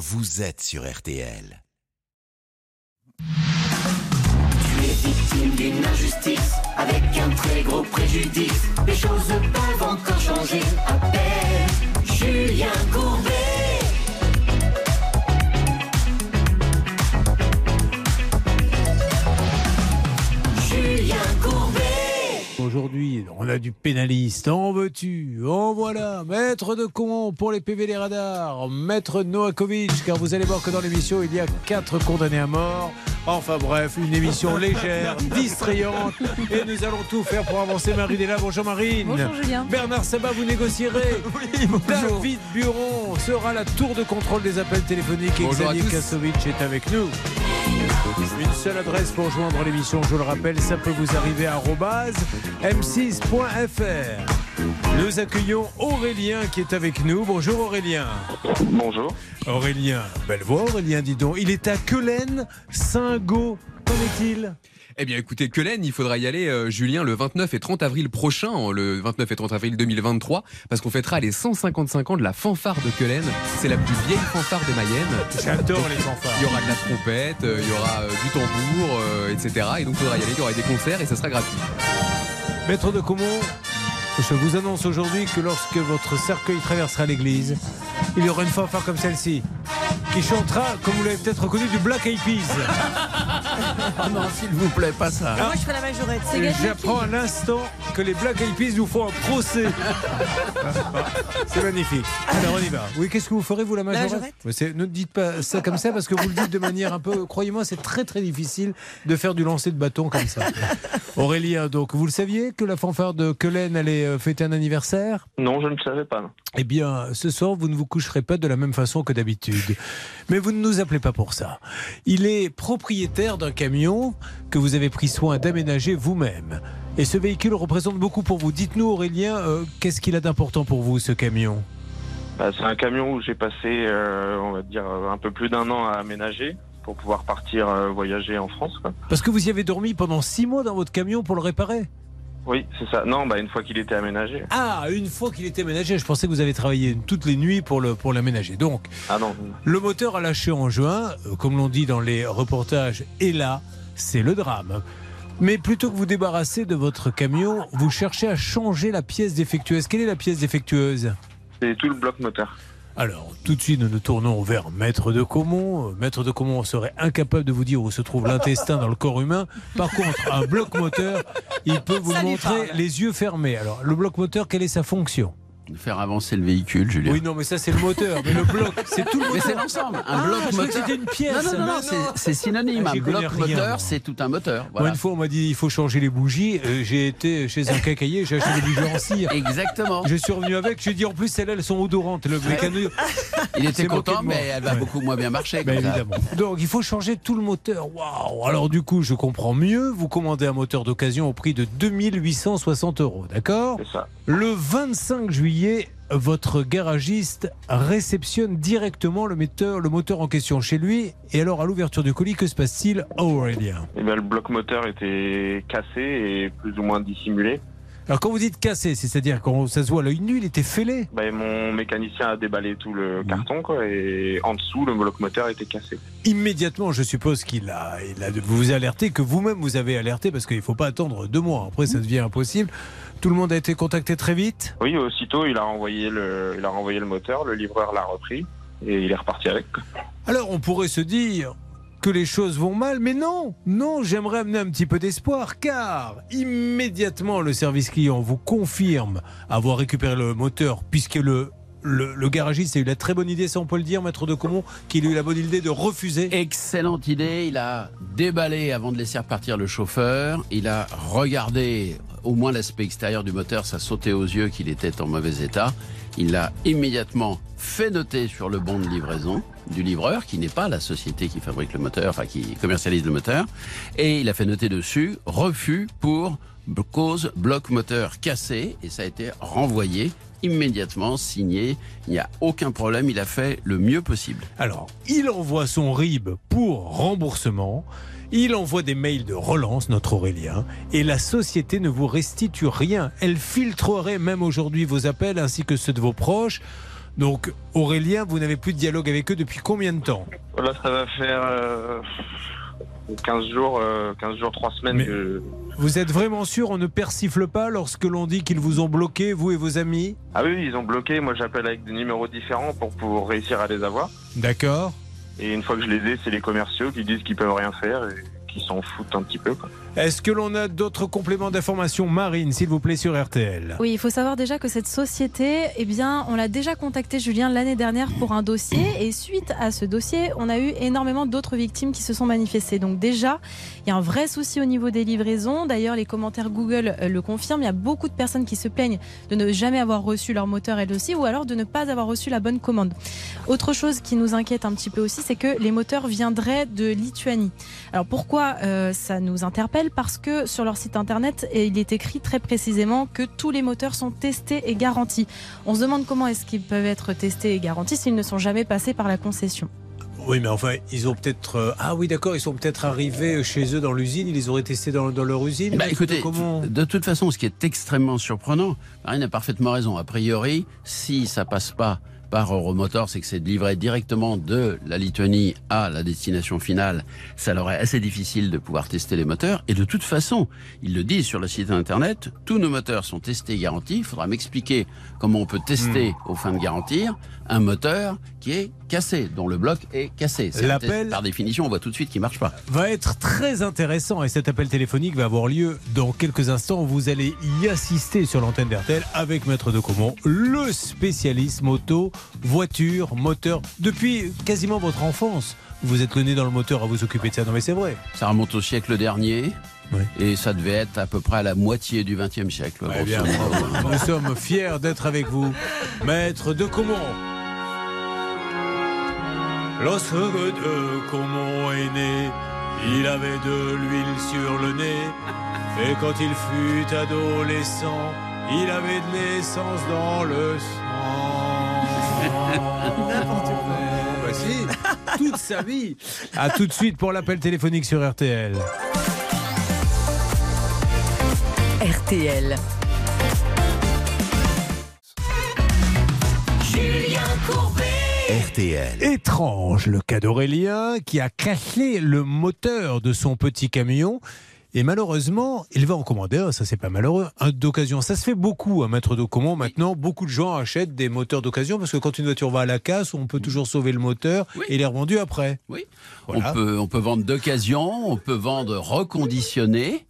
vous êtes sur RTL. Tu es victime d'une injustice avec un très gros préjudice. Les choses peuvent encore changer. Appelle Julien Courbet. Aujourd'hui, on a du pénaliste. En veux-tu En voilà. Maître de con pour les PV des radars. Maître Noakovic, car vous allez voir que dans l'émission, il y a quatre condamnés à mort. Enfin bref, une émission légère, distrayante. Et nous allons tout faire pour avancer. Marine est là. Bonjour Marine. Bonjour, Julien. Bernard Sabat, vous négocierez. David Buron sera la tour de contrôle des appels téléphoniques. Et Bonjour Xavier. Kasovic est avec nous. Une seule adresse pour joindre l'émission, je le rappelle, ça peut vous arriver à arobase m6.fr. Nous accueillons Aurélien qui est avec nous. Bonjour Aurélien. Bonjour. Aurélien, belle voix Aurélien, dis donc. Il est à Quelen, Saint-Go. Qu'en est-il? Eh bien, écoutez, Quelen, il faudra y aller, euh, Julien, le 29 et 30 avril prochain, hein, le 29 et 30 avril 2023, parce qu'on fêtera les 155 ans de la fanfare de Quelen. C'est la plus vieille fanfare de Mayenne. J'adore les fanfares. Il y aura de la trompette, euh, il y aura euh, du tambour, euh, etc. Et donc, il faudra y aller, il y aura des concerts et ça sera gratuit. Maître de Comont, je vous annonce aujourd'hui que lorsque votre cercueil traversera l'église, il y aura une fanfare comme celle-ci, qui chantera, comme vous l'avez peut-être reconnu, du Black Eyed Peas. Ah non, s'il vous plaît, pas ça. Moi, je ferai la majorette. J'apprends à l'instant que les Black Eyed Peas nous font un procès. C'est magnifique. Alors on y va. Oui, qu'est-ce que vous ferez vous la majorette, Ne dites pas ça comme ça parce que vous le dites de manière un peu. Croyez-moi, c'est très très difficile de faire du lancer de bâton comme ça. Aurélien, donc vous le saviez que la fanfare de Quelen allait euh, fêter un anniversaire? Non, je ne savais pas. eh bien, ce soir, vous ne vous coucherez pas de la même façon que d'habitude. Mais vous ne nous appelez pas pour ça. Il est propriétaire d'un camion que vous avez pris soin d'aménager vous-même. Et ce véhicule représente beaucoup pour vous. Dites-nous, Aurélien, euh, qu'est-ce qu'il a d'important pour vous, ce camion? Bah, c'est un camion où j'ai passé, euh, on va dire, un peu plus d'un an à aménager pour pouvoir partir euh, voyager en France. quoi. Parce que vous y avez dormi pendant six mois dans votre camion pour le réparer? Oui, c'est ça. Non, bah, une fois qu'il était aménagé. Ah, une fois qu'il était aménagé, je pensais que vous avez travaillé toutes les nuits pour le pour l'aménager. Donc, Ah non, Le moteur a lâché en juin, euh, comme l'on dit dans les reportages, et là, c'est le drame. Mais plutôt que vous débarrasser de votre camion, vous cherchez à changer la pièce défectueuse. Quelle est la pièce défectueuse? C'est tout le bloc moteur. Alors, tout de suite, nous nous tournons vers Maître de Comont. Euh, Maître de Comont serait incapable de vous dire où se trouve l'intestin dans le corps humain. Par contre, un bloc moteur, il peut vous Ça montrer les yeux fermés. Alors, le bloc moteur, quelle est sa fonction? Faire avancer le véhicule, Julien. Oui, non, mais ça, c'est le moteur. Mais le bloc, c'est tout le Mais moteur. c'est l'ensemble. Un Ah, bloc moteur. c'était une pièce. Non, non, non, non, c'est- c'est synonyme. Ah, un bloc rien, moteur, c'est tout un moteur. Moi, une fois, on m'a dit il faut changer les bougies. Euh, j'ai été chez un cacaillé, j'ai acheté des bougies en cire. Exactement. Je suis revenu avec, j'ai dit en plus, celles-là, elles sont odorantes. Le mécano. Il était content, mais elle va Ouais. beaucoup moins bien marcher. Ben, évidemment. Donc, il faut changer tout le moteur. Waouh Alors, du coup, je comprends mieux. Vous commandez un moteur d'occasion au prix de 2860 euros, d'accord? C'est ça. Le 25 juillet, votre garagiste réceptionne directement le moteur, le moteur en question chez lui. Et alors, à l'ouverture du colis, que se passe-t-il, Aurélien? Et ben, le bloc moteur était cassé et plus ou moins dissimulé. Alors, quand vous dites cassé, c'est-à-dire quand ça se voit à l'œil nu, il était fêlé? Bah, mon mécanicien a déballé tout le carton, quoi, et en dessous, le bloc moteur était cassé. Immédiatement, je suppose qu'il a, il a vous alerté, que vous-même vous avez alerté, parce qu'il ne faut pas attendre deux mois. Après, ça devient impossible. Tout le monde a été contacté très vite. Oui, aussitôt, il a renvoyé le, il a renvoyé le moteur, le livreur l'a repris et il est reparti avec. Alors, on pourrait se dire que les choses vont mal, mais non, non, j'aimerais amener un petit peu d'espoir, car immédiatement, le service client vous confirme avoir récupéré le moteur, puisque le le, garagiste a eu la très bonne idée, ça on peut le dire, maître de Comont, qu'il a eu la bonne idée de refuser. Excellente idée. Il a déballé avant de laisser repartir le chauffeur. Il a regardé au moins l'aspect extérieur du moteur. Ça sautait aux yeux qu'il était en mauvais état. Il l'a immédiatement fait noter sur le bon de livraison du livreur, qui n'est pas la société qui fabrique le moteur, enfin qui commercialise le moteur. Et il a fait noter dessus refus pour cause bloc moteur cassé. Et ça a été renvoyé immédiatement, signé. Il n'y a aucun problème. Il a fait le mieux possible. Alors, il envoie son RIB pour remboursement. Il envoie des mails de relance, notre Aurélien, et la société ne vous restitue rien. Elle filtrerait même aujourd'hui vos appels ainsi que ceux de vos proches. Donc Aurélien, vous n'avez plus de dialogue avec eux depuis combien de temps? Là, ça va faire euh, 15 jours, euh, 15 jours, 3 semaines Mais- que. Vous êtes vraiment sûr on ne persifle pas lorsque l'on dit qu'ils vous ont bloqué, vous et vos amis Ah oui, ils ont bloqué. Moi, j'appelle avec des numéros différents pour, pour réussir à les avoir. D'accord Et une fois que je les ai, c'est les commerciaux qui disent qu'ils peuvent rien faire et qui s'en foutent un petit peu. Quoi. Est-ce que l'on a d'autres compléments d'information Marine, s'il vous plaît, sur RTL Oui, il faut savoir déjà que cette société, eh bien, on l'a déjà contacté, Julien, l'année dernière pour un dossier. Et suite à ce dossier, on a eu énormément d'autres victimes qui se sont manifestées. Donc déjà, il y a un vrai souci au niveau des livraisons. D'ailleurs, les commentaires Google euh, le confirment. Il y a beaucoup de personnes qui se plaignent de ne jamais avoir reçu leur moteur elles aussi, ou alors de ne pas avoir reçu la bonne commande. Autre chose qui nous inquiète un petit peu aussi, c'est que les moteurs viendraient de Lituanie. Alors pourquoi euh, ça nous interpelle? Parce que sur leur site internet, et il est écrit très précisément que tous les moteurs sont testés et garantis. On se demande comment est-ce qu'ils peuvent être testés et garantis s'ils ne sont jamais passés par la concession. Oui, mais enfin, ils ont peut-être. euh, Ah oui, d'accord, ils sont peut-être arrivés chez eux dans l'usine, ils les auraient testés dans, dans leur usine. Bah, écoutez, comment de toute façon, ce qui est extrêmement surprenant, Marine a parfaitement raison. A priori, si ça passe pas par Euromotor, c'est que c'est livré directement de la Lituanie à la destination finale. Ça leur est assez difficile de pouvoir tester les moteurs. Et de toute façon, ils le disent sur le site internet, tous nos moteurs sont testés et garantis. Il faudra m'expliquer comment on peut tester, Hmm. aux fins de garantir, un moteur qui est cassé, dont le bloc est cassé. C'est L'appel- Par définition, on voit tout de suite qu'il marche pas. va être très intéressant et cet appel téléphonique va avoir lieu dans quelques instants. Vous allez y assister sur l'antenne d'RTL avec Maître de Comont, le spécialiste moto, voiture, moteur. Depuis quasiment votre enfance, vous êtes le nez dans le moteur à vous occuper de ça. Non mais c'est vrai. Ça remonte au siècle dernier. Et ça devait être à peu près à la moitié du XXe siècle. Bien, nous sommes fiers d'être avec vous, Maître de Comont. Lorsque de Comont est né, il avait de l'huile sur le nez. Et quand il fut adolescent, il avait de l'essence dans le sang. N'importe quoi. Si, toute sa vie. À tout de suite pour l'appel téléphonique sur RTL. RTL. Julien Courbet. RTL. étrange le cas d'Aurélien qui a cassé le moteur de son petit camion. Et malheureusement, il va en commander un, ça c'est pas malheureux, un d'occasion. Ça se fait beaucoup à Maître de Comont. Maintenant, beaucoup de gens achètent des moteurs d'occasion parce que quand une voiture va à la casse, on peut toujours sauver le moteur Oui. et il est revendu après. Oui. Voilà. On, peut, on peut vendre d'occasion, on peut vendre reconditionné.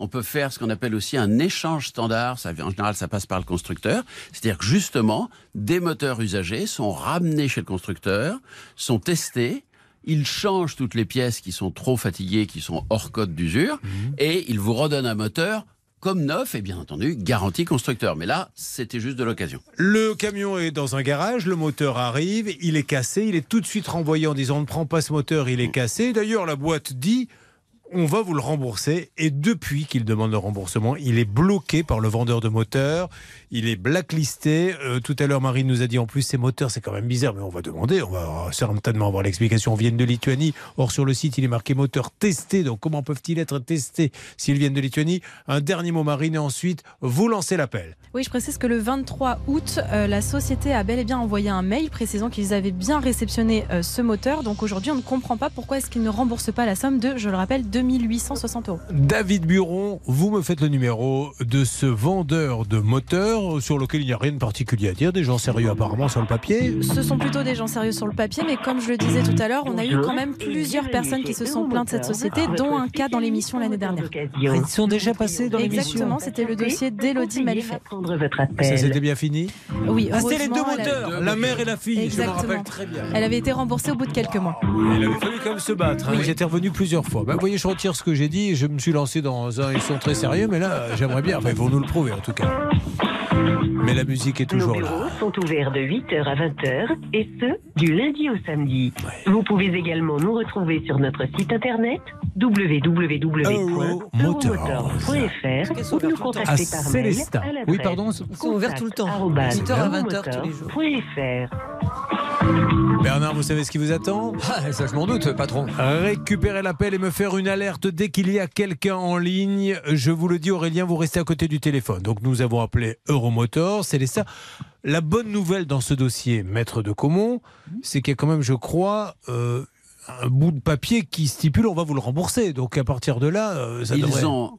On peut faire ce qu'on appelle aussi un échange standard. Ça, en général, ça passe par le constructeur. C'est-à-dire que justement, des moteurs usagés sont ramenés chez le constructeur, sont testés. Il change toutes les pièces qui sont trop fatiguées, qui sont hors code d'usure, et il vous redonne un moteur comme neuf et bien entendu garantie constructeur. Mais là, c'était juste de l'occasion. Le camion est dans un garage, le moteur arrive, il est cassé, il est tout de suite renvoyé en disant on ne prend pas ce moteur, il est cassé. D'ailleurs, la boîte dit on va vous le rembourser. Et depuis qu'il demande le remboursement, il est bloqué par le vendeur de moteurs. Il est blacklisté. Euh, tout à l'heure, Marine nous a dit en plus ces moteurs, c'est quand même bizarre, mais on va demander. On va certainement avoir l'explication. Ils viennent de Lituanie. Or, sur le site, il est marqué moteur testé. Donc, comment peuvent-ils être testés s'ils viennent de Lituanie? Un dernier mot, Marine, et ensuite, vous lancez l'appel. Oui, je précise que le 23 août, euh, la société a bel et bien envoyé un mail précisant qu'ils avaient bien réceptionné euh, ce moteur. Donc aujourd'hui, on ne comprend pas pourquoi est-ce qu'ils ne remboursent pas la somme de, je le rappelle, 2860 euros. David Buron, vous me faites le numéro de ce vendeur de moteurs sur lequel il n'y a rien de particulier à dire, des gens sérieux apparemment sur le papier. Ce sont plutôt des gens sérieux sur le papier, mais comme je le disais tout à l'heure, on a eu quand même plusieurs personnes qui se sont plaintes de cette société, dont un cas dans l'émission l'année dernière. Ils sont déjà passés dans l'émission. Exactement, c'était le dossier d'Elodie Malifet. Ça s'était bien fini Oui, Ah, c'était les deux elle moteurs, la mère et la fille, je me Exactement. rappelle très bien. Elle avait été remboursée au bout de quelques mois. Il avait fallu quand même se battre. hein. Ils étaient revenus plusieurs fois. Bah, vous voyez, je retire ce que j'ai dit. Je me suis lancé dans un. Ils sont très sérieux, mais là, j'aimerais bien. Enfin, ils vont nous le prouver en tout cas. Mais la musique est Nos toujours bureaux là. sont ouverts de 8h à 20h et ce, du lundi au samedi. Vous pouvez également nous retrouver sur notre site internet www.euromotor.fr ou nous contacter par mail Célestin. à l'adresse Oui, pardon. Ils sont ouverts tout le temps. contact@euromotor.fr. 8h à 20h tous les jours. Bernard, vous savez ce qui vous attend? Ah, ça, je m'en doute, patron. Récupérer l'appel et me faire une alerte dès qu'il y a quelqu'un en ligne. Je vous le dis, Aurélien, vous restez à côté du téléphone. Donc nous avons appelé Euromotor, c'est ça. La bonne nouvelle dans ce dossier, maître de Comont, c'est qu'il y a quand même, je crois, euh, un bout de papier qui stipule on va vous le rembourser. Donc à partir de là, euh, ça Ils devrait... ont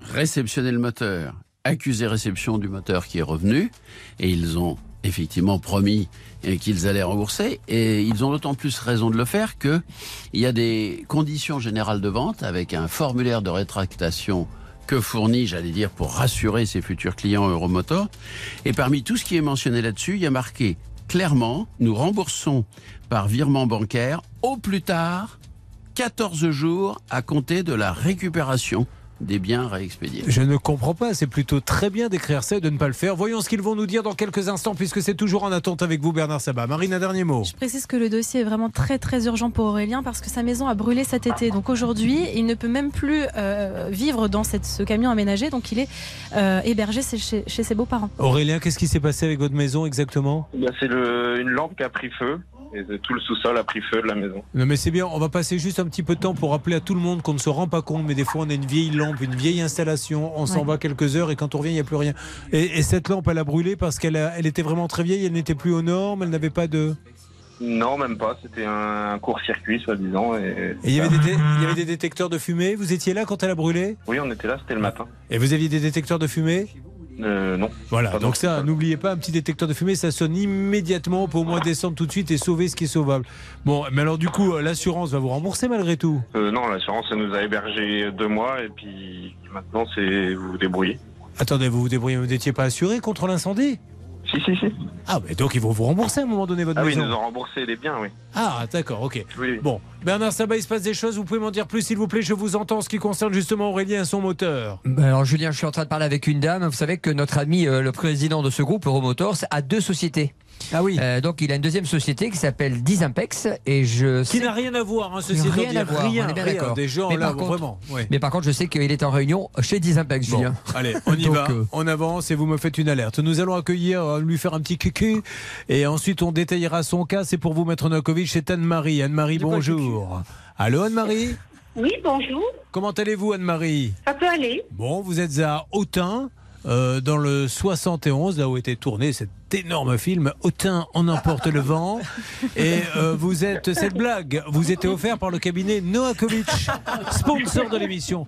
réceptionné le moteur, accusé réception du moteur qui est revenu, et ils ont effectivement promis qu'ils allaient rembourser, et ils ont d'autant plus raison de le faire que il y a des conditions générales de vente avec un formulaire de rétractation que fournit, j'allais dire, pour rassurer ses futurs clients Euromotor. Et parmi tout ce qui est mentionné là-dessus, il y a marqué clairement, nous remboursons par virement bancaire au plus tard 14 jours à compter de la récupération des biens réexpédiés. Je ne comprends pas, c'est plutôt très bien d'écrire ça et de ne pas le faire. Voyons ce qu'ils vont nous dire dans quelques instants, puisque c'est toujours en attente avec vous, Bernard Sabat. Marine, un dernier mot. Je précise que le dossier est vraiment très très urgent pour Aurélien parce que sa maison a brûlé cet été. Donc aujourd'hui, il ne peut même plus euh, vivre dans cette, ce camion aménagé. Donc il est euh, hébergé chez, chez ses beaux-parents. Aurélien, qu'est-ce qui s'est passé avec votre maison exactement? Bah, c'est une lampe qui a pris feu. Et tout le sous-sol a pris feu de la maison. Non mais c'est bien, on va passer juste un petit peu de temps pour rappeler à tout le monde qu'on ne se rend pas compte, mais des fois on a une vieille lampe, une vieille installation, on s'en Ouais. va quelques heures et quand on revient il n'y a plus rien. Et, et cette lampe elle a brûlé parce qu'elle elle était vraiment très vieille, elle n'était plus aux normes, elle n'avait pas de... Non, même pas. C'était un court-circuit, soi-disant. Et, Et il y, avait des dé- il y avait des détecteurs de fumée, vous étiez là quand elle a brûlé? Oui, on était là, c'était le matin. Et vous aviez des détecteurs de fumée? Euh, non. Voilà, donc ça, n'oubliez pas, un petit détecteur de fumée, ça sonne immédiatement, peut au moins descendre tout de suite et sauver ce qui est sauvable. Bon, mais alors du coup, l'assurance va vous rembourser malgré tout? Euh, non, l'assurance, elle nous a hébergé deux mois. Et puis maintenant, c'est vous vous débrouillez. Attendez, vous vous débrouillez, vous n'étiez pas assuré contre l'incendie? Si, si, si. Ah, mais donc ils vont vous rembourser à un moment donné votre Ah oui, ils nous ont remboursé les biens, oui. Ah, d'accord, ok. Oui, oui. Bon, Bernard Sabat, il se passe des choses, vous pouvez m'en dire plus s'il vous plaît, je vous entends en ce qui concerne justement Aurélien et son moteur. Ben Alors Julien, je suis en train de parler avec une dame. Vous savez que notre ami, euh, le président de ce groupe Euromotors, a deux sociétés. Ah oui. Euh, donc il a une deuxième société qui s'appelle Disimpex et je Qui n'a rien à voir, hein, ceci Rien dit, à voir, rien, on est bien rien. d'accord. Des gens Mais là, contre- vraiment. Mais par contre, je sais qu'il est en réunion chez Disimpex, Bon, Julien. allez, on y Donc, va, euh, on avance et vous me faites une alerte. Nous allons accueillir, euh, lui faire un petit cucu et ensuite on détaillera son cas. C'est pour vous, Maître Novakovic, c'est Anne-Marie. Anne-Marie, bonjour. Allô Anne-Marie? Oui, bonjour. Comment allez-vous Anne-Marie? Ça peut aller Bon, vous êtes à Autun, euh, dans le 71, là où était tourné cet énorme film Autun en emporte le vent. Et euh, vous êtes, cette blague vous était offerte par le cabinet Noakovic, sponsor de l'émission.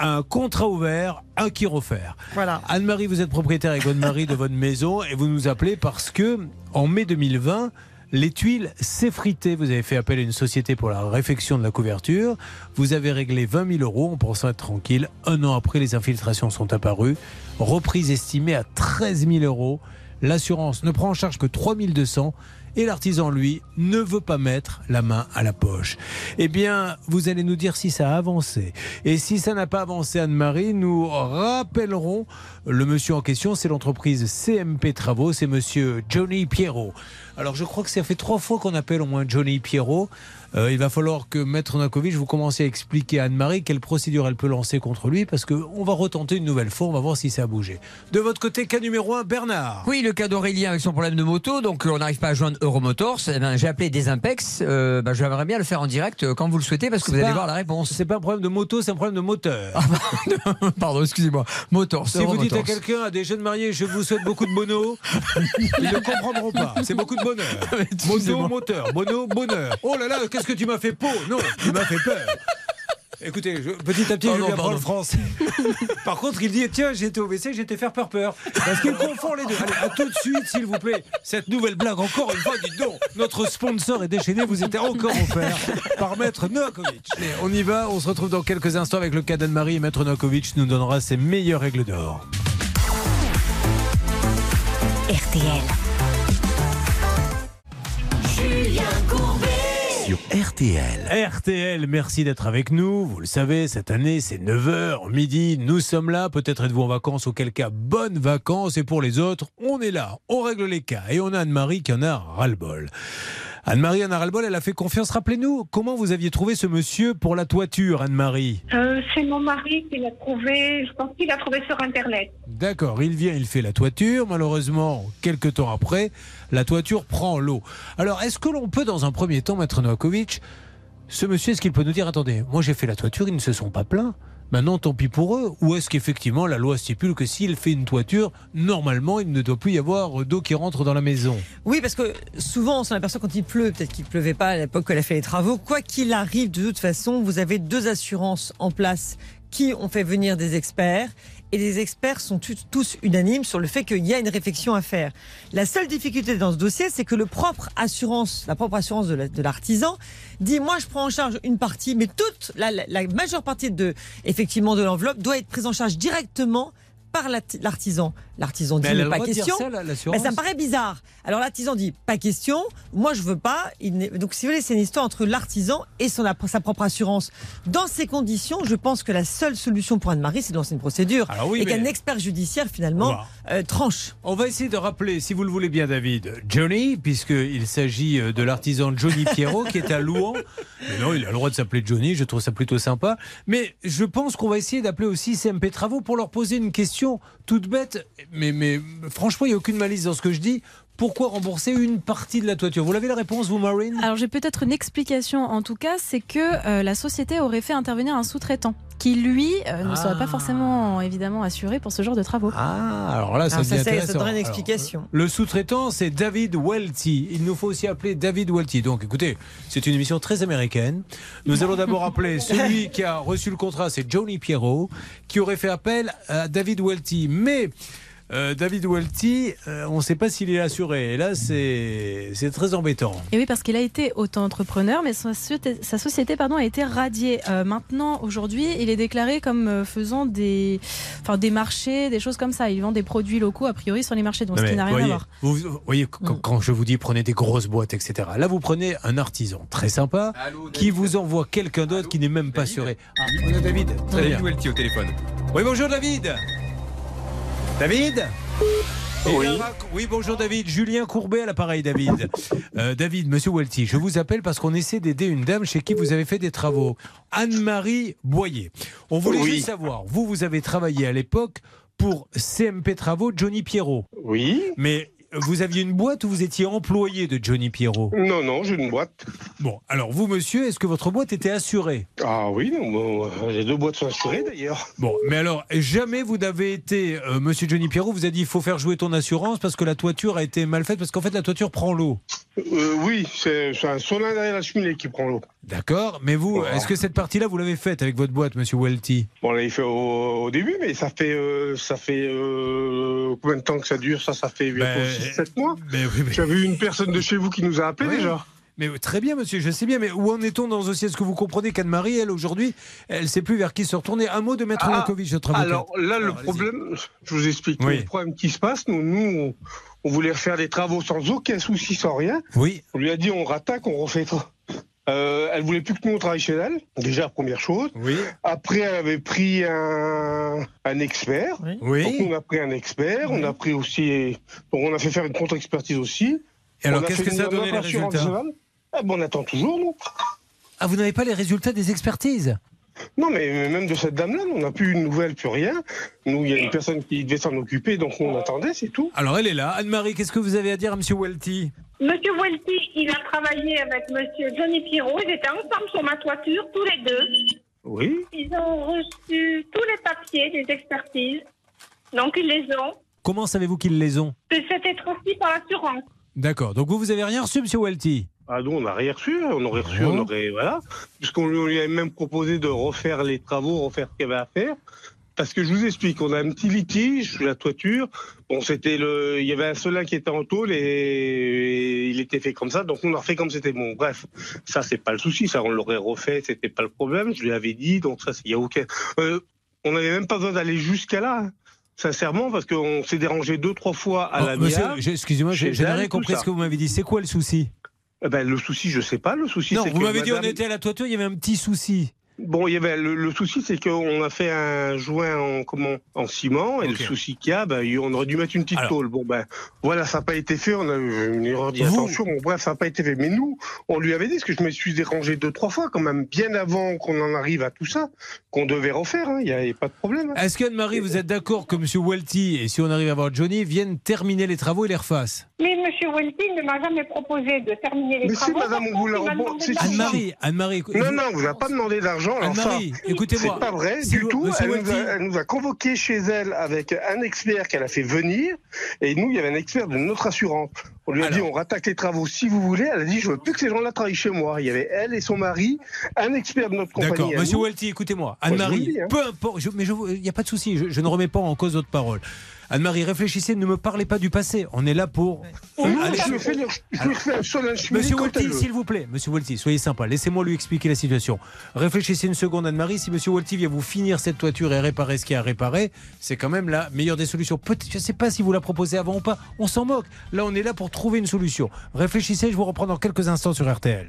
Un contrat ouvert, un qui refaire. Voilà. Anne-Marie, vous êtes propriétaire avec mari de votre maison et vous nous appelez parce que en mai 2020, les tuiles s'effritaient. Vous avez fait appel à une société pour la réfection de la couverture. Vous avez réglé 20 000 euros en pensant être tranquille. Un an après, les infiltrations sont apparues. Reprise estimée à 13 000 euros. L'assurance ne prend en charge que 3 200 et l'artisan, lui, ne veut pas mettre la main à la poche. Eh bien, vous allez nous dire si ça a avancé. Et si ça n'a pas avancé, Anne-Marie, nous rappellerons le monsieur en question, c'est l'entreprise CMP Travaux, c'est monsieur Johnny Pierrot. Alors, je crois que ça fait trois fois qu'on appelle au moins Johnny Pierrot. Euh, il va falloir que Maître Nakovic vous commenciez à expliquer à Anne-Marie quelle procédure elle peut lancer contre lui, parce qu'on va retenter une nouvelle fois, on va voir si ça a bougé. De votre côté, cas numéro 1, Bernard. Oui, le cas d'Aurélien avec son problème de moto, donc euh, on n'arrive pas à joindre Euromotors. Eh ben, j'ai appelé Desimpex. Euh, ben, J'aimerais bien le faire en direct euh, quand vous le souhaitez parce que vous allez pas- voir la réponse. C'est pas un problème de moto, c'est un problème de moteur. Pardon, excusez-moi. Motors. Si vous dites à quelqu'un, à des jeunes mariés, je vous souhaite beaucoup de mono, ils ne comprendront pas. C'est beaucoup de bonheur. Moto, moteur, mono, bonheur. Oh là là, qu'est-ce que tu m'as fait peau Non, tu m'as fait peur. Écoutez, je- petit à petit, Pardon, je lui apprends le français. Par contre, il dit Tiens, j'étais au WC, j'étais faire peur peur. Parce qu'il confond les deux. Allez, à tout de suite, s'il vous plaît. Cette nouvelle blague, encore une fois, dites donc. Notre sponsor est déchaîné, vous êtes encore offert par Maître Novakovic. Allez, on y va, on se retrouve dans quelques instants avec le cas d'Anne-Marie et Maître Novakovic nous donnera ses meilleures règles d'or. RTL. Julien Courbet. RTL. RTL, merci d'être avec nous. Vous le savez, cette année, c'est 9h, midi. Nous sommes là. Peut-être êtes-vous en vacances, auquel cas, bonnes vacances. Et pour les autres, on est là. On règle les cas. Et on a Anne-Marie qui en a ras-le-bol. Anne-Marie en a ras-le-bol, elle a fait confiance. Rappelez-nous, comment vous aviez trouvé ce monsieur pour la toiture, Anne-Marie Euh, c'est mon mari qui l'a trouvé, je pense qu'il l'a trouvé sur Internet. D'accord, il vient, il fait la toiture. Malheureusement, quelques temps après, la toiture prend l'eau. Alors, est-ce que l'on peut, dans un premier temps, Maître Novakovic, ce monsieur, est-ce qu'il peut nous dire, attendez, moi j'ai fait la toiture, ils ne se sont pas plaints Maintenant, tant pis pour eux. Ou est-ce qu'effectivement, la loi stipule que s'il fait une toiture, normalement, il ne doit plus y avoir d'eau qui rentre dans la maison Oui, parce que souvent, on s'en aperçoit quand il pleut. Peut-être qu'il pleuvait pas à l'époque où elle a fait les travaux. Quoi qu'il arrive, de toute façon, vous avez deux assurances en place qui ont fait venir des experts. Et les experts sont tous unanimes sur le fait qu'il y a une réflexion à faire. La seule difficulté dans ce dossier, c'est que la propre assurance de la- de l'artisan dit moi je prends en charge une partie, mais toute la, majeure partie de effectivement de l'enveloppe doit être prise en charge directement par la- l'artisan. L'artisan dit Mais mais pas question. ça, l'assurance Mais ça me paraît bizarre. Alors l'artisan dit pas question. Moi je veux pas. Donc si vous voulez c'est une histoire entre l'artisan et son sa propre assurance. Dans ces conditions, je pense que la seule solution pour Anne-Marie c'est de lancer une procédure Alors oui, et mais- qu'un expert judiciaire finalement euh, tranche. On va essayer de rappeler, si vous le voulez bien, David, Johnny, puisqu'il s'agit euh, de l'artisan Johnny Pierrot qui est à Louan. Mais non, il a le droit de s'appeler Johnny, je trouve ça plutôt sympa. Mais je pense qu'on va essayer d'appeler aussi CMP Travaux pour leur poser une question toute bête. Mais, mais franchement, il n'y a aucune malice dans ce que je dis. Pourquoi rembourser une partie de la toiture? Vous l'avez la réponse, vous, Marine Alors j'ai peut-être une explication en tout cas, c'est que euh, la société aurait fait intervenir un sous-traitant qui lui euh, ne serait pas forcément évidemment assuré pour ce genre de travaux. Ah, alors là, ça, Alors, ça, ça donnerait une Alors, explication. le sous-traitant, c'est David Welty. Il nous faut aussi appeler David Welty. Donc, écoutez, c'est une émission très américaine. Nous allons d'abord appeler celui qui a reçu le contrat, c'est Johnny Pierrot, qui aurait fait appel à David Welty. Mais euh, David Welty, euh, on ne sait pas s'il est assuré. Et là, c'est c'est très embêtant. Et oui, parce qu'il a été auto-entrepreneur, mais sa société, sa société, pardon, a été radiée. Euh, maintenant, aujourd'hui, il est déclaré comme faisant des, enfin, des marchés, des choses comme ça. Il vend des produits locaux, a priori, sur les marchés, donc Non, ce qui n'a rien voyez, à voir. Vous, vous voyez, quand, quand je vous dis prenez des grosses boîtes, etc. Là, vous prenez un artisan très sympa qui vous envoie quelqu'un d'autre qui n'est même pas assuré. Ah, on a David. Très David bien. Welty au téléphone. Oui, bonjour David. David Oui. Oui, bonjour David. Julien Courbet à l'appareil, David. Euh, David, monsieur Welty, je vous appelle parce qu'on essaie d'aider une dame chez qui vous avez fait des travaux. Anne-Marie Boyer. On voulait Oui. juste savoir, vous, vous avez travaillé à l'époque pour CMP Travaux Johnny Pierrot. Oui. Mais vous aviez une boîte ou vous étiez employé de Johnny Pierrot Non, non, j'ai une boîte. Bon, alors vous, monsieur, est-ce que votre boîte était assurée? Ah oui, non, bon, euh, les deux boîtes sont assurées d'ailleurs. Bon, mais alors, jamais vous n'avez été, euh, monsieur Johnny Pierrot, vous a dit il faut faire jouer ton assurance parce que la toiture a été mal faite, parce qu'en fait la toiture prend l'eau. Euh, oui, c'est c'est un solin derrière la cheminée qui prend l'eau. D'accord, mais vous, Voilà. est-ce que cette partie-là, vous l'avez faite avec votre boîte, monsieur Welty? Bon, on l'avait fait au, au début, mais ça fait, euh, ça fait euh, combien de temps que ça dure? Ça, ça fait bientôt Ben, 6-7 mois. Mais oui, mais- J'avais eu une personne de chez vous qui nous a appelé déjà. Mais très bien, monsieur, je sais bien, mais où en est-on dans ce dossier Est-ce que vous comprenez qu'Anne-Marie, elle, aujourd'hui, elle ne sait plus vers qui se retourner? Un mot de Maître Ah, Lakovic, notre avocat. Alors là, le Alors, problème, je vous explique. Oui. Le problème qui se passe, nous, nous on, on voulait refaire des travaux sans aucun souci, sans rien. Oui. On lui a dit on rattaque, on refait. Euh, elle voulait plus que nous on travaille chez elle, déjà première chose. Oui. Après, elle avait pris un, un expert. Oui. Donc on a pris un expert, on a pris aussi, donc on a fait faire une contre-expertise aussi. Et alors, qu'est-ce que ça a donné les résultats. Eh ben, on attend toujours, nous. Ah, vous n'avez pas les résultats des expertises? Non, mais même de cette dame-là, on n'a plus une nouvelle, plus rien. Nous, il y a une personne qui devait s'en occuper, donc on attendait, c'est tout. Alors, elle est là. Anne-Marie, qu'est-ce que vous avez à dire à monsieur Welty? Monsieur Welty, il a travaillé avec Monsieur Johnny Pierrot. Ils étaient ensemble sur ma toiture, tous les deux. Oui. Ils ont reçu tous les papiers des expertises. Donc, ils les ont. Comment savez-vous qu'ils les ont? Que C'était transmis par l'assurance. D'accord. Donc, vous, vous avez rien reçu, monsieur Welty Ah non, on n'a rien reçu, on aurait reçu, Bon. on aurait, voilà. Puisqu'on lui, on lui avait même proposé de refaire les travaux, refaire ce qu'il y avait à faire. Parce que je vous explique, on a un petit litige sur la toiture. Bon, c'était le, il y avait un solin qui était en tôle et il était fait comme ça, donc on a refait comme c'était. Bon, bref, ça c'est pas le souci, ça on l'aurait refait, c'était pas le problème. Je lui avais dit, donc ça, il y a aucun. Euh, on n'avait même pas besoin d'aller jusqu'à là. hein. Sincèrement, parce qu'on s'est dérangé deux, trois fois à Oh, la je- excusez-moi, elle, rien compris ce que vous m'avez dit. C'est quoi le souci? Eh ben, le souci, je sais pas. Le souci, Non, vous m'avez dit on était à la toiture, il y avait un petit souci. Bon, il y avait le, le souci, c'est qu'on a fait un joint en comment en ciment, et le souci qu'il y a, ben, on aurait dû mettre une petite tôle. Bon ben, voilà, ça n'a pas été fait. On a eu une erreur d'inattention. Bon, bref, ça n'a pas été fait. Mais nous, on lui avait dit, parce que je me suis dérangé deux trois fois quand même, bien avant qu'on en arrive à tout ça, qu'on devait refaire. hein. Il n'y avait pas de problème. hein. Est-ce qu'Anne-Marie, vous êtes d'accord que M. Welty, et si on arrive à voir Johnny, viennent terminer les travaux et les refassent? Mais M. Welty ne m'a jamais proposé de terminer les Mais si, travaux. madame, on vous l'a. Anne-Marie, Anne-Marie, Non, non, on vous a pas demandé d'argent. Enfin, Anne-Marie, écoutez-moi. C'est pas vrai du vous- tout. Elle nous, a, elle nous a convoqué chez elle avec un expert qu'elle a fait venir. Et nous, il y avait un expert de notre assurance. On lui a dit, on rattaque les travaux si vous voulez. Elle a dit, je veux plus que ces gens-là travaillent chez moi. Il y avait elle et son mari, un expert de notre compagnie. D'accord, monsieur. Welty, écoutez-moi. Anne-Marie, hein. peu importe, je- mais il n'y a pas de souci, je, je ne remets pas en cause votre parole. Anne-Marie, réfléchissez, ne me parlez pas du passé. On est là pour. Allez, je je Monsieur veut. s'il vous plaît, Monsieur Welty, soyez sympa. Laissez-moi lui expliquer la situation. Réfléchissez une seconde, Anne-Marie. Si Monsieur Welty vient vous finir cette toiture et réparer ce qu'il y a à réparer, c'est quand même la meilleure des solutions. Je ne sais pas si vous la proposez avant ou pas. On s'en moque. Là, on est là pour trouver une solution. Réfléchissez. Je vous reprends dans quelques instants sur RTL.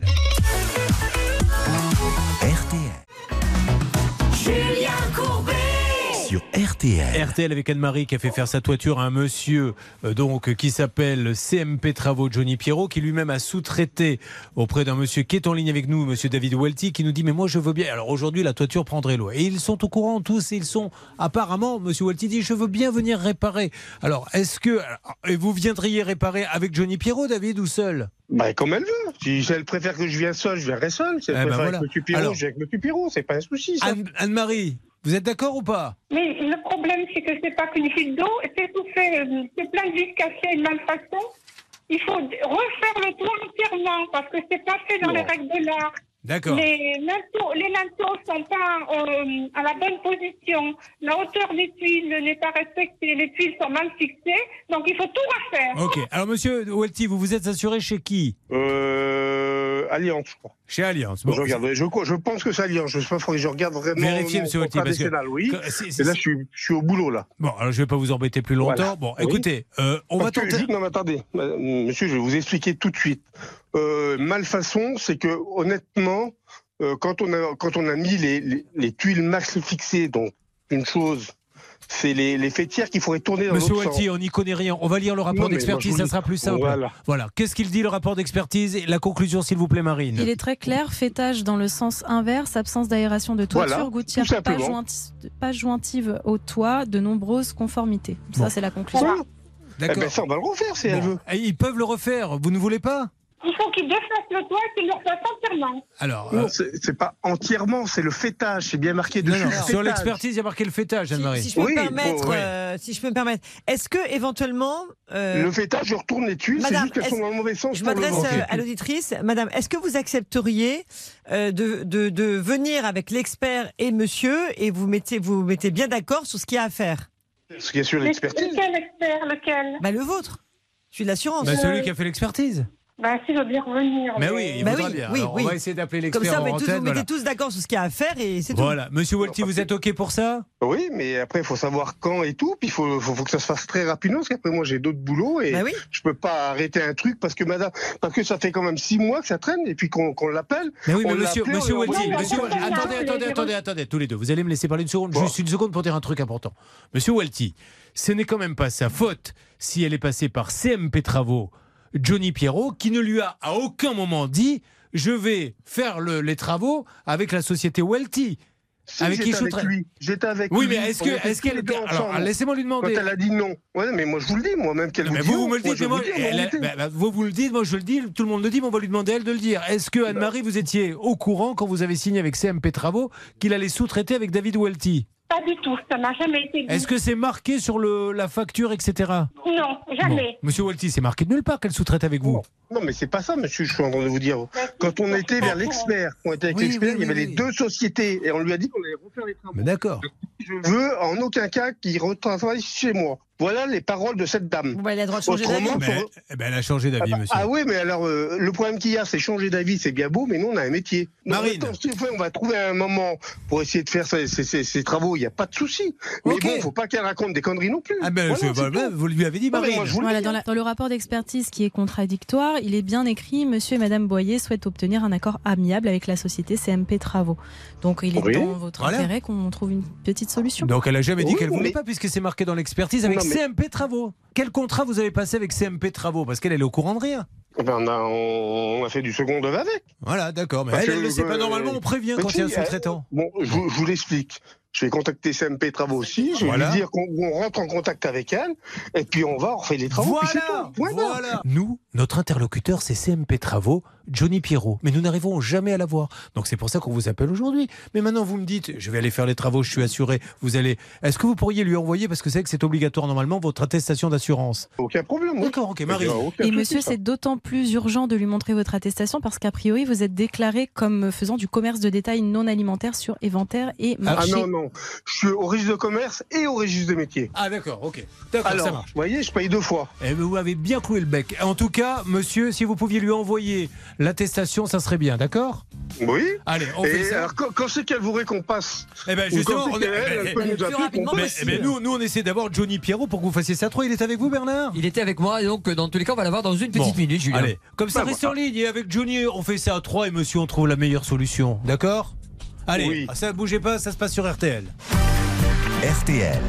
Sur RTL. RTL avec Anne-Marie qui a fait faire sa toiture à un monsieur euh, donc qui s'appelle CMP Travaux Johnny Pierrot qui lui-même a sous-traité auprès d'un monsieur qui est en ligne avec nous, monsieur David Welty, qui nous dit mais moi je veux bien. Alors aujourd'hui la toiture prendrait l'eau et ils sont au courant tous et ils sont apparemment monsieur Welty dit je veux bien venir réparer. Alors est-ce que et vous viendriez réparer avec Johnny Pierrot David ou seul? Bah, comme elle veut. Si elle préfère que je vienne seul, je viendrai seul. Si elle Eh ben préfère voilà. avec M. Pirot, Alors- je viens avec M. Pirot. C'est pas un souci, Anne-Marie, vous êtes d'accord ou pas? Mais le problème, c'est que c'est pas qu'une fuite d'eau, c'est tout fait, euh, c'est plein de vis cassés de malfaçon. Il faut refaire le toit entièrement parce que c'est pas fait dans Bon. les règles de l'art. D'accord. Les linteaux, les linteaux sont pas euh, à la bonne position. La hauteur des tuiles n'est pas respectée. Les tuiles sont mal fixées. Donc il faut tout refaire. Ok. Alors monsieur Welty, vous vous êtes assuré chez qui? Euh, Alliance, je crois. Chez Alliance. je, regarde, je, je pense que c'est Alliance. Je sais pas, faudrait que je regarde vraiment. Vérifiez, mon monsieur parce que- que- Et là, je suis, je suis au boulot, là. Bon, alors je vais pas vous embêter plus longtemps. Voilà. Bon, Oui. écoutez, euh, on va Parce que, tenter. juste- non, mais attendez, madame, monsieur, je vais vous expliquer tout de suite. Euh, malfaçon, c'est que honnêtement, euh, quand on a quand on a mis les, les, les tuiles max fixées, donc une chose, c'est les, les fêtières qu'il faudrait tourner dans Monsieur sens. on n'y connaît rien. On va lire le rapport d'expertise, ça sera plus simple. Voilà. Qu'est-ce qu'il dit le rapport d'expertise La conclusion, s'il vous plaît, Marine. Il est très clair, fêtage dans le sens inverse, absence d'aération de toiture, Voilà, gouttière pas, jointi- pas jointive au toit, de nombreuses conformités. Ça, c'est la conclusion. D'accord. Eh ben, ça, on va le refaire si elle Bon. veut. Et Ils peuvent le refaire. Vous ne voulez pas? Il faut qu'ils défassent le toit et qu'ils le refassent entièrement. Alors. Non, euh, c'est pas entièrement, c'est le fêtage, c'est bien marqué dessus. non, le Sur l'expertise, il y a marqué le fêtage, Anne-Marie. Si je peux Oui, me permettre, bon, euh, si je peux me permettre, est-ce que éventuellement euh, Le fêtage, je retourne les tuiles, c'est Madame, juste qu'elles sont dans le mauvais sens. Je m'adresse euh, à l'auditrice. Madame, est-ce que vous accepteriez euh, de, de, de venir avec l'expert et monsieur et vous mettez, vous mettez bien d'accord sur ce qu'il y a à faire? Ce qu'il y a sur l'expertise. Lequel expert Lequel? Bah, Le vôtre. Je suis de l'assurance. Bah, celui qui a fait l'expertise. Ben, si je veux bien revenir. Mais oui, il Bah oui, bien. oui, Alors, oui. On va essayer d'appeler Comme l'expert ça, en vous, mettez tous, antenne, vous mettez voilà. tous d'accord sur ce qu'il y a à faire et c'est tout. Voilà. Monsieur Walty, vous êtes OK pour ça? Oui, mais après, il faut savoir quand et tout. Puis il faut, faut, faut que ça se fasse très rapidement, parce qu'après, moi, j'ai d'autres boulots et Bah oui. je peux pas arrêter un truc parce que madame, parce que ça fait quand même six mois que ça traîne et puis qu'on l'appelle. Mais oui, mais On monsieur, monsieur on on l'a attendez, attendez, attendez, attendez, tous les deux. Vous allez me laisser parler une seconde, juste une seconde pour dire un truc important. Monsieur Welty, ce n'est quand même pas sa faute si elle est passée par CMP Travaux, Johnny Pierrot, qui ne lui a à aucun moment dit je vais faire le- les travaux avec la société Welty. Si, avec qui avec lui. J'étais avec Oui, lui. mais est-ce que, est-ce qu'elle était. Alors, laissez-moi lui demander. Quand elle a dit non. Ouais, mais moi, je vous le dis, moi-même qu'elle Mais vous vous, me le dites, moi, vous, vous le dites, moi je le dis, tout le monde le dit, mais on va lui demander elle de le dire. Est-ce que Anne-Marie, vous étiez au courant quand vous avez signé avec CMP Travaux qu'il allait sous-traiter avec David Welty? Pas du tout, ça n'a jamais été dit. Est-ce que c'est marqué sur le, la facture, etc. Non, jamais. Monsieur Welty, c'est marqué de nulle part qu'elle sous-traite avec vous. Non, mais c'est pas ça, monsieur, je suis en train de vous dire. Quand on était vers l'expert, on était avec Oui, l'expert, oui, il y avait oui, les deux sociétés et on lui a dit qu'on allait refaire les travaux. Mais d'accord. Je veux en aucun cas qu'il retravaille chez moi. Voilà les paroles de cette dame. Bah, elle a le droit de changer d'avis. Eh ben, elle a changé d'avis, ah, bah, monsieur. ah oui, mais alors euh, le problème qu'il y a, c'est changer d'avis, c'est bien beau, mais nous on a un métier. Donc, Marine. faut, on va trouver un moment pour essayer de faire ces, ces- ces- ces travaux. Il n'y a pas de souci. Mais Ok. bon, faut pas qu'elle raconte des conneries non plus. Ah ben, Voilà, je- c'est bah, tout. vous lui avez dit, Marine. moi, je vous le Voilà, dis. dans, la- dans le rapport d'expertise qui est contradictoire, il est bien écrit Monsieur et Madame Boyer souhaitent obtenir un accord amiable avec la société CMP Travaux. Donc il est Oui. dans votre Voilà. intérêt qu'on trouve une petite solution. Donc elle a jamais dit Oui, qu'elle voulait mais- pas puisque c'est marqué dans l'expertise avec mais- CMP Travaux. Quel contrat vous avez passé avec CMP Travaux? Parce qu'elle elle est au courant de rien. Eh ben, on, a, on a fait du second œuvre avec. Voilà, d'accord. Mais Parce elle, elle que, le sait pas. Normalement, on prévient quand il y a un sous-traitant. Bon, je, vous- je vous l'explique. Je vais contacter CMP Travaux aussi. Je vais Voilà. lui dire qu'on on rentre en contact avec elle. Et puis on va, on refait les travaux. puis tout. Voilà. voilà. Nous, notre interlocuteur, c'est CMP Travaux, Johnny Pierrot. Mais nous n'arrivons jamais à l'avoir. Donc c'est pour ça qu'on vous appelle aujourd'hui. Mais maintenant, vous me dites, je vais aller faire les travaux, je suis assuré. Vous allez. Est-ce que vous pourriez lui envoyer, parce que c'est que c'est obligatoire normalement, votre attestation d'assurance? Aucun problème. oui. D'accord, ok, Marie. Et monsieur, c'est d'autant plus urgent de lui montrer votre attestation parce qu'a priori, vous êtes déclaré comme faisant du commerce de détail non alimentaire sur inventaire et Ah marché. non, non. Je suis au registre de commerce et au registre des métiers. Ah d'accord, ok. D'accord, ça Alors, marche. vous voyez, je paye deux fois. Eh vous avez bien cloué le bec. En tout cas, monsieur, si vous pouviez lui envoyer l'attestation, ça serait bien, d'accord? Oui. Allez, on fait Et ça. alors, quand, quand c'est qu'elle vous récompense Eh ben Ou justement, on est- eh ben, elle peut le nous appeler qu'on Mais, passe. eh ben, nous, nous, on essaie d'avoir Johnny Pierrot pour que vous fassiez ça. Trois, il est avec vous, Bernard? Il était avec moi et donc dans tous les cas on va l'avoir dans une petite Bon, minute Julien. Allez, comme ça, Bah, restez en ligne. Et avec Johnny, on fait ça à trois et monsieur, on trouve la meilleure solution. D'accord? Allez, Oui. ça bougez pas, ça se passe sur RTL. RTL.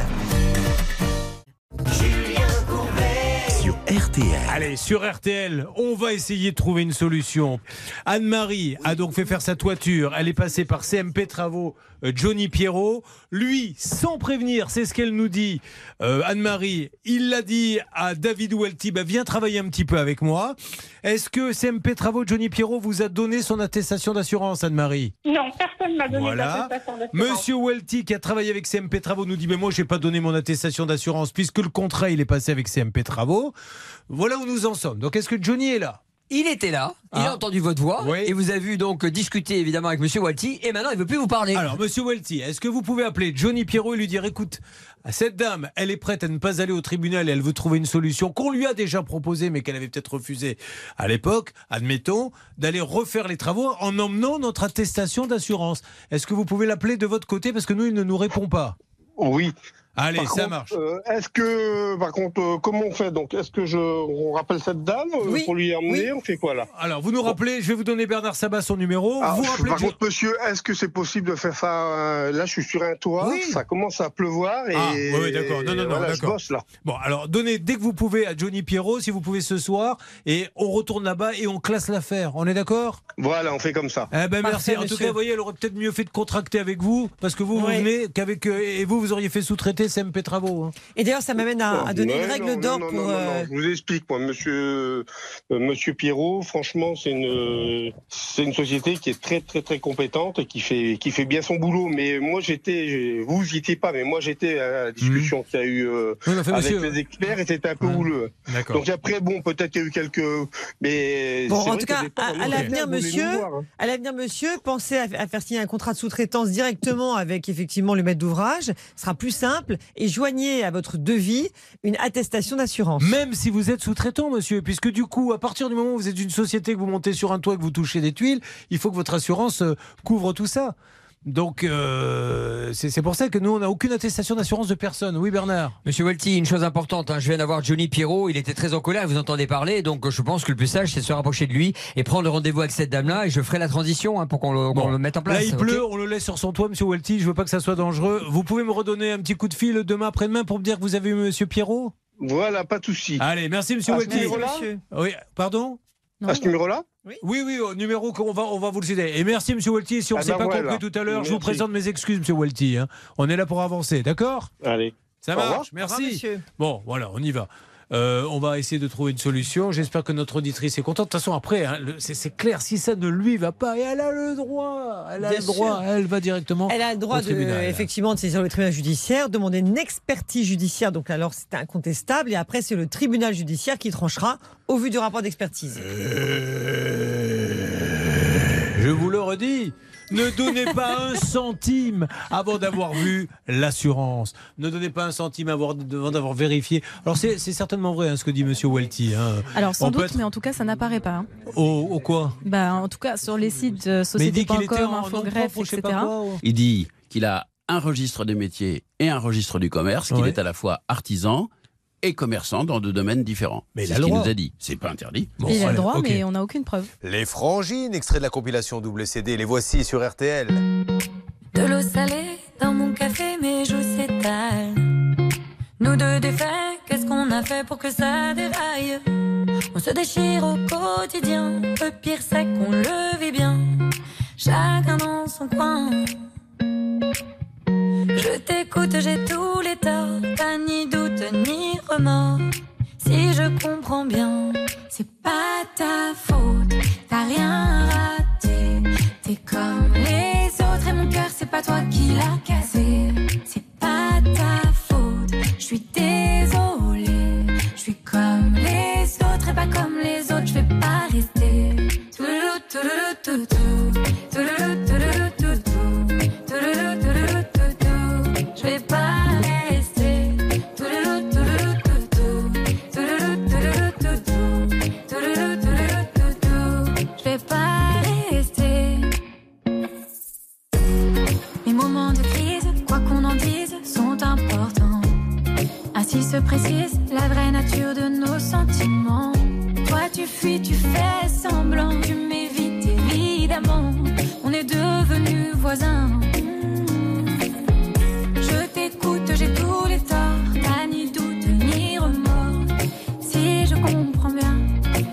RTL. Allez, sur RTL, on va essayer de trouver une solution. Anne-Marie a donc fait faire sa toiture. Elle est passée par CMP Travaux, euh, Johnny Pierrot. Lui, sans prévenir, c'est ce qu'elle nous dit. Euh, Anne-Marie, il l'a dit à David Welty, bah, viens travailler un petit peu avec moi. Est-ce que CMP Travaux, Johnny Pierrot, vous a donné son attestation d'assurance, Anne-Marie? Non, personne m'a donné Voilà. d'attestation d'assurance. Monsieur Welty, qui a travaillé avec CMP Travaux, nous dit Mais moi, je n'ai pas donné mon attestation d'assurance puisque le contrat, il est passé avec CMP Travaux. Voilà où nous en sommes. Donc, est-ce que Johnny est là? Il était là, il Ah. a entendu votre voix Oui. et vous avez vu donc discuter évidemment avec Monsieur Walty et maintenant il veut plus vous parler. Alors, monsieur Welty, est-ce que vous pouvez appeler Johnny Pierrot et lui dire Écoute, cette dame, elle est prête à ne pas aller au tribunal et elle veut trouver une solution qu'on lui a déjà proposée, mais qu'elle avait peut-être refusé à l'époque, admettons, d'aller refaire les travaux en emmenant notre attestation d'assurance. Est-ce que vous pouvez l'appeler de votre côté parce que nous, il ne nous répond pas? Oui. Allez, Par ça contre, marche. euh, est-ce que, par contre, euh, comment on fait Donc, est-ce que je, on rappelle cette dame euh, Oui, pour lui emmener oui. On fait quoi là? Alors, vous nous rappelez, je vais vous donner Bernard Sabat son numéro. Ah, vous je- rappelez Par contre, monsieur, est-ce que c'est possible de faire ça euh, Là, je suis sur un toit, Oui. ça commence à pleuvoir et Ah, oui, d'accord. Non, non, non, voilà, je bosse là. Bon, alors donnez dès que vous pouvez à Johnny Pierrot, si vous pouvez ce soir, et on retourne là-bas et on classe l'affaire. On est d'accord? Voilà, on fait comme ça. Eh ben merci. En tout cas, vous voyez, elle aurait peut-être mieux fait de contracter avec vous, parce que vous, vous venez qu'avec et vous, vous auriez fait sous-traiter CMP Travaux. hein. Et d'ailleurs, ça m'amène à, à donner Non, une règle d'or pour. non, non, euh, Je vous explique, moi, monsieur, euh, monsieur Pierrot, franchement, c'est une, c'est une société qui est très, très, très compétente et qui fait, qui fait bien son boulot. Mais moi, j'étais, vous, j'y étiez pas, mais moi, j'étais à la discussion qu'il y a eu euh, Oui, avec monsieur. les experts et c'était un peu Ouais. houleux. D'accord. Donc après, bon, peut-être qu'il y a eu quelques, mais Bon, c'est en tout cas, à- l'avenir, monsieur, voir, hein. À l'avenir, monsieur, pensez à, à faire signer un contrat de sous-traitance directement avec effectivement le maître d'ouvrage. Ce sera plus simple. Et joignez à votre devis une attestation d'assurance. Même si vous êtes sous-traitant, monsieur, puisque du coup, à partir du moment où vous êtes une société, que vous montez sur un toit, que vous touchez des tuiles, il faut que votre assurance euh, couvre tout ça. Donc, euh, c'est pour ça que nous, on n'a aucune attestation d'assurance de personne. Oui, Bernard Monsieur Walty, une chose importante, hein, je viens d'avoir Johnny Pierrot, il était très en colère, vous entendez parler, donc je pense que le plus sage c'est de se rapprocher de lui et prendre rendez-vous avec cette dame-là et je ferai la transition hein, pour qu'on le, qu'on Bon. le mette en place. Là, il pleut, on le laisse sur son toit, monsieur Welty. Je veux pas que ça soit dangereux. Vous pouvez me redonner un petit coup de fil demain après-demain pour me dire que vous avez eu monsieur Pierrot Voilà, pas de souci. Allez, merci, monsieur Welty. ce numéro-là? Monsieur. Oui, pardon? Non, À ce numéro-là? Oui, oui, au numéro qu'on va, on va vous le céder. Et merci, monsieur Welty. Si on Ah ne s'est ben pas voilà. compris tout à l'heure, je vous présente mes excuses, monsieur Welty. hein. On est là pour avancer, d'accord? Allez. Ça marche, merci. Bon, voilà, on y va. Euh, on va essayer de trouver une solution. J'espère que notre auditrice est contente. De toute façon, après, hein, c'est clair, si ça ne lui va pas, et elle a le droit, elle a Bien le droit, sûr. elle va directement. Elle a le droit au de, tribunal. effectivement de saisir le tribunal judiciaire, demander une expertise judiciaire. Donc alors c'est incontestable. Et après c'est le tribunal judiciaire qui tranchera au vu du rapport d'expertise. Euh, Je vous le redis, Ne donnez pas un centime avant d'avoir vu l'assurance. Ne donnez pas un centime avant d'avoir vérifié. Alors c'est certainement vrai hein, ce que dit Monsieur Welty. hein. Alors sans On doute, être mais en tout cas, ça n'apparaît pas. hein. Au, au quoi? Bah, en tout cas, sur les sites euh, société.com, Infogreffe, etc. pas quoi, ou- Il dit qu'il a un registre des métiers et un registre du commerce, qu'il Ouais. est à la fois artisan et commerçant dans deux domaines différents. Mais il a ce qu'il nous a dit. C'est pas interdit. Bon, il a le droit, mais on n'a aucune preuve. Les frangines, extrait de la compilation double CD, les voici sur RTL. De l'eau salée dans mon café, mes joues s'étalent. Nous deux défaits, qu'est-ce qu'on a fait pour que ça déraille? On se déchire au quotidien, le pire c'est qu'on le vit bien. Chacun dans son coin. Je t'écoute, j'ai tous les torts, pas ni doute ni remords. Si je comprends bien, c'est pas ta faute, t'as rien raté. T'es comme les autres et mon cœur, c'est pas toi qui l'as cassé. C'est pas ta faute, je suis désolée. Je suis comme les autres et pas comme les autres, je vais pas rester. Ainsi se précise la vraie nature de nos sentiments. Toi tu fuis, tu fais semblant, tu m'évites évidemment. On est devenus voisins. Je t'écoute, j'ai tous les torts, pas ni doute ni remords. Si je comprends bien,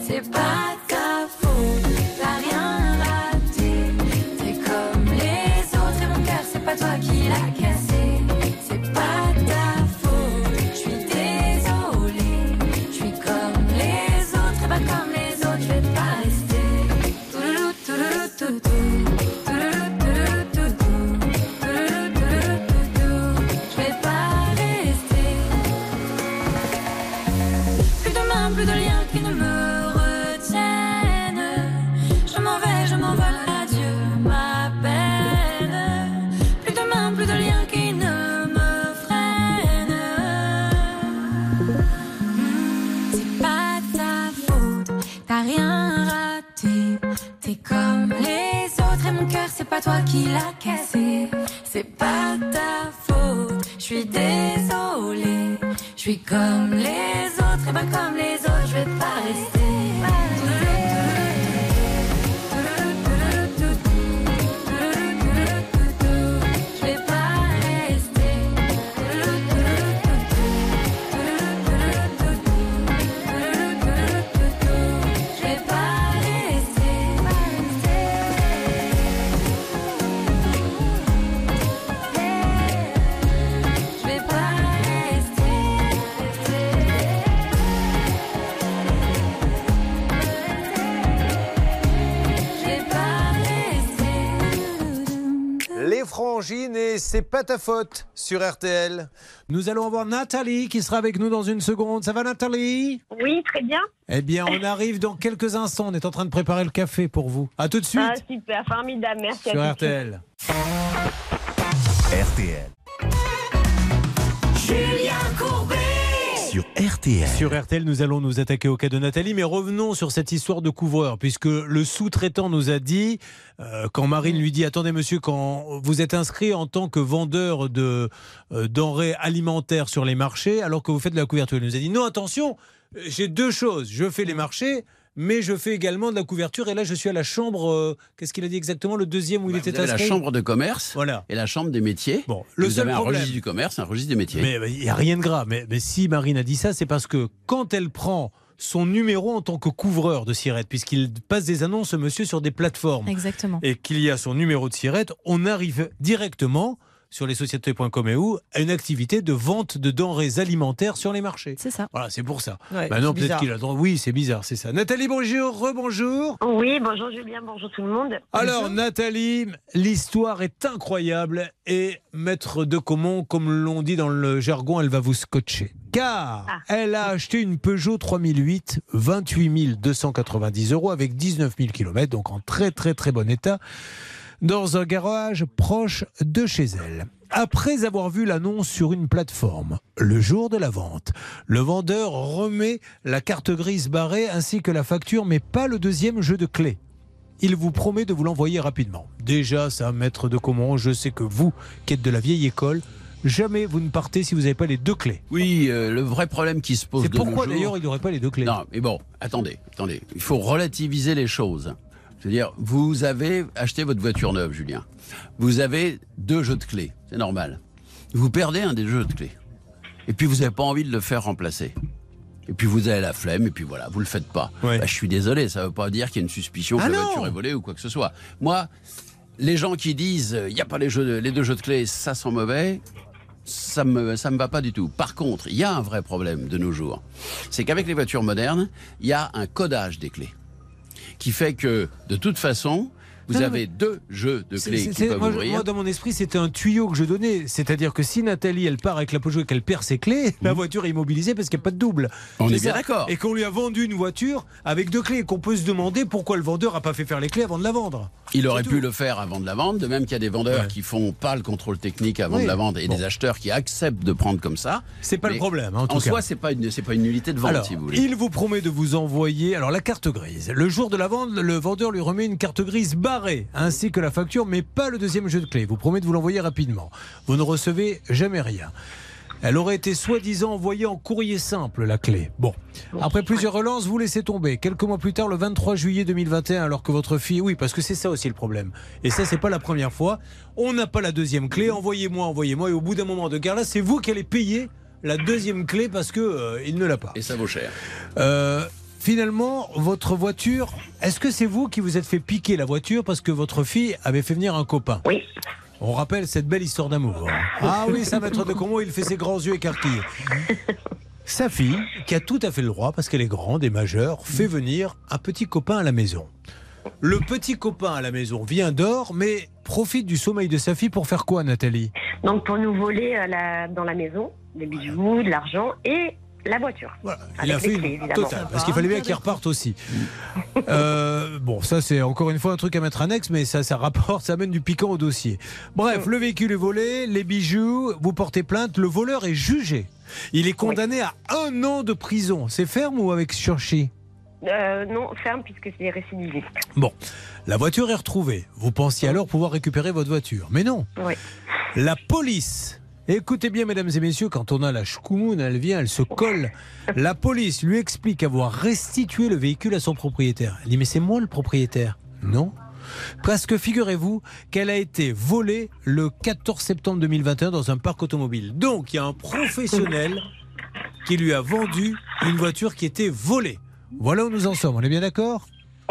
c'est pas mon cœur, c'est pas toi qui l'as cassé. C'est pas ta faute, je suis désolée. Je suis comme les autres et pas comme les autres, je vais pas rester. Et c'est pas ta faute sur RTL. Nous allons avoir Nathalie qui sera avec nous dans une seconde. Ça va Nathalie? Oui, très bien. Eh bien, on arrive dans quelques instants. On est en train de préparer le café pour vous. À tout de suite Ah, super, formidable, merci à sur tous. RTL. RTL. Julien Courbet. Sur RTL. Sur RTL, nous allons nous attaquer au cas de Nathalie, mais revenons sur cette histoire de couvreur, puisque le sous-traitant nous a dit, euh, quand Marine lui dit, attendez monsieur, quand vous êtes inscrit en tant que vendeur de euh, denrées alimentaires sur les marchés, alors que vous faites de la couverture, il nous a dit, non, attention, j'ai deux choses, je fais les marchés, mais je fais également de la couverture, et là je suis à la chambre, euh, qu'est-ce qu'il a dit exactement, le deuxième où il était Vous avez la inscrit chambre de commerce Voilà. et la chambre des métiers. Bon, le vous seul avez un problème- registre du commerce, un registre des métiers. Mais il n'y a rien de grave. Mais, mais si Marine a dit ça, c'est parce que quand elle prend son numéro en tant que couvreur de cigarettes, puisqu'il passe des annonces, ce monsieur, sur des plateformes, Exactement. et qu'il y a son numéro de cigarette, on arrive directement sur les sociétés.com et où à une activité de vente de denrées alimentaires sur les marchés. C'est ça. Voilà, c'est pour ça. Ouais, Maintenant, c'est peut-être qu'il a droit. Oui, c'est bizarre, c'est ça. Nathalie, bonjour, rebonjour. Oui, bonjour Julien, bonjour tout le monde. Alors, Nathalie, l'histoire est incroyable et maître de Comont, comme l'on dit dans le jargon, elle va vous scotcher. Car Ah. elle a acheté une Peugeot 3008, 28 290 euros avec 19 000 km, donc en très très très bon état. Dans un garage proche de chez elle. Après avoir vu l'annonce sur une plateforme, le jour de la vente, le vendeur remet la carte grise barrée ainsi que la facture, mais pas le deuxième jeu de clés. Il vous promet de vous l'envoyer rapidement. Déjà, ça, maître de comment, je sais que vous, qui êtes de la vieille école, jamais vous ne partez si vous n'avez pas les deux clés. Oui, euh, le vrai problème qui se pose C'est pourquoi d'ailleurs il n'aurait pas les deux clés. Non, mais bon, attendez, attendez. Il faut relativiser les choses. Je veux dire, vous avez acheté votre voiture neuve, Julien. Vous avez deux jeux de clés, c'est normal. Vous perdez un des jeux de clés. Et puis vous n'avez pas envie de le faire remplacer. Et puis vous avez la flemme, et puis voilà, vous le faites pas. Bah, je suis désolé, ça ne veut pas dire qu'il y a une suspicion que Ah la non voiture est volée ou quoi que ce soit. Moi, les gens qui disent euh, il n'y a pas les, jeux de- les deux jeux de clés, ça sent mauvais, ça me ça me va pas du tout. Par contre, il y a un vrai problème de nos jours. C'est qu'avec les voitures modernes, il y a un codage des clés qui fait que de toute façon, vous Non, avez deux jeux de clés qui peuvent moi, je- ouvrir. moi, dans mon esprit, c'était un tuyau que je donnais. C'est-à-dire que si Nathalie, elle part avec la Peugeot et qu'elle perd ses clés, la voiture est immobilisée parce qu'il n'y a pas de double. On est bien d'accord. Et qu'on lui a vendu une voiture avec deux clés. Et qu'on peut se demander pourquoi le vendeur n'a pas fait faire les clés avant de la vendre. Il aurait pu le faire avant de la vente, de même qu'il y a des vendeurs qui font pas le contrôle technique avant Oui. de la vente et Bon. des acheteurs qui acceptent de prendre comme ça. C'est pas le problème, en tout cas. soi, c'est pas une c'est pas une nullité de vente Alors, si vous voulez. il vous promet de vous envoyer alors la carte grise. Le jour de la vente, le vendeur lui remet une carte grise ainsi que la facture, mais pas le deuxième jeu de clés. Vous promet de vous l'envoyer rapidement. Vous ne recevez jamais rien. Elle aurait été soi-disant envoyée en courrier simple, la clé. Bon. Après plusieurs relances, vous laissez tomber. Quelques mois plus tard, le 23 juillet 2021, alors que votre fille. Oui, parce que c'est ça aussi le problème. Et ça, c'est pas la première fois. On n'a pas la deuxième clé. Envoyez-moi, envoyez-moi. Et au bout d'un moment de guerre, là, c'est vous qui allez payer la deuxième clé parce que euh, il ne l'a pas. Et ça vaut cher. Euh, finalement, votre voiture, est-ce que c'est vous qui vous êtes fait piquer la voiture parce que votre fille avait fait venir un copain Oui. On rappelle cette belle histoire d'amour. hein. Ah oui, ça, maître de Como, il fait ses grands yeux écarquillés. Sa fille, qui a tout à fait le droit, parce qu'elle est grande et majeure, fait venir un petit copain à la maison. Le petit copain à la maison vient dort, mais profite du sommeil de sa fille pour faire quoi, Nathalie? Donc pour nous voler la- dans la maison des bijoux, de l'argent et la voiture. Il Avec a fait une totale, parce qu'il fallait bien qu'il reparte aussi. Euh, bon, ça c'est encore une fois un truc à mettre annexe, mais ça, ça rapporte, ça amène du piquant au dossier. Bref, le véhicule est volé, les bijoux, vous portez plainte, le voleur est jugé. Il est condamné à un an de prison. C'est ferme ou avec sursis? Euh, non, ferme puisque c'est récidiviste. Bon, la voiture est retrouvée. Vous pensiez alors pouvoir récupérer votre voiture, mais non. Oui. La police. Écoutez bien, mesdames et messieurs, quand on a la chkoumoune, elle vient, elle se colle. La police lui explique avoir restitué le véhicule à son propriétaire. Elle dit Mais c'est moi le propriétaire Non. Parce que figurez-vous qu'elle a été volée le 14 septembre 2021 dans un parc automobile. Donc il y a un professionnel qui lui a vendu une voiture qui était volée. Voilà où nous en sommes, on est bien d'accord?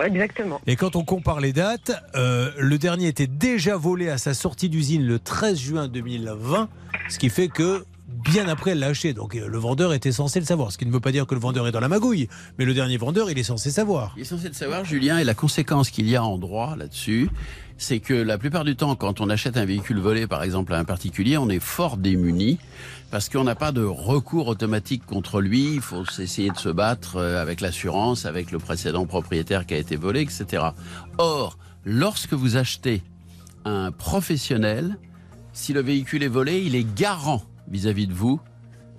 Exactement. et quand on compare les dates, euh, le dernier était déjà volé à sa sortie d'usine le 13 juin 2020, ce qui fait que bien après elle l'a acheté. Donc euh, le vendeur était censé le savoir. Ce qui ne veut pas dire que le vendeur est dans la magouille, mais le dernier vendeur, il est censé savoir. Il est censé le savoir, Julien, et la conséquence qu'il y a en droit là-dessus, c'est que la plupart du temps, quand on achète un véhicule volé, par exemple, à un particulier, on est fort démuni parce qu'on n'a pas de recours automatique contre lui. Il faut essayer de se battre euh, avec l'assurance, avec le précédent propriétaire qui a été volé, etc. Or, lorsque vous achetez un professionnel, si le véhicule est volé, il est garant vis-à-vis de vous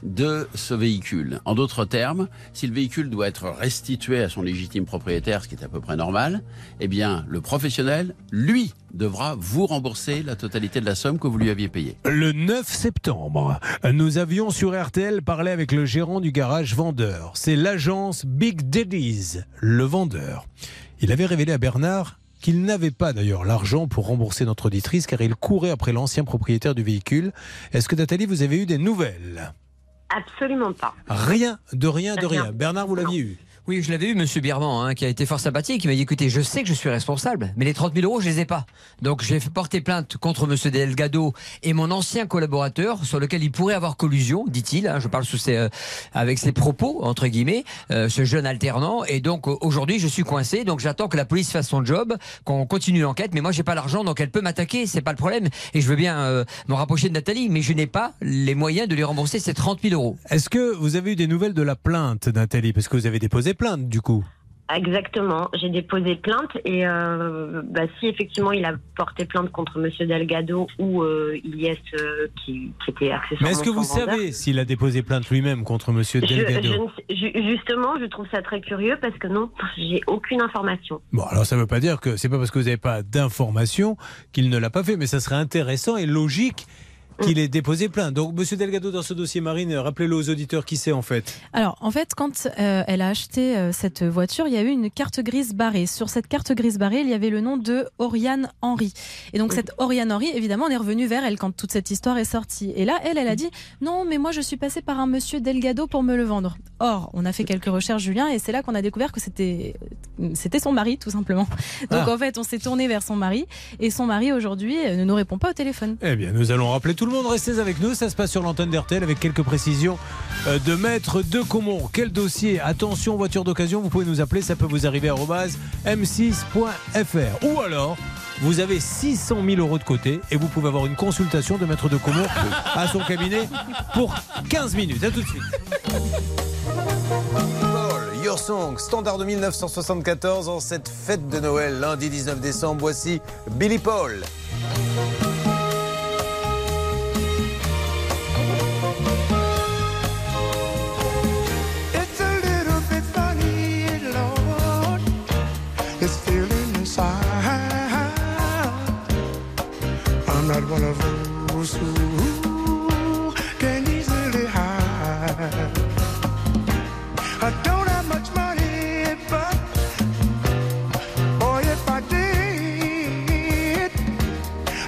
de ce véhicule. En d'autres termes, si le véhicule doit être restitué à son légitime propriétaire, ce qui est à peu près normal, eh bien, le professionnel, lui, devra vous rembourser la totalité de la somme que vous lui aviez payée. Le 9 septembre, nous avions sur RTL parlé avec le gérant du garage vendeur. C'est l'agence Big Daddy's, le vendeur. Il avait révélé à Bernard qu'il n'avait pas d'ailleurs l'argent pour rembourser notre auditrice car il courait après l'ancien propriétaire du véhicule. Est-ce que Nathalie, vous avez eu des nouvelles? Absolument pas. Rien, de rien, de rien. Bernard, vous l'aviez eu Oui, je l'avais eu, monsieur Birman, hein, qui a été fort sympathique. Il m'a dit écoutez, je sais que je suis responsable, mais les 30 000 euros, je les ai pas. Donc, j'ai porter plainte contre monsieur Delgado et mon ancien collaborateur, sur lequel il pourrait avoir collusion, dit-il. hein, je parle sous ses, euh, avec ses propos, entre guillemets, euh, ce jeune alternant. Et donc, aujourd'hui, je suis coincé. Donc, j'attends que la police fasse son job, qu'on continue l'enquête. Mais moi, j'ai pas l'argent, donc elle peut m'attaquer. C'est pas le problème. Et je veux bien euh, me rapprocher de Nathalie, mais je n'ai pas les moyens de lui rembourser ces 30 000 euros. Est-ce que vous avez eu des nouvelles de la plainte, Nathalie? Parce que vous avez déposé plainte, du coup. Exactement. J'ai déposé plainte et euh, bah, si effectivement il a porté plainte contre Monsieur Delgado ou euh, Ilyes euh, qui, qui était accessoirement Mais est-ce que vous vendeur, savez s'il a déposé plainte lui-même contre Monsieur Delgado je justement, je trouve ça très curieux parce que non, j'ai aucune information. Bon, alors ça ne veut pas dire que c'est pas parce que vous n'avez pas d'informations qu'il ne l'a pas fait, mais ça serait intéressant et logique qu'il ait déposé plainte. Donc, Monsieur Delgado, dans ce dossier Marine, rappelez-le aux auditeurs qui c'est en fait? Alors, en fait, quand euh, elle a acheté euh, cette voiture, il y a eu une carte grise barrée. Sur cette carte grise barrée, il y avait le nom de Oriane Henry. Et donc, cette Oriane Henry, évidemment, on est revenu vers elle quand toute cette histoire est sortie. Et là, elle, elle a dit Non, mais moi, je suis passée par un monsieur Delgado pour me le vendre. Or, on a fait quelques recherches, Julien, et c'est là qu'on a découvert que c'était c'était son mari, tout simplement. Donc, Ah. en fait, on s'est tourné vers son mari. Et son mari, aujourd'hui, euh, ne nous répond pas au téléphone. Eh bien, nous allons rappeler tout le monde. Restez avec nous. Ça se passe sur l'antenne d'RTL avec quelques précisions euh, de Maître de Comont. Quel dossier? Attention, voiture d'occasion. Vous pouvez nous appeler. Ça peut vous arriver à arobase m6.fr. Ou alors, vous avez 600 000 euros de côté et vous pouvez avoir une consultation de Maître de Comont à son cabinet pour 15 minutes. À tout de suite. Your Song, standard de 1974 en cette fête de Noël, lundi 19 décembre. Voici Billy Paul.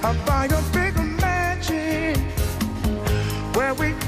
about a bigger magic where we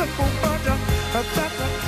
a simple, but uh,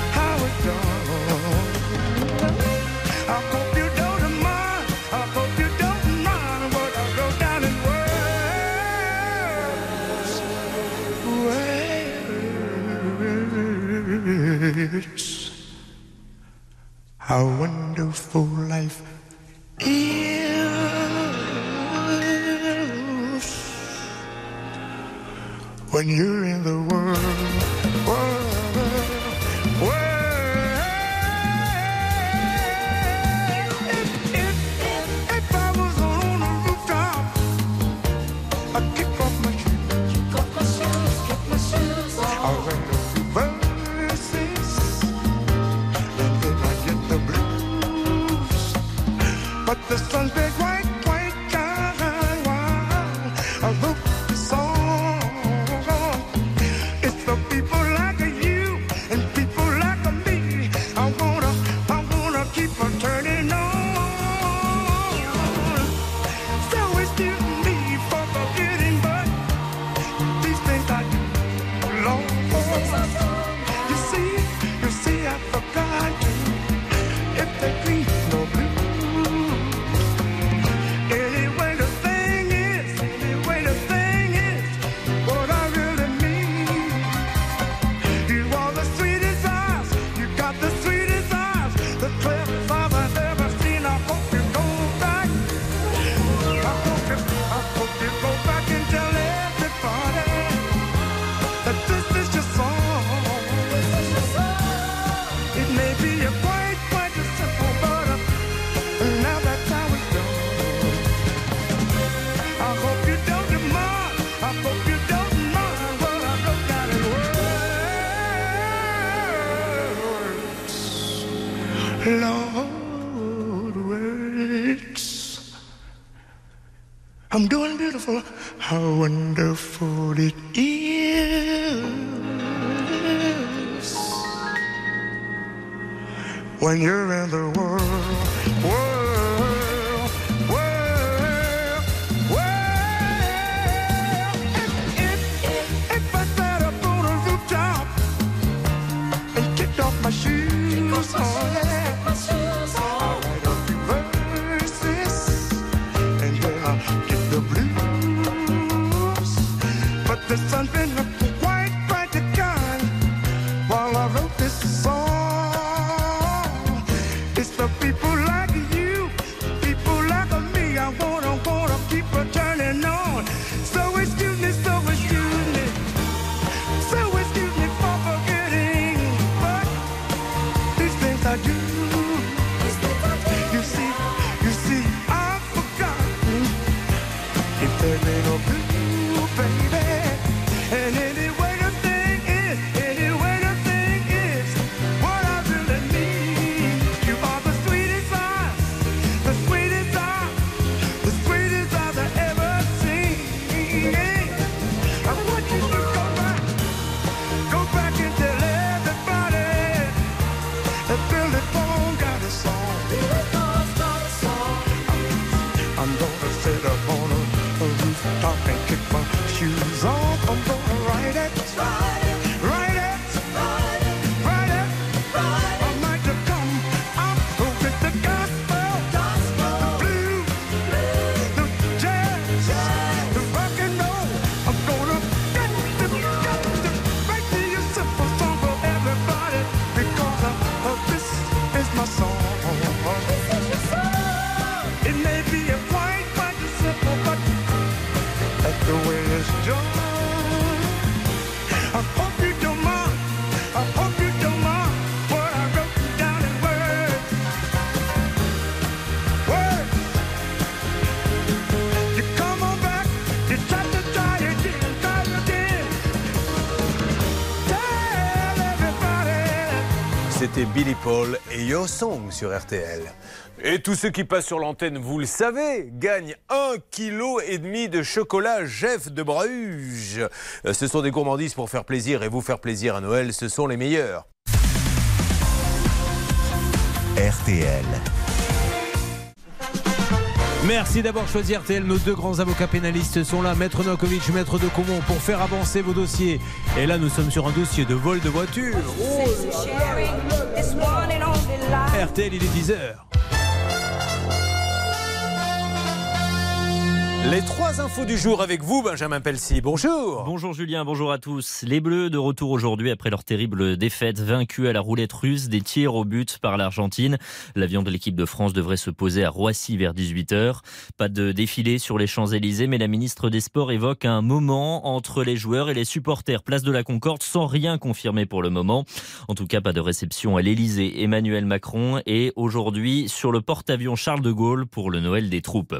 How wonderful it is. When you're I'm gonna Song sur RTL. Et tous ceux qui passent sur l'antenne, vous le savez, gagnent un kilo et demi de chocolat Jeff de Bruges. Euh, Ce sont des gourmandises pour faire plaisir et vous faire plaisir à Noël, ce sont les meilleurs. RTL. Merci d'avoir choisi RTL. Nos deux grands avocats pénalistes sont là, Maître Novakovic, Maître de Comont, pour faire avancer vos dossiers. Et là, nous sommes sur un dossier de vol de voiture. Oh RTL, il est 10h. Les trois infos du jour avec vous, Benjamin Pelsi. Bonjour. Bonjour Julien, bonjour à tous. Les Bleus de retour aujourd'hui après leur terrible défaite, vaincus à la roulette russe des tirs au but par l'Argentine. L'avion de l'équipe de France devrait se poser à Roissy vers 18h. Pas de défilé sur les Champs-Élysées, mais la ministre des Sports évoque un moment entre les joueurs et les supporters. Place de la Concorde sans rien confirmer pour le moment. En tout cas, pas de réception à l'Élysée. Emmanuel Macron est aujourd'hui sur le porte-avions Charles de Gaulle pour le Noël des troupes.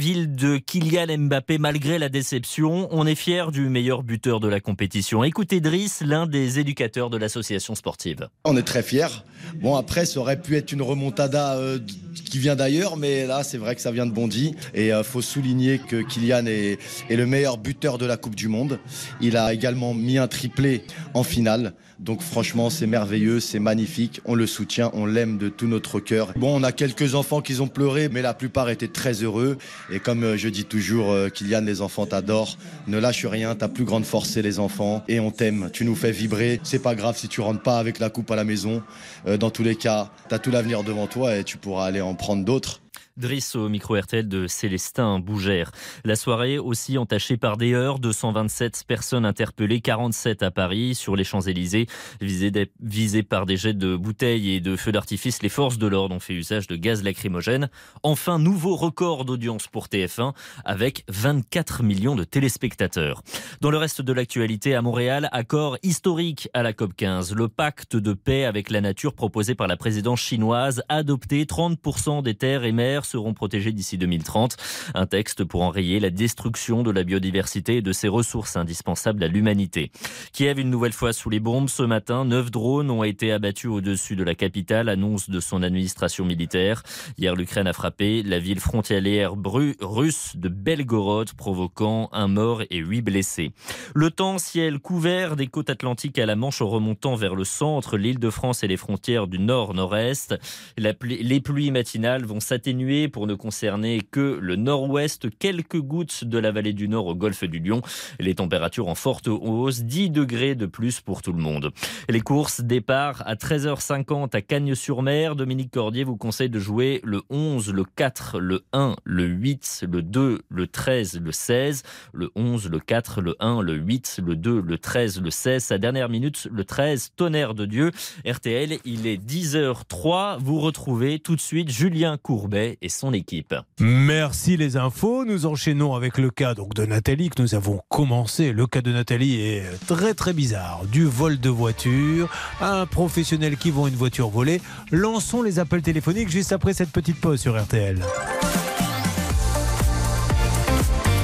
Ville de Kylian Mbappé malgré la déception. On est fier du meilleur buteur de la compétition. Écoutez Driss, l'un des éducateurs de l'association sportive. On est très fiers. Bon, après, ça aurait pu être une remontada euh, qui vient d'ailleurs, mais là, c'est vrai que ça vient de Bondy. Et il faut souligner que Kylian est, est le meilleur buteur de la Coupe du Monde. Il a également mis un triplé en finale. Donc franchement, c'est merveilleux, c'est magnifique. On le soutient, on l'aime de tout notre cœur. Bon, on a quelques enfants qui ont pleuré, mais la plupart étaient très heureux. Et comme euh, je dis toujours, euh, Kylian, les enfants t'adorent. Ne lâche rien, ta plus grande force, c'est les enfants. Et on t'aime, tu nous fais vibrer. C'est pas grave si tu rentres pas avec la coupe à la maison. Euh, dans tous les cas, t'as tout l'avenir devant toi et tu pourras aller en prendre d'autres. Driss au micro RTL de Célestin Bougère. La soirée aussi entachée par des heures, 227 personnes interpellées, 47 à Paris, sur les Champs-Élysées, visées, visées par des jets de bouteilles et de feux d'artifice. Les forces de l'ordre ont fait usage de gaz lacrymogène. Enfin, nouveau record d'audience pour TF1 avec 24 millions de téléspectateurs. Dans le reste de l'actualité, à Montréal, accord historique à la COP15. Le pacte de paix avec la nature proposé par la présidence chinoise, adopté 30% des terres et mers seront protégés d'ici 2030. Un texte pour enrayer la destruction de la biodiversité et de ses ressources indispensables à l'humanité. Kiev, une nouvelle fois sous les bombes. Ce matin, neuf drones ont été abattus au-dessus de la capitale, annonce de son administration militaire. Hier, l'Ukraine a frappé la ville frontalière russe de Belgorod, provoquant un mort et huit blessés. Le temps, ciel couvert des côtes atlantiques à la Manche en remontant vers le centre, l'île de France et les frontières du nord-nord-est. Les pluies matinales vont s'atténuer pour ne concerner que le nord-ouest, quelques gouttes de la vallée du Nord au golfe du Lion. Les températures en forte hausse, 10 degrés de plus pour tout le monde. Les courses, départ à 13h50 à Cagnes-sur-Mer. Dominique Cordier vous conseille de jouer le 11, le 4, le 1, le 8, le 2, le 13, le 16, le 11, le 4, le 1, le 8, le 2, le 13, le 16. Sa dernière minute, le 13, tonnerre de Dieu. RTL, il est 10h03. Vous retrouvez tout de suite Julien Courbet et son équipe. Merci les infos. Nous enchaînons avec le cas donc de Nathalie que nous avons commencé. Le cas de Nathalie est très très bizarre. Du vol de voiture, un professionnel qui vend une voiture volée. Lançons les appels téléphoniques juste après cette petite pause sur RTL.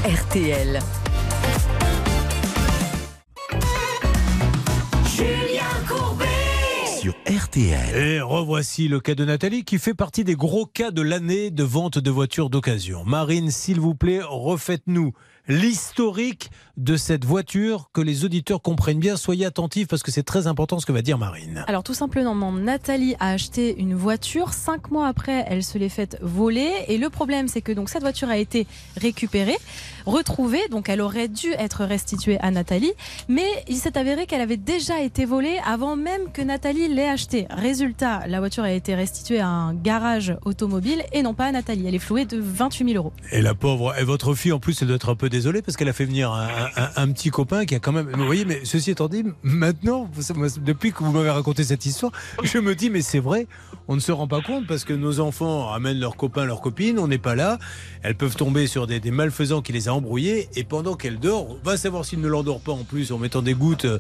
RTL. Et revoici le cas de Nathalie qui fait partie des gros cas de l'année de vente de voitures d'occasion. Marine, s'il vous plaît, refaites-nous l'historique de cette voiture, que les auditeurs comprennent bien. Soyez attentifs parce que c'est très important ce que va dire Marine. Alors tout simplement, Nathalie a acheté une voiture. Cinq mois après, elle se l'est faite voler. Et le problème, c'est que donc cette voiture a été récupérée, retrouvée. Donc elle aurait dû être restituée à Nathalie. Mais il s'est avéré qu'elle avait déjà été volée avant même que Nathalie l'ait achetée. Résultat, la voiture a été restituée à un garage automobile et non pas à Nathalie. Elle est flouée de 28 000 euros. Et la pauvre, et votre fille en plus, elle doit être un peu désolée parce qu'elle a fait venir un, un- un petit copain qui a quand même. Vous voyez, mais ceci étant dit, maintenant, depuis que vous m'avez raconté cette histoire, je me dis, mais c'est vrai, on ne se rend pas compte parce que nos enfants amènent leurs copains, leurs copines, on n'est pas là. Elles peuvent tomber sur des, des malfaisants qui les a embrouillés et pendant qu'elle dort, on va savoir s'ils ne l'endort pas en plus en mettant des gouttes euh,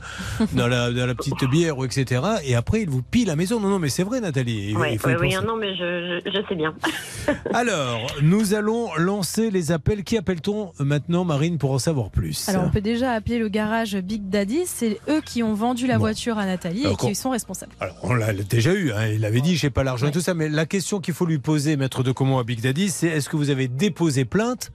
dans la, dans la petite bière ou etc. Et après, ils vous pillent la maison. Non, non, mais c'est vrai, Nathalie. Il- Oui, il faut non, mais je, je, je sais bien. Alors, nous allons lancer les appels. Qui appelle-t-on maintenant, Marine, pour en savoir plus. Alors on peut déjà appeler le garage Big Daddy. C'est eux qui ont vendu la voiture à Nathalie Alors, et qui sont responsables. Alors, on l'a déjà eu, hein, il avait dit j'ai pas l'argent et tout ça, mais la question qu'il faut lui poser, maître de Comont à Big Daddy, c'est est-ce que vous avez déposé plainte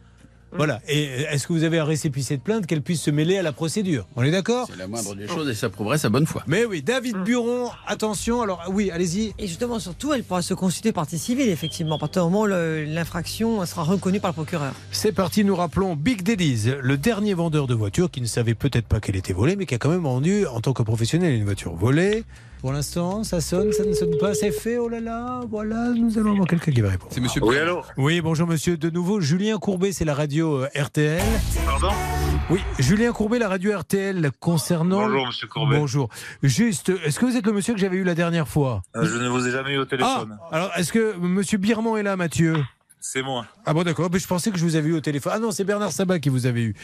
Voilà, et est-ce que vous avez un récépissé de plainte qu'elle puisse se mêler à la procédure? On est d'accord? C'est la moindre des choses et ça prouverait sa bonne foi. Mais oui, David Buron, attention, alors oui, allez-y. Et justement, surtout, elle pourra se constituer partie civile, effectivement, à partir du moment où l'infraction sera reconnue par le procureur. C'est parti, nous rappelons Big Daddy's, le dernier vendeur de voitures qui ne savait peut-être pas qu'elle était volée, mais qui a quand même vendu en tant que professionnel une voiture volée. Pour l'instant, ça sonne, ça ne sonne pas, c'est fait, oh là là, voilà, nous allons avoir quelqu'un qui va répondre. C'est monsieur Oui, allô Oui, bonjour monsieur, de nouveau, Julien Courbet, c'est la radio euh, RTL. Pardon Oui, Julien Courbet, la radio RTL, concernant... Bonjour, monsieur Courbet. Bonjour. Juste, est-ce que vous êtes le monsieur que j'avais eu la dernière fois? Euh, Je ne vous ai jamais eu au téléphone. Ah, alors est-ce que monsieur Birman est là, Mathieu? C'est moi. ah bon d'accord, mais je pensais que je vous avais eu au téléphone. Ah non, c'est Bernard Sabat qui vous avait eu.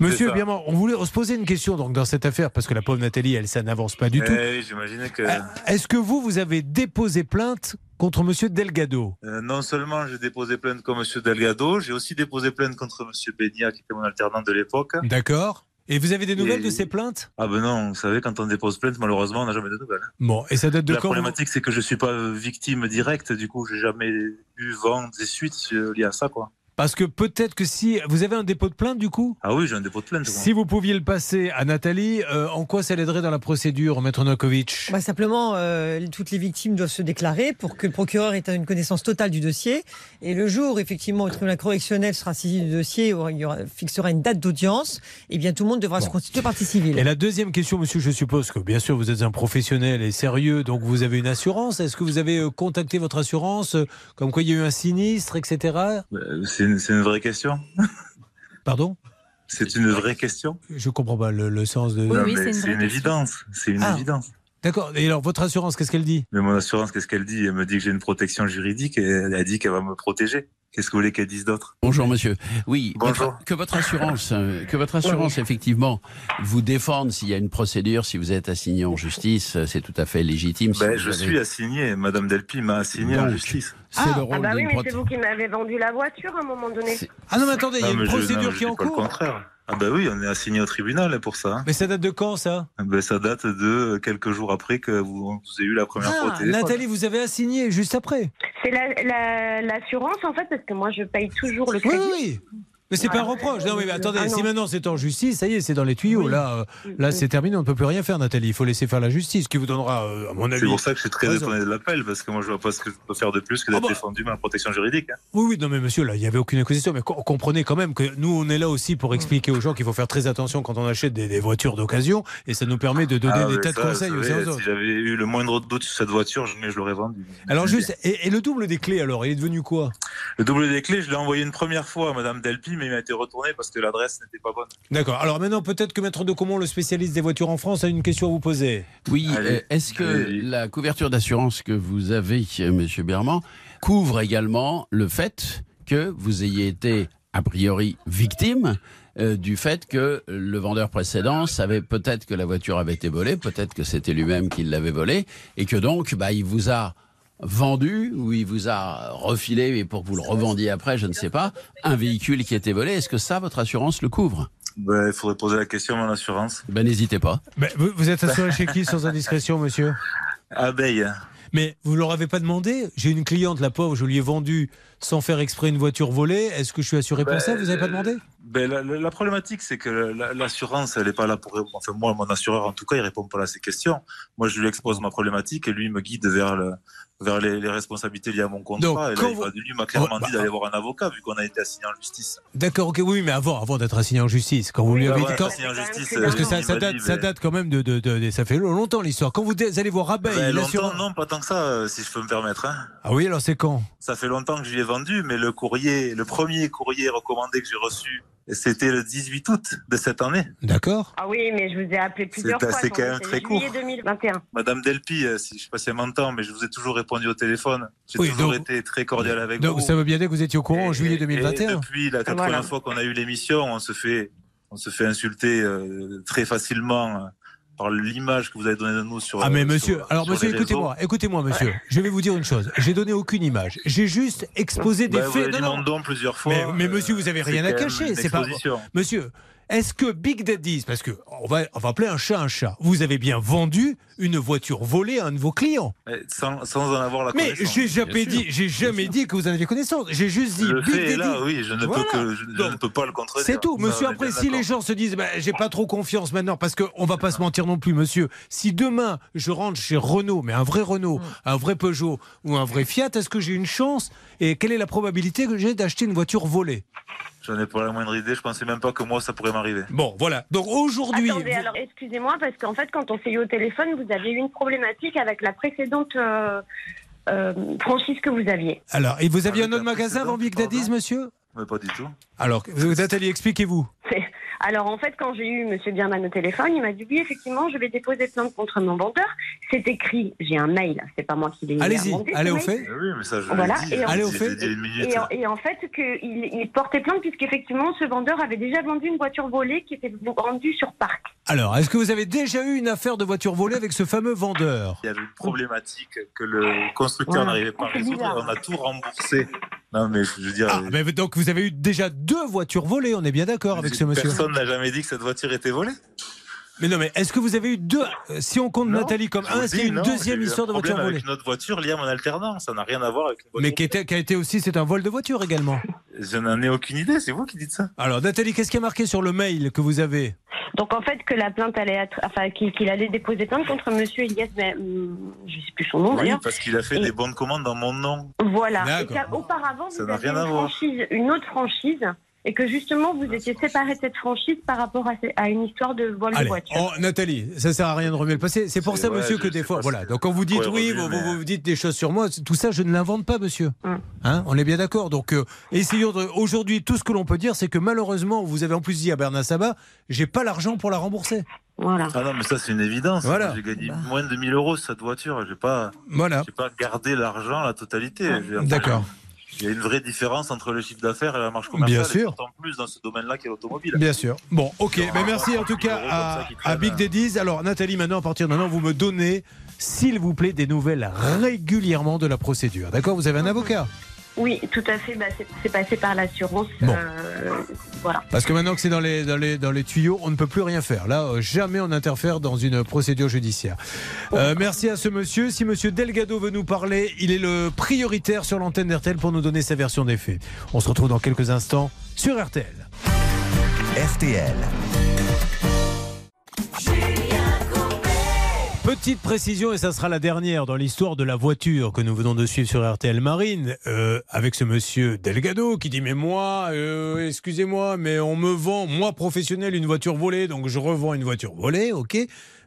Monsieur. Birman, on voulait se poser une question donc dans cette affaire parce que la pauvre Nathalie, elle ça n'avance pas du tout. Eh, J'imaginais que. Est-ce que vous vous avez déposé plainte contre monsieur Delgado? Euh, non seulement j'ai déposé plainte contre M. Delgado, j'ai aussi déposé plainte contre M. Bénia, qui était mon alternant de l'époque. D'accord. Et vous avez des nouvelles Et- de ces plaintes? Ah ben non, vous savez, quand on dépose plainte, malheureusement, on n'a jamais de nouvelles. Bon, et ça date de La quand problématique, c'est que je suis pas victime directe, du coup, j'ai jamais eu vent des suites liées à ça, quoi. Parce que peut-être que si vous avez un dépôt de plainte du coup? Ah oui, j'ai un dépôt de plainte. Si vous pouviez le passer à Nathalie, euh, en quoi ça l'aiderait dans la procédure, maître Novakovic? Bah, simplement, euh, toutes les victimes doivent se déclarer pour que le procureur ait une connaissance totale du dossier. Et le jour, effectivement, où le tribunal correctionnel sera saisi du dossier, où il y aura- fixera une date d'audience, eh bien, tout le monde devra se constituer partie civile. Et la deuxième question, monsieur, je suppose que bien sûr vous êtes un professionnel et sérieux, donc vous avez une assurance. Est-ce que vous avez euh, contacté votre assurance, comme quoi il y a eu un sinistre, etc. C'est une, c'est une vraie question. Pardon? C'est une vraie question? Je comprends pas le, le sens de. Mais c'est une évidence. C'est une Ah. évidence. D'accord. Et alors votre assurance, qu'est-ce qu'elle dit? Mais mon assurance, qu'est-ce qu'elle dit? Elle me dit que j'ai une protection juridique et elle a dit qu'elle va me protéger. Qu'est-ce que vous voulez qu'elle dise d'autre? Bonjour monsieur. Oui, Bonjour. votre- que votre assurance, euh, que votre assurance effectivement vous défende s'il y a une procédure, si vous êtes assigné en justice, euh, c'est tout à fait légitime. si Ben, Je avez- suis assigné, Madame Delpy m'a assigné en justice. C'est le Ah rôle bah oui, mais c'est vous qui m'avez vendu la voiture à un moment donné. Ah non, mais attendez, il y a Ah, une je- procédure non, qui est en dis pas le cours. Ah ben oui, on est assigné au tribunal hein, pour ça. hein. Mais ça date de quand ça? Ben, ça date de quelques jours après que vous, vous avez eu la première fois au Ah, téléphone. Nathalie, vous avez assigné juste après? C'est la- la- l'assurance en fait, parce que moi je paye toujours le Oui, crédit. oui, oui. Mais c'est pas un reproche. Non, mais attendez, Ah, non. si maintenant c'est en justice, ça y est, c'est dans les tuyaux. Là, euh, là, c'est terminé, on ne peut plus rien faire, Nathalie. Il faut laisser faire la justice, qui vous donnera, euh, à mon avis. C'est pour ça que je suis très étonné de l'appel, parce que moi je vois pas ce que je peux faire de plus que d'être défendu ma protection juridique. hein. Oui, oui, non, mais monsieur, là, il n'y avait aucune accusation. Mais co- comprenez quand même que nous, on est là aussi pour expliquer aux gens qu'il faut faire très attention quand on achète des, des voitures d'occasion. Et ça nous permet de donner Ah, des tas de conseils aux Si autres. j'avais eu le moindre doute sur cette voiture, je l'aurais vendue. Alors, juste, et, et le double des clés, alors, il est devenu quoi? Le double des clés, je l'ai envoyé une première fois à Madame Delpy, mais il m'a été retourné parce que l'adresse n'était pas bonne. D'accord. Alors maintenant, peut-être que Maître de Comont, le spécialiste des voitures en France, a une question à vous poser. Oui, euh, est-ce que Allez. la couverture d'assurance que vous avez, euh, Monsieur Berman, couvre également le fait que vous ayez été a priori victime euh, du fait que le vendeur précédent savait peut-être que la voiture avait été volée, peut-être que c'était lui-même qui l'avait volée, et que donc bah, il vous a vendu ou il vous a refilé et pour que vous le revendiez après, je ne sais pas, un véhicule qui était volé. Est-ce que ça, votre assurance le couvre? Ben, il faudrait poser la question à mon assurance. Ben n'hésitez pas. Mais vous, vous êtes assuré chez qui sans indiscrétion, monsieur? Abeille. Mais vous leur avez pas demandé? J'ai une cliente, la pauvre, je lui ai vendu sans faire exprès une voiture volée. Est-ce que je suis assuré pour Ben, ça? Vous n'avez pas demandé? Ben, la, la- la problématique, c'est que la- l'assurance, elle n'est pas là pour. Enfin, moi, mon assureur, en tout cas, il répond pas à ces questions. Moi, je lui expose ma problématique et lui il me guide vers, le, vers les, les responsabilités liées à mon contrat. Donc, et là, il vous- lui m'a clairement Oh, bah, dit d'aller voir un avocat, vu qu'on a été assigné en justice. D'accord, ok, oui, mais avant, avant d'être assigné en justice, quand vous lui bah avez ouais, dit. quand- assigné en justice, Parce que euh, ça, il ça date, dit, ça date quand même de, de- de- Ça fait longtemps l'histoire. Quand vous allez voir Abeille, Ben, longtemps, non, pas tant que ça, euh, si je peux me permettre. hein. Ah oui, alors c'est quand? Ça fait longtemps que je lui ai vendu, mais le courrier, le premier courrier recommandé que j'ai reçu, c'était le 18 août de cette année. D'accord. Ah oui, mais je vous ai appelé plusieurs fois. c'est quand même très court. 2021. Madame Delpy, euh, si, je sais pas si elle m'entend, mais je vous ai toujours répondu au téléphone. J'ai Oui, toujours donc- été très cordial avec Donc vous. ça veut bien dire que vous étiez au courant en juillet Et 2021. depuis la toute Voilà. première fois qu'on a eu l'émission, on se fait, on se fait insulter euh, très facilement euh, par l'image que vous avez donnée de nous sur. Ah mais euh, monsieur, sur- alors sur monsieur, écoutez-moi, écoutez-moi monsieur, je vais vous dire une chose, j'ai donné aucune image, j'ai juste exposé des Bah, vous faits. dit mon nom plusieurs fois. Mais, mais monsieur, vous avez euh, rien à cacher, c'est pas. Monsieur, est-ce que Big Daddy's, parce que on va, on va appeler un chat un chat, vous avez bien vendu une voiture volée à un de vos clients? Mais Sans, sans en avoir la Mais connaissance. j'ai jamais bien dit, j'ai jamais dit que vous en aviez connaissance. J'ai juste dit Le Big fait est Daddy. là, oui, je ne Voilà. peux que, je, je ne peux pas le contredire. C'est tout, monsieur. Après, si les gens se disent, bah, j'ai pas trop confiance maintenant, parce qu'on va pas se mentir non plus, monsieur. Si demain je rentre chez Renault, mais un vrai Renault, un vrai Peugeot ou un vrai Fiat, est-ce que j'ai une chance Et quelle est la probabilité que j'ai d'acheter une voiture volée? J'en ai pas la moindre idée, je pensais même pas que moi ça pourrait m'arriver. Bon, voilà. Donc aujourd'hui. Attendez, alors excusez-moi, parce qu'en fait, quand on s'est eu au téléphone, vous avez eu une problématique avec la précédente euh, euh, franchise que vous aviez. Alors, et vous aviez un autre magasin avant Big Daddy's, monsieur? Mais pas du tout. Alors, vous, Nathalie, expliquez-vous. Alors en fait, quand j'ai eu Monsieur Bierman au téléphone, il m'a dit oui, effectivement, je vais déposer plainte contre mon vendeur. C'est écrit, j'ai un mail, c'est pas moi qui l'ai Allez-y, allez au fait. Oui, mais ça, je Voilà, dit. et en- Allez au fait. a minute. Et en, et en fait, qu'il il portait plainte puisqu'effectivement, ce vendeur avait déjà vendu une voiture volée qui était vendue sur parc. Alors, est-ce que vous avez déjà eu une affaire de voiture volée avec ce fameux vendeur? Il y avait une problématique que le constructeur n'arrivait pas à C'est résoudre on a tout remboursé. Non, mais je veux dire, Ah, mais donc vous avez eu déjà deux voitures volées, on est bien d'accord avec ce monsieur personne n'a jamais dit que cette voiture était volée. Mais non, mais est-ce que vous avez eu deux euh, Si on compte Nathalie comme un, est-ce qu'il y a une non, deuxième eu histoire de voiture volée avec une autre voiture liée à mon alternance. Ça n'a rien à voir avec une voiture. Mais qui, était- qui a été aussi, c'est un vol de voiture également. Je n'en ai aucune idée, c'est vous qui dites ça. Alors Nathalie, qu'est-ce qui est marqué sur le mail que vous avez? Donc en fait, que la plainte allait être, enfin qu'il allait déposer plainte contre Monsieur Elias, mais hum, je sais plus son nom Oui, parce qu'il a fait Et- des bonnes commandes dans mon nom. Voilà. Et D'accord. qu'auparavant, Ça vous n'a aviez rien une à voir. franchise, une autre franchise, et que justement vous étiez séparés de cette franchise par rapport à, une histoire de vol de voiture. oh, Nathalie, ça sert à rien de remuer le passé. C'est pour ça, ouais, monsieur, je que des fois, voilà. Donc quand vous dites oui, vous, mais- vous- vous dites des choses sur moi, tout ça, je ne l'invente pas, monsieur. Hum. Hein on est bien d'accord. Donc euh, essayons de. Aujourd'hui, tout ce que l'on peut dire, c'est que malheureusement, vous avez en plus dit à Bernard Sabat, j'ai pas l'argent pour la rembourser. Voilà. Ah non, mais ça, c'est une évidence. Voilà. J'ai gagné moins de 1000 euros sur cette voiture. J'ai pas, Voilà. j'ai pas gardé l'argent, la totalité. D'accord. Il y a une vraie différence entre le chiffre d'affaires et la marge commerciale. Bien sûr. Et plus dans ce domaine-là qu'est l'automobile. Bien sûr. Bon, ok. Mais merci en tout cas à, à Big Daddies. Alors, Nathalie, maintenant, à partir de maintenant, vous me donnez, s'il vous plaît, des nouvelles régulièrement de la procédure. D'accord? Vous avez un avocat? Oui, tout à fait. Bah, c'est- passé par l'assurance. Bon. euh, voilà. Parce que maintenant que c'est dans les, dans, les, dans les tuyaux, on ne peut plus rien faire. Là, euh, jamais on interfère dans une procédure judiciaire. Euh, merci à ce monsieur. Si monsieur Delgado veut nous parler, il est le prioritaire sur l'antenne d'RTL pour nous donner sa version des faits. On se retrouve dans quelques instants sur RTL. RTL. Petite précision, et ça sera la dernière dans l'histoire de la voiture que nous venons de suivre sur RTL Marine, euh, avec ce monsieur Delgado qui dit Mais moi, euh, excusez-moi, mais on me vend, moi professionnel, une voiture volée, donc je revends une voiture volée, ok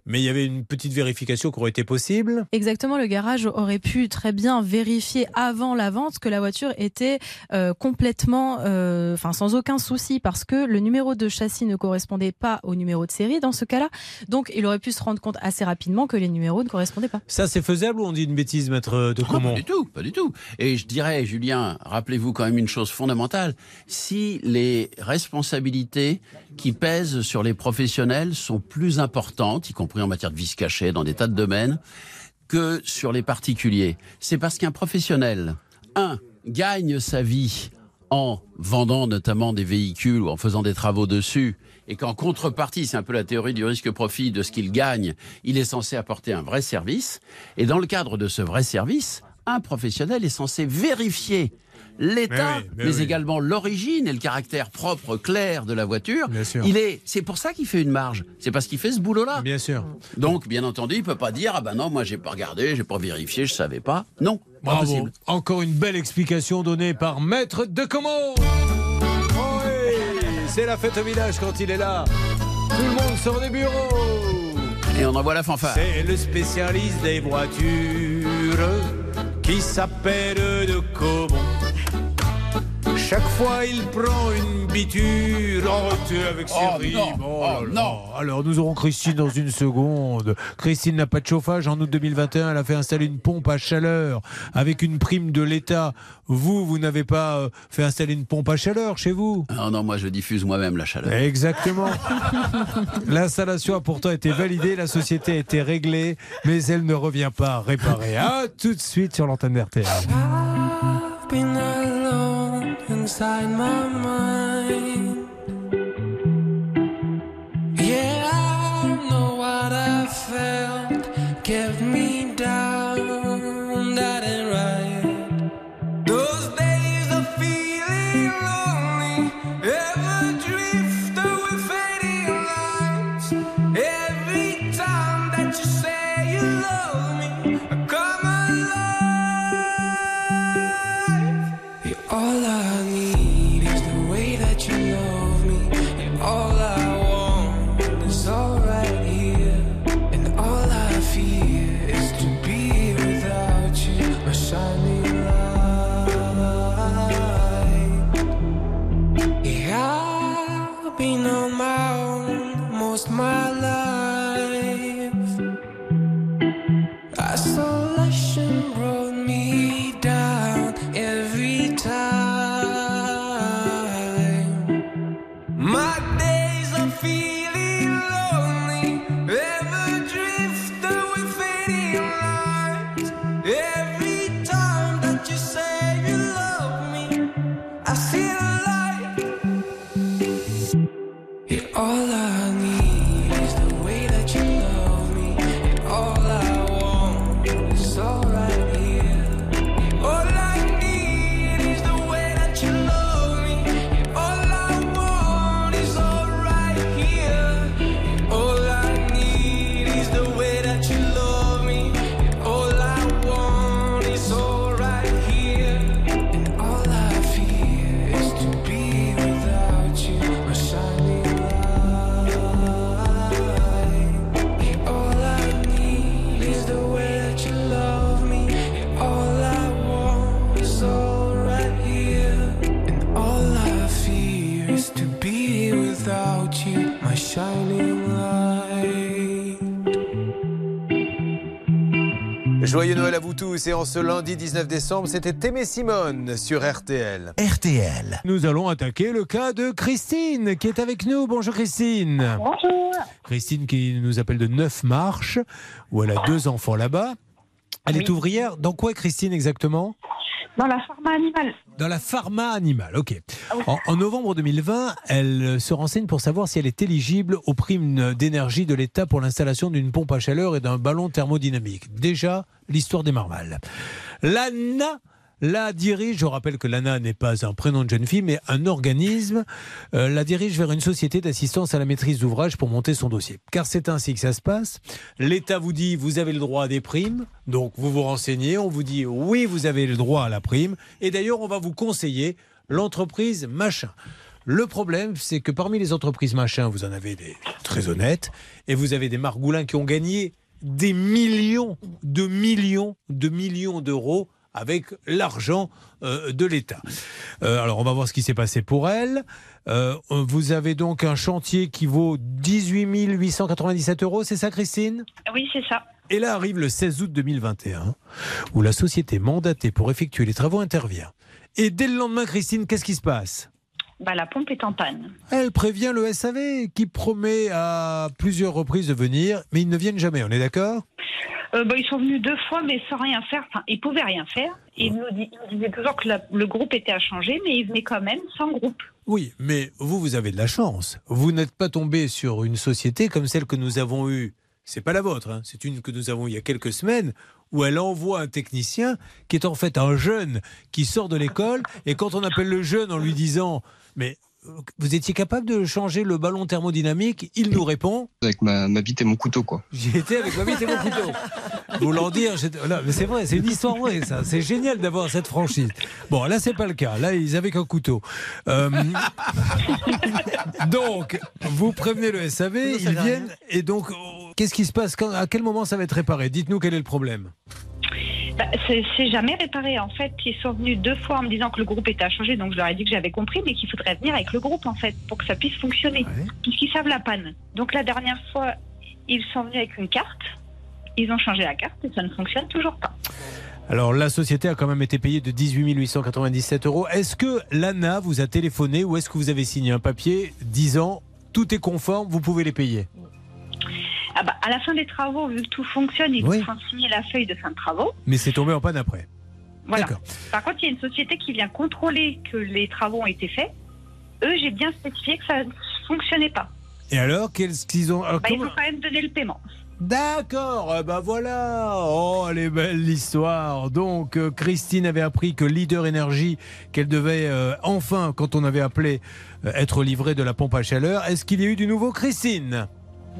Mais il y avait une petite vérification qui aurait été possible. Exactement, le garage aurait pu très bien vérifier avant la vente que la voiture était euh, complètement, euh, enfin sans aucun souci, parce que le numéro de châssis ne correspondait pas au numéro de série dans ce cas-là. Donc il aurait pu se rendre compte assez rapidement que les numéros ne correspondaient pas. Ça, c'est faisable ou on dit une bêtise, maître de Ah, Comont Pas du tout, pas du tout. Et je dirais, Julien, rappelez-vous quand même une chose fondamentale. Si les responsabilités qui pèsent sur les professionnels sont plus importantes, y compris en matière de vice caché, dans des tas de domaines, que sur les particuliers, c'est parce qu'un professionnel, un, gagne sa vie en vendant notamment des véhicules ou en faisant des travaux dessus, et qu'en contrepartie, c'est un peu la théorie du risque-profit de ce qu'il gagne, il est censé apporter un vrai service. Et dans le cadre de ce vrai service, un professionnel est censé vérifier l'état, Mais oui, mais, mais oui. également l'origine et le caractère propre, clair de la voiture. Il est, c'est pour ça qu'il fait une marge. C'est parce qu'il fait ce boulot-là. Bien sûr. Donc, bien entendu, il peut pas dire ah ben non, moi j'ai pas regardé, j'ai pas vérifié, je savais pas. Non, Bravo. Encore une belle explication donnée par Maître de. Oh oui, c'est la fête au village quand il est là. Tout le monde sort des bureaux. Et on envoie la fanfare. C'est le spécialiste des voitures qui s'appelle de Comont. Chaque fois, il prend une biture. Oh, t'es avec ses Oh, rimes. non. Oh Oh, non. Alors, nous aurons Christine dans une seconde. Christine n'a pas de chauffage. En août 2021, elle a fait installer une pompe à chaleur avec une prime de l'État. Vous, vous n'avez pas euh, fait installer une pompe à chaleur chez vous? Non, non, moi je diffuse moi-même la chaleur. Exactement. L'installation a pourtant été validée, la société a été réglée, mais elle ne revient pas réparée. À tout de suite sur l'antenne d'RTL. inside my mind. Joyeux Noël à vous tous et en ce lundi 19 décembre, c'était Témé Simone sur RTL. RTL. Nous allons attaquer le cas de Christine qui est avec nous. Bonjour Christine. Bonjour. Christine qui nous appelle de Neuf Marches, où elle a deux enfants là-bas. Elle est ouvrière. Dans quoi Christine exactement? Dans la pharma animale. Dans la pharma animale, ok. Ah oui. En, en novembre 2020, elle se renseigne pour savoir si elle est éligible aux primes d'énergie de l'État pour l'installation d'une pompe à chaleur et d'un ballon thermodynamique. Déjà, l'histoire démarre mal. L'ANA la dirige, je rappelle que l'ANA n'est pas un prénom de jeune fille, mais un organisme, euh, la dirige vers une société d'assistance à la maîtrise d'ouvrage pour monter son dossier. Car c'est ainsi que ça se passe. L'État vous dit, vous avez le droit à des primes, donc vous vous renseignez, on vous dit, oui, vous avez le droit à la prime, et d'ailleurs, on va vous conseiller l'entreprise machin. Le problème, c'est que parmi les entreprises machin, vous en avez des très honnêtes, et vous avez des margoulins qui ont gagné des millions de millions de millions d'euros avec l'argent euh, de l'État. Euh, alors on va voir ce qui s'est passé pour elle. Euh, vous avez donc un chantier qui vaut 18 897 euros, c'est ça Christine? Oui, c'est ça. Et là arrive le 16 août 2021, où la société mandatée pour effectuer les travaux intervient. Et dès le lendemain, Christine, qu'est-ce qui se passe? Bah, la pompe est en panne. Elle prévient le SAV qui promet à plusieurs reprises de venir, mais ils ne viennent jamais, on est d'accord? Euh, bah, ils sont venus deux fois, mais sans rien faire. Enfin, ils pouvaient rien faire. Et ils nous, disaient toujours que la- le groupe était à changer, mais ils venaient quand même sans groupe. Oui, mais vous, vous avez de la chance. Vous n'êtes pas tombé sur une société comme celle que nous avons eue. C'est pas la vôtre, hein. c'est une que nous avons eue il y a quelques semaines, où elle envoie un technicien qui est en fait un jeune qui sort de l'école. Et quand on appelle le jeune en lui disant Mais euh, vous étiez capable de changer le ballon thermodynamique? Il nous répond Avec ma, ma bite et mon couteau, quoi. J'y étais avec ma bite et mon couteau. Voulant dire, là, mais c'est vrai, c'est une histoire vraie, ça. C'est génial d'avoir cette franchise. Bon, là, c'est pas le cas. Là, ils avaient qu'un couteau. Euh, donc, vous prévenez le SAV, Non, ils viennent, et donc, qu'est-ce qui se passe? Quand- À quel moment ça va être réparé? Dites-nous quel est le problème. Bah, c'est c'est jamais réparé. En fait, ils sont venus deux fois en me disant que le groupe était à changer. Donc, je leur ai dit que j'avais compris, mais qu'il faudrait venir avec le groupe, en fait, pour que ça puisse fonctionner. Puisqu'ils savent la panne. Donc, la dernière fois, ils sont venus avec une carte. Ils ont changé la carte et ça ne fonctionne toujours pas. Alors, la société a quand même été payée de 18 897 euros. Est-ce que l'ANA vous a téléphoné ou est-ce que vous avez signé un papier disant tout est conforme, vous pouvez les payer Ah bah, à la fin des travaux, vu que tout fonctionne, ils Oui. vous font signer la feuille de fin de travaux. Mais c'est tombé en panne après. Voilà. Par contre, il y a une société qui vient contrôler que les travaux ont été faits. Eux, j'ai bien spécifié que ça ne fonctionnait pas. Et alors, qu'est-ce qu'ils ont alors, Bah, il comment- faut quand même donner le paiement. D'accord, ben voilà. Oh, elle est belle l'histoire. Donc, euh, Christine avait appris que Leader Énergie, qu'elle devait euh, enfin, quand on avait appelé, euh, être livrée de la pompe à chaleur. Est-ce qu'il y a eu du nouveau, Christine?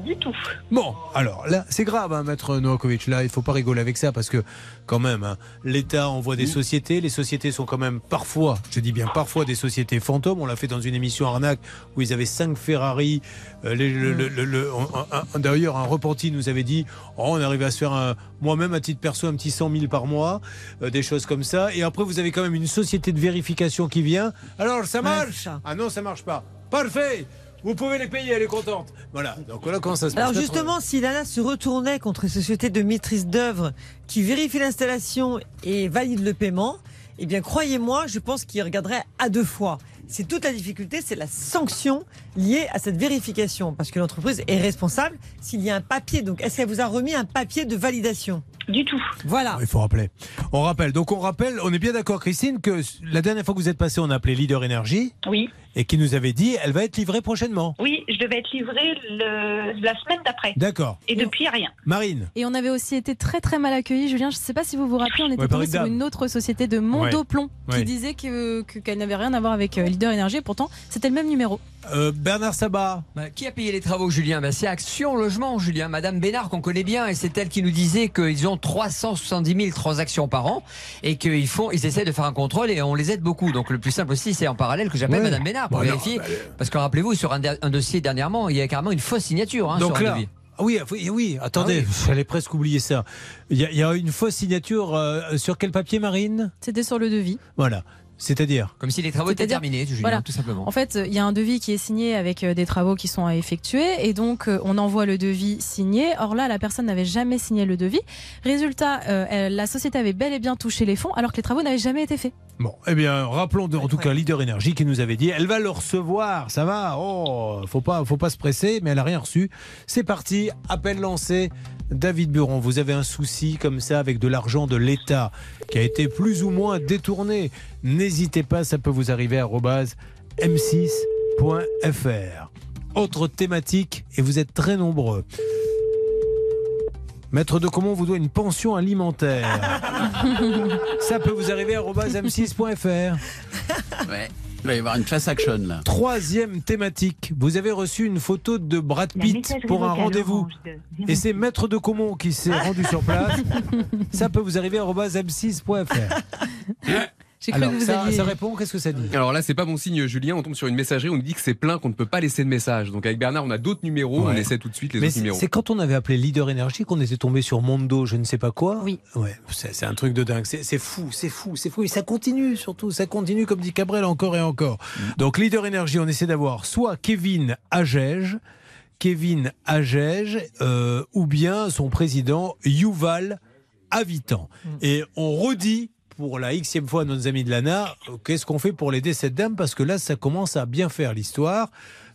Du tout. Bon, alors là, c'est grave, hein, maître Novakovic. Là, il faut pas rigoler avec ça parce que, quand même, hein, l'État envoie des sociétés. Les sociétés sont quand même parfois, je dis bien parfois, des sociétés fantômes. On l'a fait dans une émission Arnaque où ils avaient cinq Ferrari. Euh, les- le- le- le- le- un- un- D'ailleurs, un repenti nous avait dit oh, on arrivait à se faire un- moi-même à titre perso un petit 100 000 par mois, euh, des choses comme ça. Et après, vous avez quand même une société de vérification qui vient. Alors, ça marche? Ah non, ça marche pas. Parfait vous pouvez les payer, elle est contente. Voilà, donc voilà comment ça se passe. Alors justement, si l'ANA se retournait contre une société de maîtrise d'œuvre qui vérifie l'installation et valide le paiement, eh bien croyez-moi, je pense qu'il regarderait à deux fois. C'est toute la difficulté, c'est la sanction liée à cette vérification, parce que l'entreprise est responsable s'il y a un papier. Donc, est-ce qu'elle vous a remis un papier de validation? Du tout. Voilà. Il faut rappeler. On rappelle. Donc on rappelle, on est bien d'accord, Christine, que la dernière fois que vous êtes passé, on a appelé Leader Énergie. Oui. Et qui nous avait dit, elle va être livrée prochainement. Oui, je devais être livrée le- la semaine d'après. D'accord. Et depuis, rien. Marine. Et on avait aussi été très très mal accueillis, Julien. Je ne sais pas si vous vous rappelez, on était tombé sur une autre société de Mondoplomb Ouais. qui Ouais. disait que que- qu'elle n'avait rien à voir avec euh, Leader Énergie. Pourtant, c'était le même numéro. Euh, Bernard Sabat. Bah, qui a payé les travaux, Julien? Bah, C'est Action Logement, Julien. Madame Bénard, qu'on connaît bien, et c'est elle qui nous disait qu'ils ont 370 000 transactions par an et qu'ils font, ils essaient de faire un contrôle et on les aide beaucoup. Donc le plus simple aussi, c'est en parallèle que j'appelle Ouais. Madame Bénard pour non, vérifier. bah, Parce que rappelez-vous, sur un, un dossier dernièrement, il y a carrément une fausse signature hein, Donc sur un là, devis. ah oui, oui, oui, attendez, j'allais presque oublier ça. Il y, a- il y a une fausse signature euh, sur quel papier, Marine? C'était sur le devis. Voilà. C'est-à-dire Comme si les travaux étaient terminés, Julien, voilà. tout simplement. En fait, il y a un devis qui est signé avec euh, des travaux qui sont à effectuer et donc euh, on envoie le devis signé. Or là, la personne n'avait jamais signé le devis. Résultat, euh, la société avait bel et bien touché les fonds alors que les travaux n'avaient jamais été faits. Bon, eh bien, rappelons de- en tout cas Leader Énergie qui nous avait dit elle va le recevoir, ça va, oh, faut pas, faut pas se presser, mais elle a rien reçu. C'est parti, appel lancé. David Buron, vous avez un souci comme ça avec de l'argent de l'État qui a été plus ou moins détourné. N'hésitez pas, ça peut vous arriver à arobase m6.fr. Autre thématique, et vous êtes très nombreux. Maître de Comont vous doit une pension alimentaire. Ça peut vous arriver à arobase m6.fr. Ouais. Il va y avoir une class action là. Troisième thématique, vous avez reçu une photo de Brad Pitt pour un rendez-vous. Et c'est Maître de Comont qui s'est rendu sur place. Ça peut vous arriver à arobase m6.fr. Cru Alors, que vous ça, alliez- ça répond, qu'est-ce que ça dit Alors là, c'est pas bon signe, Julien. On tombe sur une messagerie, on nous dit que c'est plein, qu'on ne peut pas laisser de message. Donc avec Bernard, on a d'autres numéros, on essaie tout de suite les Mais autres c'est numéros. c'est quand on avait appelé Leader Énergie qu'on était tombé sur Mondo, je ne sais pas quoi. Oui. Ouais, c'est un truc de dingue. C'est fou, c'est fou, c'est fou. Et ça continue surtout, ça continue comme dit Cabrel encore et encore. Donc Leader Énergie, on essaie d'avoir soit Kevin Agege, Kevin Agege, euh, ou bien son président Yuval Avitan. Et on redit pour la xème fois à nos amis de l'ANA, qu'est-ce qu'on fait pour l'aider cette dame? Parce que là, ça commence à bien faire l'histoire.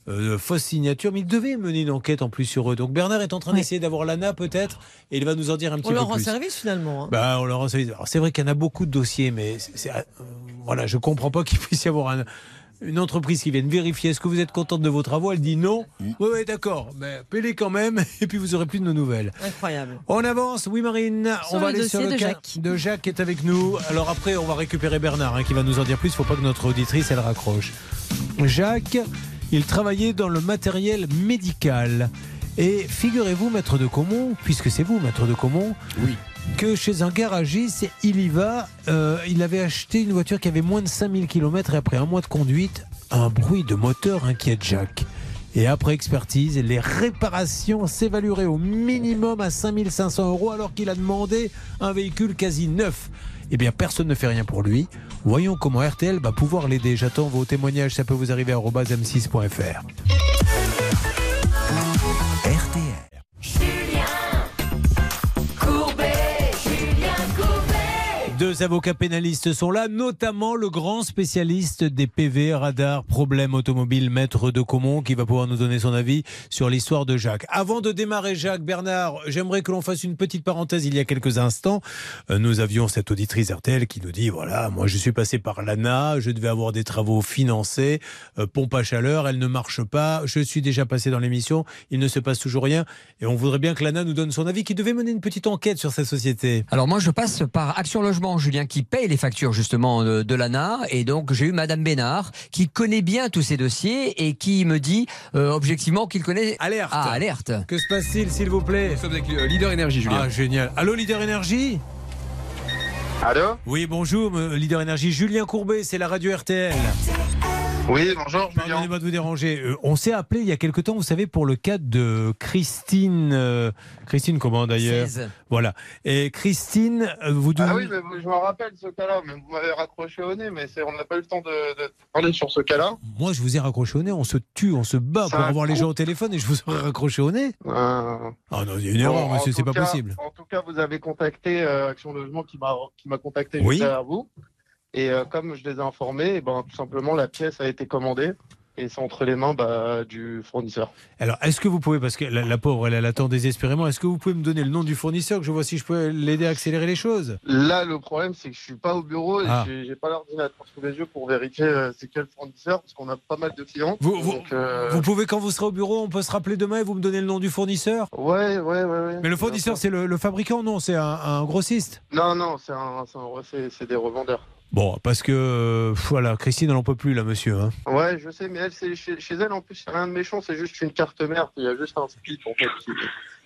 Euh, fausse signature, mais il devait mener une enquête en plus sur eux. Donc Bernard est en train d'essayer d'avoir l'ANA peut-être, et il va nous en dire un petit On peu leur rend plus. service finalement. hein. Bah, on leur rend service. Alors, c'est vrai qu'il y en a beaucoup de dossiers, mais c'est- c'est- euh, voilà, je comprends pas qu'il puisse y avoir un- une entreprise qui vienne vérifier est-ce que vous êtes contente de vos travaux. Elle dit non. Oui, oui, d'accord, mais payez quand même, et puis vous aurez plus de nos nouvelles. Incroyable. On avance, oui Marine. Sur on va le aller sur dossier le de cas Jacques. de Jacques qui est avec nous. Alors après, on va récupérer Bernard hein, qui va nous en dire plus. Il faut pas que notre auditrice elle raccroche. Jacques, il travaillait dans le matériel médical. Et figurez-vous, maître de Comont, puisque c'est vous, maître de Comont, oui. Que chez un garagiste, il y va, il avait acheté une voiture qui avait moins de 5000 km et après un mois de conduite, un bruit de moteur inquiète Jacques. Et après expertise, les réparations s'évalueraient au minimum à 5500 euros alors qu'il a demandé un véhicule quasi neuf. Eh bien, personne ne fait rien pour lui. Voyons comment RTL va pouvoir l'aider. J'attends vos témoignages. Ça peut vous arriver à arobase m6.fr. Avocats pénalistes sont là, notamment le grand spécialiste des PV, radars, problèmes automobiles, maître de Comont, qui va pouvoir nous donner son avis sur l'histoire de Jacques. Avant de démarrer, Jacques, Bernard, j'aimerais que l'on fasse une petite parenthèse. Il y a quelques instants, euh, nous avions cette auditrice RTL qui nous dit, voilà, moi je suis passé par l'ANA, je devais avoir des travaux financés, euh, pompe à chaleur, elle ne marche pas, je suis déjà passé dans l'émission, il ne se passe toujours rien, et on voudrait bien que l'ANA nous donne son avis, qui devait mener une petite enquête sur sa société. Alors moi je passe par Action Logement, Julien, qui paye les factures justement de, de l'ANA. Et donc j'ai eu Madame Bénard, qui connaît bien tous ces dossiers et qui me dit euh, objectivement qu'il connaît... Alerte Ah, alerte Que se passe-t-il, s'il vous plaît? Nous sommes avec euh, Leader Énergie, Julien. Ah, génial. Allô, Leader Énergie? Allô? Oui, bonjour, Leader Énergie. Julien Courbet, c'est la radio RTL. Oui, bonjour. Pardonnez-moi de vous déranger. Euh, on s'est appelé il y a quelque temps, vous savez, pour le cas de Christine. euh, Christine, comment d'ailleurs 16. Voilà. Et Christine, euh, vous Ah oui, mais je me rappelle ce cas-là, mais vous m'avez raccroché au nez, mais c'est- on n'a pas eu le temps de, de parler sur ce cas-là. Moi, je vous ai raccroché au nez. On se tue, on se bat pour avoir les gens au téléphone et je vous aurais raccroché au nez. Euh, Ah non, il y a une erreur, en monsieur, c'est pas cas- possible. En tout cas, vous avez contacté euh, Action Logement qui m'a qui m'a contacté Oui. juste derrière vous. Et euh, comme je les ai informés, eh ben, tout simplement, la pièce a été commandée et c'est entre les mains bah, du fournisseur. Alors, est-ce que vous pouvez, parce que la, la pauvre, elle, elle attend désespérément, est-ce que vous pouvez me donner le nom du fournisseur que je vois si je peux l'aider à accélérer les choses? Là, le problème, c'est que je suis pas au bureau et Ah. j'ai j'ai pas l'ordinateur sous les yeux pour vérifier euh, c'est quel fournisseur, parce qu'on a pas mal de clients. Vous- vous- Donc, euh, Vous pouvez, quand vous serez au bureau, on peut se rappeler demain et vous me donnez le nom du fournisseur? Ouais, ouais, ouais. ouais. Mais le fournisseur, c'est le, le fabricant, non? C'est un, un grossiste? Non, non, c'est des revendeurs. Bon, parce que, euh, voilà, Christine, elle n'en peut plus, là, monsieur. hein. Ouais, je sais, mais elle, c'est- chez, elle, en plus, rien de méchant, c'est juste une carte mère, il y a juste un split, en fait.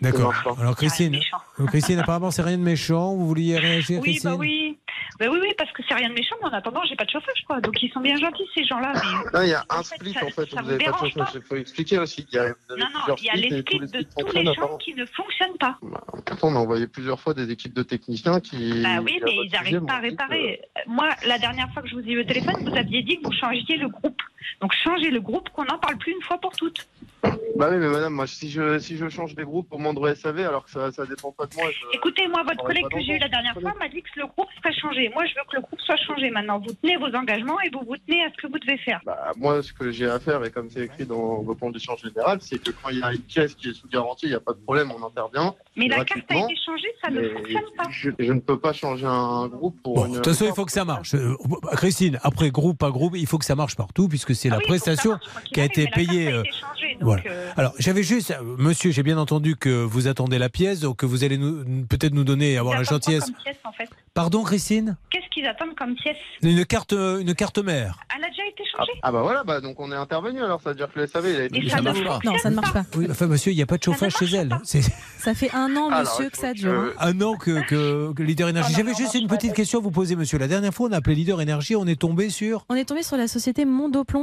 D'accord. Alors, Christine, euh, Christine, apparemment, c'est rien de méchant. Vous vouliez réagir, Oui, Christine bah oui. Ben oui, oui, parce que c'est rien de méchant, mais en attendant, j'ai pas de chauffage, quoi. Donc ils sont bien gentils, ces gens-là. Mais... Non, il y a un split en fait, ça vous n'avez pas de dérange chauffage. pas Il faut expliquer aussi. Il y a, Non, non, il y a les splits de tous les gens qui ne fonctionnent pas. Pourtant, on a envoyé plusieurs fois des équipes de techniciens qui. Bah oui, mais ils n'arrivent pas à réparer. Moi, la dernière fois que je vous ai eu au téléphone, vous aviez dit que vous changiez le groupe. Donc changez le groupe, qu'on n'en parle plus une fois pour toutes. Bah oui, mais madame, moi, si je, si je change des groupes au moindre SAV, alors que ça, ça dépend pas de moi. je- Écoutez, moi, votre collègue que j'ai eu la dernière fois m'a dit que le groupe serait changé. Moi, je veux que le groupe soit changé maintenant. Vous tenez vos engagements et vous vous tenez à ce que vous devez faire. Bah, moi, ce que j'ai à faire, et comme c'est écrit dans vos conditions générales, c'est que quand il y a une pièce qui est sous garantie, il n'y a pas de problème, on intervient. Mais la carte a été changée, ça ne fonctionne pas. je, je ne peux pas changer un groupe pour Bon, une. de toute façon, il faut que ça marche. Euh, Christine, après groupe à groupe, il faut que ça marche partout puisque c'est la prestation qui a été payée. euh, voilà. Alors, j'avais juste, euh, monsieur, j'ai bien entendu que vous attendez la pièce, donc que vous allez nous peut-être nous donner, avoir la gentillesse. comme pièce, en fait? Pardon, Christine? Qu'est-ce qu'ils attendent comme pièce? Une carte, euh, une carte mère. Elle a déjà été changée? Ah bah voilà, bah donc on est intervenu alors, ça veut dire que le SAV, il a été Et ça ne fonctionne Non, ça ne marche pas. Oui, enfin, monsieur, il n'y a pas de chauffage chez elle. C'est Ça fait un an, Alors, monsieur, que ça dure. hein. un an que, que, que Leader Énergie. J'avais juste une petite question à vous poser, monsieur. La dernière fois, on a appelé Leader Énergie, on est tombé sur. On est tombé sur la société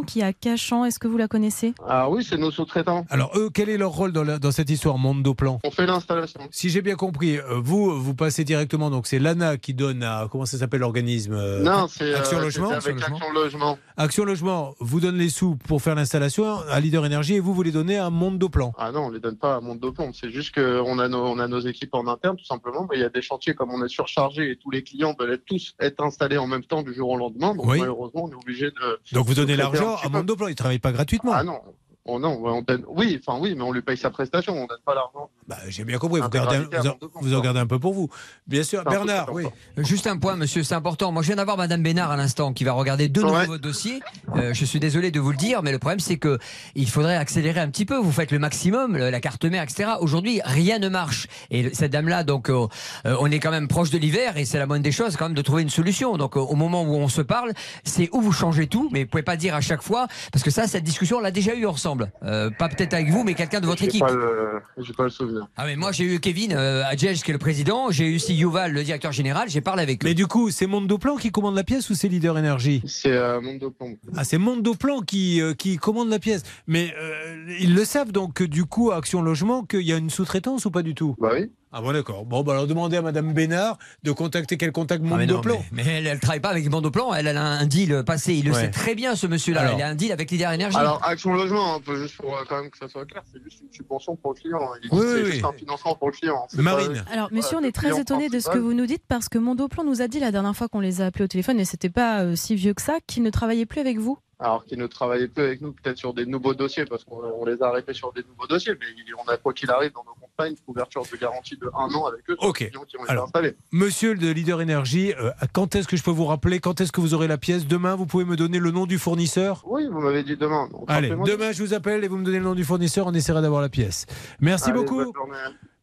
Qui est à Cachan. Est-ce que vous la connaissez? Ah oui, c'est nos sous-traitants. Alors, eux, quel est leur rôle dans, la- dans cette histoire, Mondo Plan? On fait l'installation. Si j'ai bien compris, euh, vous, vous passez directement, donc c'est l'ANA qui donne à. Comment ça s'appelle l'organisme euh, Non, c'est Action euh, Logement c'était avec Action Logement. Action Logement vous donne les sous pour faire l'installation à Leader Énergie et vous, vous les donnez à Mondo Plan. Ah non, on les donne pas à Monde Plomb. C'est juste qu'on a nos, on a nos équipes en interne, tout simplement. Mais il y a des chantiers comme on est surchargé et tous les clients veulent être tous être installés en même temps du jour au lendemain. Donc Oui. malheureusement, on est obligé de. Donc vous donnez l'argent un petit à peu. Mondo Plan, ils ne travaillent pas gratuitement. Ah non. Oh non, on donne... oui, enfin oui, mais on lui paye sa prestation, on donne pas l'argent. Bah, J'ai bien compris, vous, gardez, en gardez un peu pour vous. Bien sûr. Bernard, important. oui. Juste un point, monsieur, c'est important. Moi, je viens d'avoir Madame Bénard à l'instant qui va regarder de nouveau Ouais. votre dossier. Euh, je suis désolé de vous le dire, mais le problème, c'est que il faudrait accélérer un petit peu. Vous faites le maximum, la carte mère, etc. Aujourd'hui, rien ne marche. Et cette dame-là, donc, euh, euh, on est quand même proche de l'hiver et c'est la moindre des choses, quand même, de trouver une solution. Donc, euh, au moment où on se parle, c'est où vous changez tout, mais vous pouvez pas dire à chaque fois, parce que ça, cette discussion, on l'a déjà eu ensemble. Euh, pas peut-être avec vous, mais quelqu'un de votre équipe. pas le, j'ai pas le souvenir. Ah mais moi j'ai eu Kevin euh, Adjej qui est le président, j'ai eu aussi Yuval le directeur général, j'ai parlé avec eux. Mais du coup, c'est Mondo Plan qui commande la pièce ou c'est Leader Énergie C'est euh, Monde Plomb. Ah, c'est Mondo Plan qui, euh, qui commande la pièce. Mais euh, ils le savent donc, que, du coup, à Action Logement, qu'il y a une sous-traitance ou pas du tout? Bah oui. Ah bon, d'accord. Bon, bah alors demandez à Madame Bénard de contacter quel contact Ah, mais, Mondo non, Plan. mais, mais elle, elle travaille pas avec Mondoplan, elle, elle a un deal passé, il le Ouais. sait très bien ce monsieur-là, il a un deal avec Leader Énergie. Alors, Action Logement, un peu juste pour euh, quand même que ça soit clair, c'est juste une subvention pour le client. Il- Oui, c'est oui, juste oui. un financement pour le client. C'est Marine. pas- Alors, monsieur, on est très étonné de ce que vous nous dites parce que Mondoplan nous a dit la dernière fois qu'on les a appelés au téléphone, et c'était pas euh, si vieux que ça, qu'ils ne travaillaient plus avec vous. Alors qu'ils ne travaillaient plus avec nous, peut-être sur des nouveaux dossiers, parce qu'on on les a arrêtés sur des nouveaux dossiers, mais on a, quoi qu'il arrive, dans nos une couverture de garantie de un an avec eux Ok. qui ont Alors. Monsieur de Leader Énergie, euh, quand est-ce que je peux vous rappeler Quand est-ce que vous aurez la pièce? Demain, vous pouvez me donner le nom du fournisseur? Oui, vous m'avez dit demain. donc Allez, demain, je vous appelle et vous me donnez le nom du fournisseur. On essaiera d'avoir la pièce. Merci Allez, beaucoup.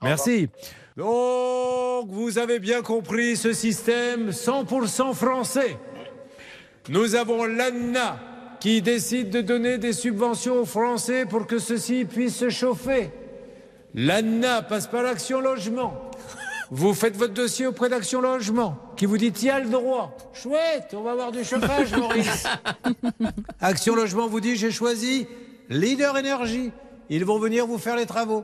Merci. Donc, vous avez bien compris ce système 100% français. Nous avons l'ANA qui décide de donner des subventions aux Français pour que ceux-ci puissent se chauffer. L'ANA passe par l'Action Logement. Vous faites votre dossier auprès d'Action Logement qui vous dit as le droit. Chouette, on va avoir du chauffage, Maurice. Action Logement vous dit j'ai choisi Leader Énergie. Ils vont venir vous faire les travaux.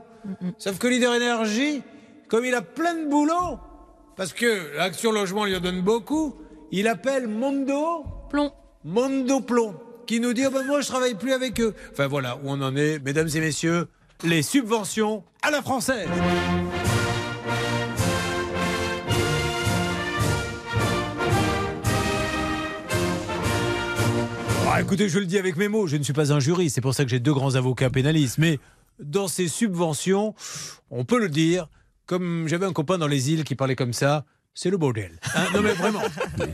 Sauf que Leader Énergie, comme il a plein de boulot, parce que Action Logement lui en donne beaucoup, il appelle Mondo Plomb. Mondo Plomb, qui nous dit oh ben moi je travaille plus avec eux. Enfin voilà où on en est, mesdames et messieurs, les subventions à la française. Ah, écoutez, je le dis avec mes mots, je ne suis pas un jury, c'est pour ça que j'ai deux grands avocats pénalistes. Mais dans ces subventions, on peut le dire, comme j'avais un copain dans les îles qui parlait comme ça, c'est le bordel. Hein, non mais vraiment,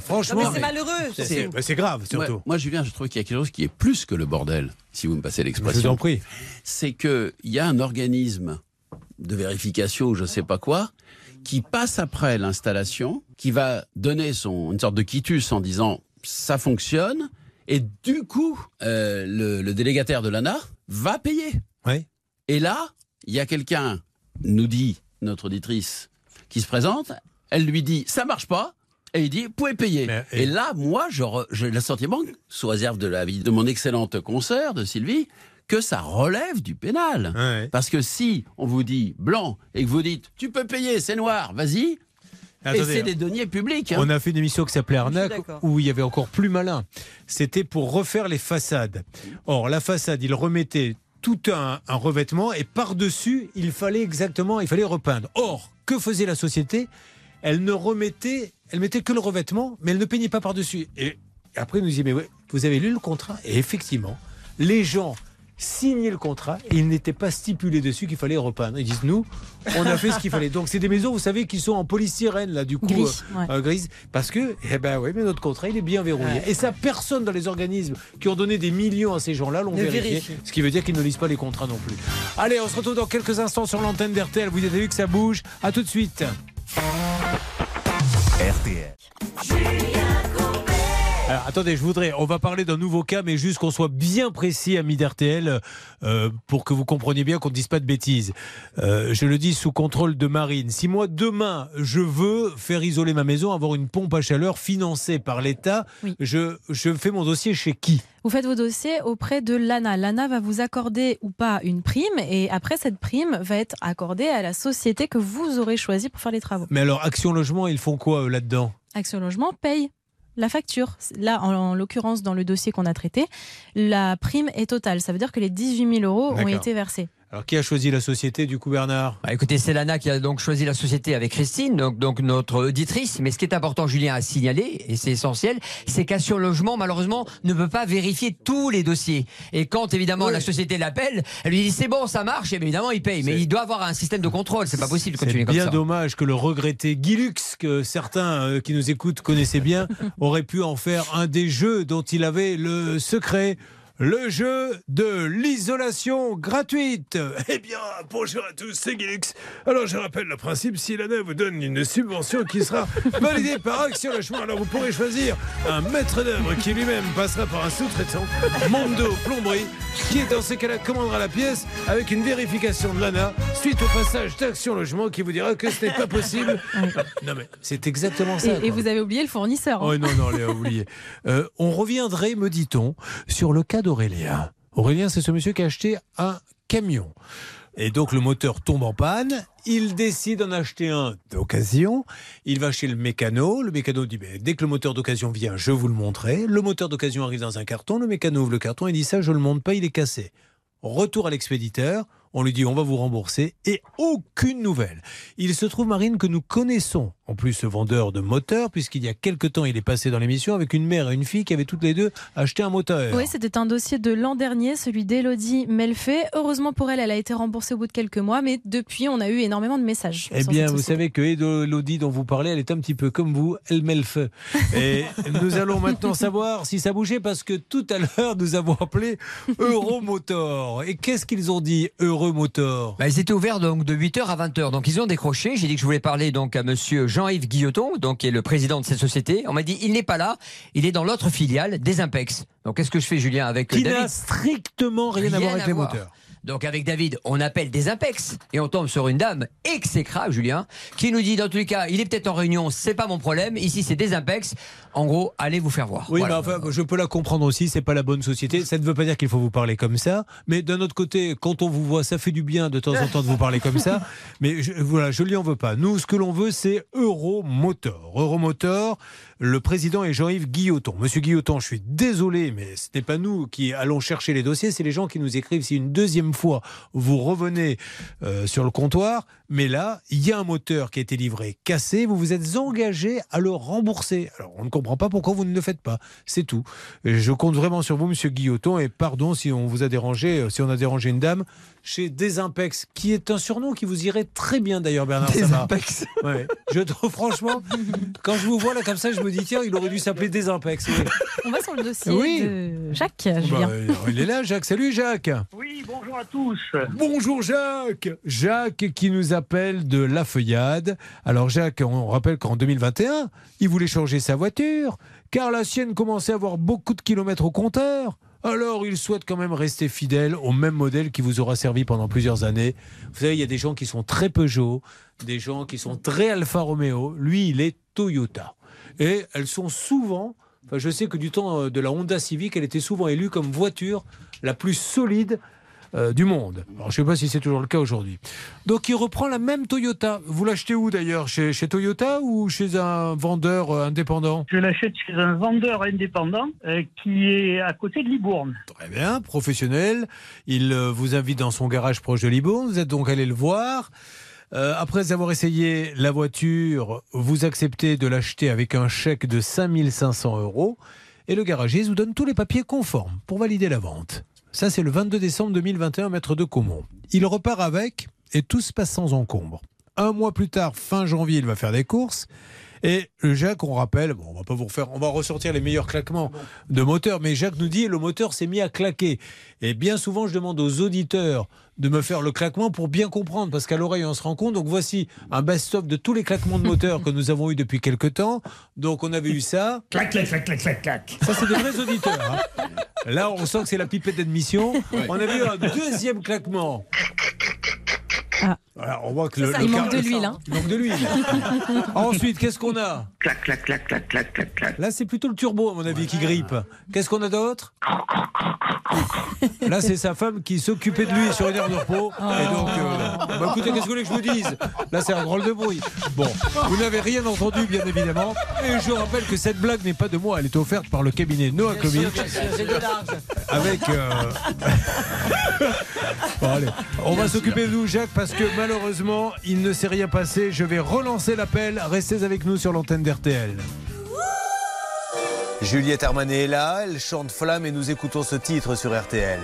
franchement. Non, mais c'est malheureux, c'est- bah, c'est grave surtout. Moi, moi, Julien, je trouve qu'il y a quelque chose qui est plus que le bordel, si vous me passez l'expression. Je vous en prie. C'est qu'il y a un organisme de vérification ou je ne sais pas quoi qui passe après l'installation, qui va donner son, une sorte de quitus en disant ça fonctionne, et du coup, euh, le, le délégataire de l'ANA va payer. Oui. Et là, il y a quelqu'un, nous dit notre auditrice, qui se présente, elle lui dit ça marche pas, Et il dit, vous pouvez payer. et... là, moi, j'ai le sentiment, sous réserve de l'avis de mon excellente consoeur, de Sylvie, que ça relève du pénal. Parce que si on vous dit blanc et que vous dites, tu peux payer, c'est noir, vas-y. Et c'est des deniers publics. hein. On a fait une émission qui s'appelait Arnaque où il y avait encore plus malin. C'était pour refaire les façades. Or, la façade, il remettait tout un, un revêtement et par-dessus, il fallait exactement, il fallait repeindre. Or, que faisait la société? Elle ne remettait, elle mettait que le revêtement, mais elle ne peignait pas par-dessus. Et après, il nous dit, mais ouais, vous avez lu le contrat? Et effectivement, les gens signaient le contrat et il n'était pas stipulé dessus qu'il fallait repeindre. Ils disent, nous, on a fait ce qu'il fallait. Donc, c'est des maisons, vous savez, qui sont en polystyrène, là, du coup, Gris, euh, ouais. euh, grise, parce que, eh ben oui, mais notre contrat, il est bien verrouillé. Ouais. Et ça, personne dans les organismes qui ont donné des millions à ces gens-là l'ont vérifié. vérifie. Ce qui veut dire qu'ils ne lisent pas les contrats non plus. Allez, on se retrouve dans quelques instants sur l'antenne d'RTL. Vous avez vu que ça bouge. À tout de suite. RTL. Alors, attendez, je voudrais, on va parler d'un nouveau cas, mais juste qu'on soit bien précis, amis d'RTL, euh, pour que vous compreniez bien qu'on ne dise pas de bêtises. Euh, je le dis sous contrôle de Marine. Si moi, demain, je veux faire isoler ma maison, avoir une pompe à chaleur financée par l'État, je, je fais mon dossier chez qui? Vous faites vos dossiers auprès de l'ANA. L'ANA va vous accorder ou pas une prime et après cette prime va être accordée à la société que vous aurez choisie pour faire les travaux. Mais alors, Action Logement, ils font quoi là-dedans? Action Logement paye la facture. Là, en, en l'occurrence, dans le dossier qu'on a traité, la prime est totale. Ça veut dire que les 18 000 euros ont été versés. Alors, qui a choisi la société, du coup, Bernard Bah, écoutez, c'est Lana qui a donc choisi la société avec Christine, donc, donc notre auditrice. Mais ce qui est important, Julien, à signaler, et c'est essentiel, c'est qu'Action Logement, malheureusement, ne peut pas vérifier tous les dossiers. Et quand, évidemment, la société l'appelle, elle lui dit c'est bon, ça marche, et bien évidemment, il paye. Mais il doit avoir un système de contrôle. C'est pas possible de C'est continuer comme bien ça. dommage que le regretté Guy Lux, que certains euh, qui nous écoutent connaissaient bien, aurait pu en faire un des jeux dont il avait le secret. Le jeu de l'isolation gratuite. Eh bien, bonjour à tous, c'est Guilux. Alors, je rappelle le principe, si l'ANA vous donne une subvention qui sera validée par Action Logement, alors vous pourrez choisir un maître d'œuvre qui lui-même passera par un sous-traitant, Mondo Plomberie, qui dans ces cas-là commandera la pièce avec une vérification de l'ANA suite au passage d'Action Logement qui vous dira que ce n'est pas possible. Non mais c'est exactement ça. Et, vous avez oublié le fournisseur. hein. Oh non, non, Léa, oublié. Euh, on reviendrait, me dit-on, sur le cas d'Aurélien. Aurélien, c'est ce monsieur qui a acheté un camion. Et donc le moteur tombe en panne, il décide d'en acheter un d'occasion, il va chez le mécano, le mécano dit Ben, dès que le moteur d'occasion vient, je vous le montrerai, le moteur d'occasion arrive dans un carton, le mécano ouvre le carton et dit ça, je le monte pas, il est cassé. Retour à l'expéditeur, on lui dit on va vous rembourser et aucune nouvelle. Il se trouve, Marine, que nous connaissons en plus ce vendeur de moteurs, puisqu'il y a quelque temps il est passé dans l'émission avec une mère et une fille qui avaient toutes les deux acheté un moteur. Oui, c'était un dossier de l'an dernier, celui d'Elodie Melfait. Heureusement pour elle, elle a été remboursée au bout de quelques mois, mais depuis, on a eu énormément de messages. Eh bien, vous savez que Elodie dont vous parlez, elle est un petit peu comme vous, elle met le feu. Et nous allons maintenant savoir si ça bougeait parce que tout à l'heure, nous avons appelé Euromotor. Et qu'est-ce qu'ils ont dit, Euromotor? Bah, ils étaient ouverts donc de 8h à 20h. Donc ils ont décroché. J'ai dit que je voulais parler donc à monsieur Jean-Yves Guilloton, donc qui est le président de cette société. On m'a dit il n'est pas là, il est dans l'autre filiale des Impex. Donc qu'est-ce que je fais Julien avec Qui David n'a strictement rien, à voir avec les moteurs. Donc avec David, on appelle des Impex et on tombe sur une dame exécrable, Julien, qui nous dit dans tous les cas, il est peut-être en réunion, c'est pas mon problème. Ici c'est des Impex. En gros, allez vous faire voir. Oui, Voilà. mais enfin, je peux la comprendre aussi, c'est pas la bonne société. Ça ne veut pas dire qu'il faut vous parler comme ça. Mais d'un autre côté, quand on vous voit, ça fait du bien de temps en temps de vous parler comme ça. Mais je, voilà, je lui en veux pas. Nous, ce que l'on veut, c'est Euromotor. Euromotor, le président est Jean-Yves Guilloton. Monsieur Guilloton, je suis désolé, mais ce n'est pas nous qui allons chercher les dossiers, c'est les gens qui nous écrivent. Si une deuxième fois vous revenez euh, sur le comptoir, mais là, il y a un moteur qui a été livré cassé, vous vous êtes engagé à le rembourser. Alors, on ne comprend pas pourquoi vous ne le faites pas. C'est tout. Je compte vraiment sur vous, monsieur Guilloton, et pardon si on vous a dérangé, euh, si on a dérangé une dame chez Desimpex, qui est un surnom qui vous irait très bien d'ailleurs, Bernard. Desimpex. Ouais. Je trouve franchement, quand je vous vois là comme ça, je me dis tiens, il aurait dû s'appeler Desimpex. Oui. On va sur le dossier Oui. de Jacques, Bah, Julien. euh, il est là, Jacques. Salut, Jacques. Oui, bonjour à tous. Bonjour Jacques Jacques qui nous appelle de La Feuillade. Alors Jacques, on rappelle qu'en 2021, il voulait changer sa voiture, car la sienne commençait à avoir beaucoup de kilomètres au compteur. Alors il souhaite quand même rester fidèle au même modèle qui vous aura servi pendant plusieurs années. Vous savez, il y a des gens qui sont très Peugeot, des gens qui sont très Alfa Romeo. Lui, il est Toyota. Et elles sont souvent, enfin, je sais que du temps euh, de la Honda Civic, elle était souvent élue comme voiture la plus solide euh, du monde. Alors, je ne sais pas si c'est toujours le cas aujourd'hui. Donc, il reprend la même Toyota. Vous l'achetez où d'ailleurs? Chez, chez Toyota ou chez un vendeur euh, indépendant? Je l'achète chez un vendeur indépendant euh, qui est à côté de Libourne. Très bien, professionnel. Il vous invite dans son garage proche de Libourne. Vous êtes donc allé le voir. Euh, après avoir essayé la voiture, vous acceptez de l'acheter avec un chèque de 5500 euros et le garagiste vous donne tous les papiers conformes pour valider la vente. Ça, c'est le 22 décembre 2021, maître de Caumont. Il repart avec et tout se passe sans encombre. Un mois plus tard, fin janvier, il va faire des courses. Et Jacques, on rappelle, bon, on va pas vous refaire, on va ressortir les meilleurs claquements de moteur, mais Jacques nous dit le moteur s'est mis à claquer. Et bien souvent, je demande aux auditeurs de me faire le claquement pour bien comprendre, parce qu'à l'oreille, on se rend compte. Donc voici un best-of de tous les claquements de moteur que nous avons eu depuis quelques temps. Donc on avait eu ça. Clac, clac, clac, clac, clac, clac. Ça, c'est de vrais auditeurs. hein. Là, on sent que c'est la pipette d'admission. On avait eu un deuxième claquement. Voilà, on voit que le, Ça, le il manque de l'huile, hein. Il manque de l'huile. Ensuite, qu'est-ce qu'on a? Clac, clac, clac, clac, clac, clac, clac. Là, c'est plutôt le turbo, à mon avis, qui grippe. Qu'est-ce qu'on a d'autre? Là, c'est sa femme qui s'occupait de lui sur une heure de repos. Et donc, euh, bah, écoutez, qu'est-ce que vous voulez que je vous dise? Là, c'est un drôle de bruit. Bon, vous n'avez rien entendu, bien évidemment. Et je rappelle que cette blague n'est pas de moi. Elle est offerte par le cabinet Noakovic. Avec. euh, Bon, allez, on va s'occuper de nous, Jacques, parce que malheureusement, il ne s'est rien passé. Je vais relancer l'appel. Restez avec nous sur l'antenne d'RTL. Juliette Armanet est là, elle chante Flamme et nous écoutons ce titre sur RTL.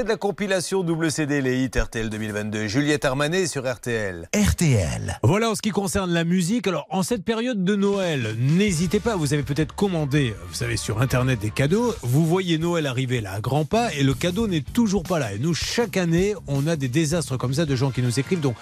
Extrait de la compilation double CD Les Hits RTL 2022. Juliette Armanet sur RTL. RTL. Voilà en ce qui concerne la musique. Alors, en cette période de Noël, n'hésitez pas, vous avez peut-être commandé, vous savez, sur Internet des cadeaux. Vous voyez Noël arriver là à grands pas et le cadeau n'est toujours pas là. Et nous, chaque année, on a des désastres comme ça de gens qui nous écrivent. Donc,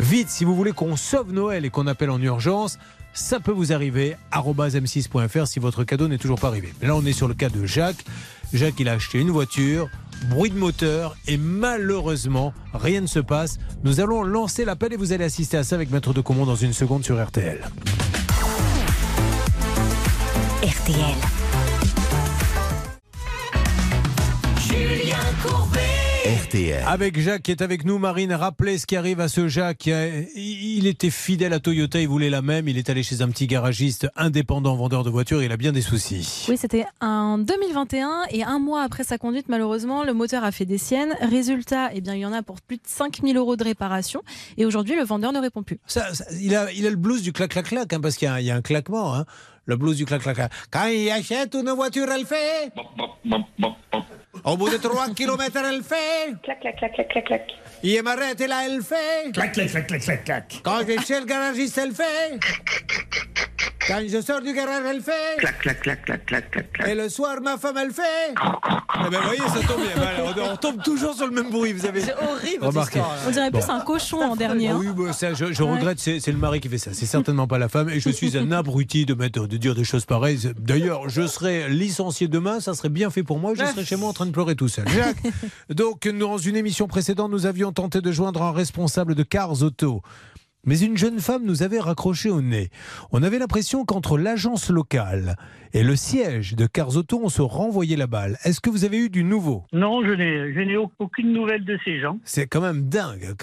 vite, si vous voulez qu'on sauve Noël et qu'on appelle en urgence, ça peut vous arriver. arobase m6.fr si votre cadeau n'est toujours pas arrivé. Là, on est sur le cas de Jacques. Jacques, il a acheté une voiture. Bruit de moteur et malheureusement, rien ne se passe. Nous allons lancer l'appel et vous allez assister à ça avec Maître de Comont dans une seconde sur RTL. RTL. Julien Courbet. RTL. Avec Jacques qui est avec nous, Marine, rappelez ce qui arrive à ce Jacques. Il était fidèle à Toyota, il voulait la même. Il est allé chez un petit garagiste indépendant, vendeur de voitures. Il a bien des soucis. Oui, c'était en 2021 et un mois après sa conduite, malheureusement, le moteur a fait des siennes. Résultat, eh bien, il y en a pour plus de 5000 euros de réparation et aujourd'hui, le vendeur ne répond plus. Ça, ça- il, a, il a le blues du clac-clac-clac, hein, parce qu'il y, a un- il y a un claquement. Hein. Le blues du clac-clac-clac. Quand il achète une voiture, elle fait. Au bout de 3 km, elle fait. Clac, clac, clac, clac, clac, clac. Il m'arrête et là, elle fait. Clac, clac, clac, clac, clac, clac. Quand je suis chez le garagiste, elle fait. Quand je sors du garage, elle fait. Clac, clac, clac, clac, clac, clac, clac. Et le soir, ma femme, elle fait. Eh ben, vous voyez, ça tombe bien. Voilà, on, on tombe toujours sur le même bruit. Vous avez C'est horrible, remarqué. cette histoire, On dirait Bon. plus un cochon en dernier. Ah hein. oui, bah, ça, je, je Ouais. regrette, c'est c'est le mari qui fait ça. C'est certainement pas la femme. Et je suis un abruti de, mettre, de dire des choses pareilles. D'ailleurs, je serais licencié demain, ça serait bien fait pour moi. Je serais chez moi en train de pleurer tout seul. Jacques, donc, dans une émission précédente, nous avions tenté de joindre un responsable de Cars Auto. Mais une jeune femme nous avait raccroché au nez. On avait l'impression qu'entre l'agence locale et le siège de Cars Auto, on se renvoyait la balle. Est-ce que vous avez eu du nouveau? Non, je n'ai, aucune nouvelle de ces gens. c'est quand même dingue.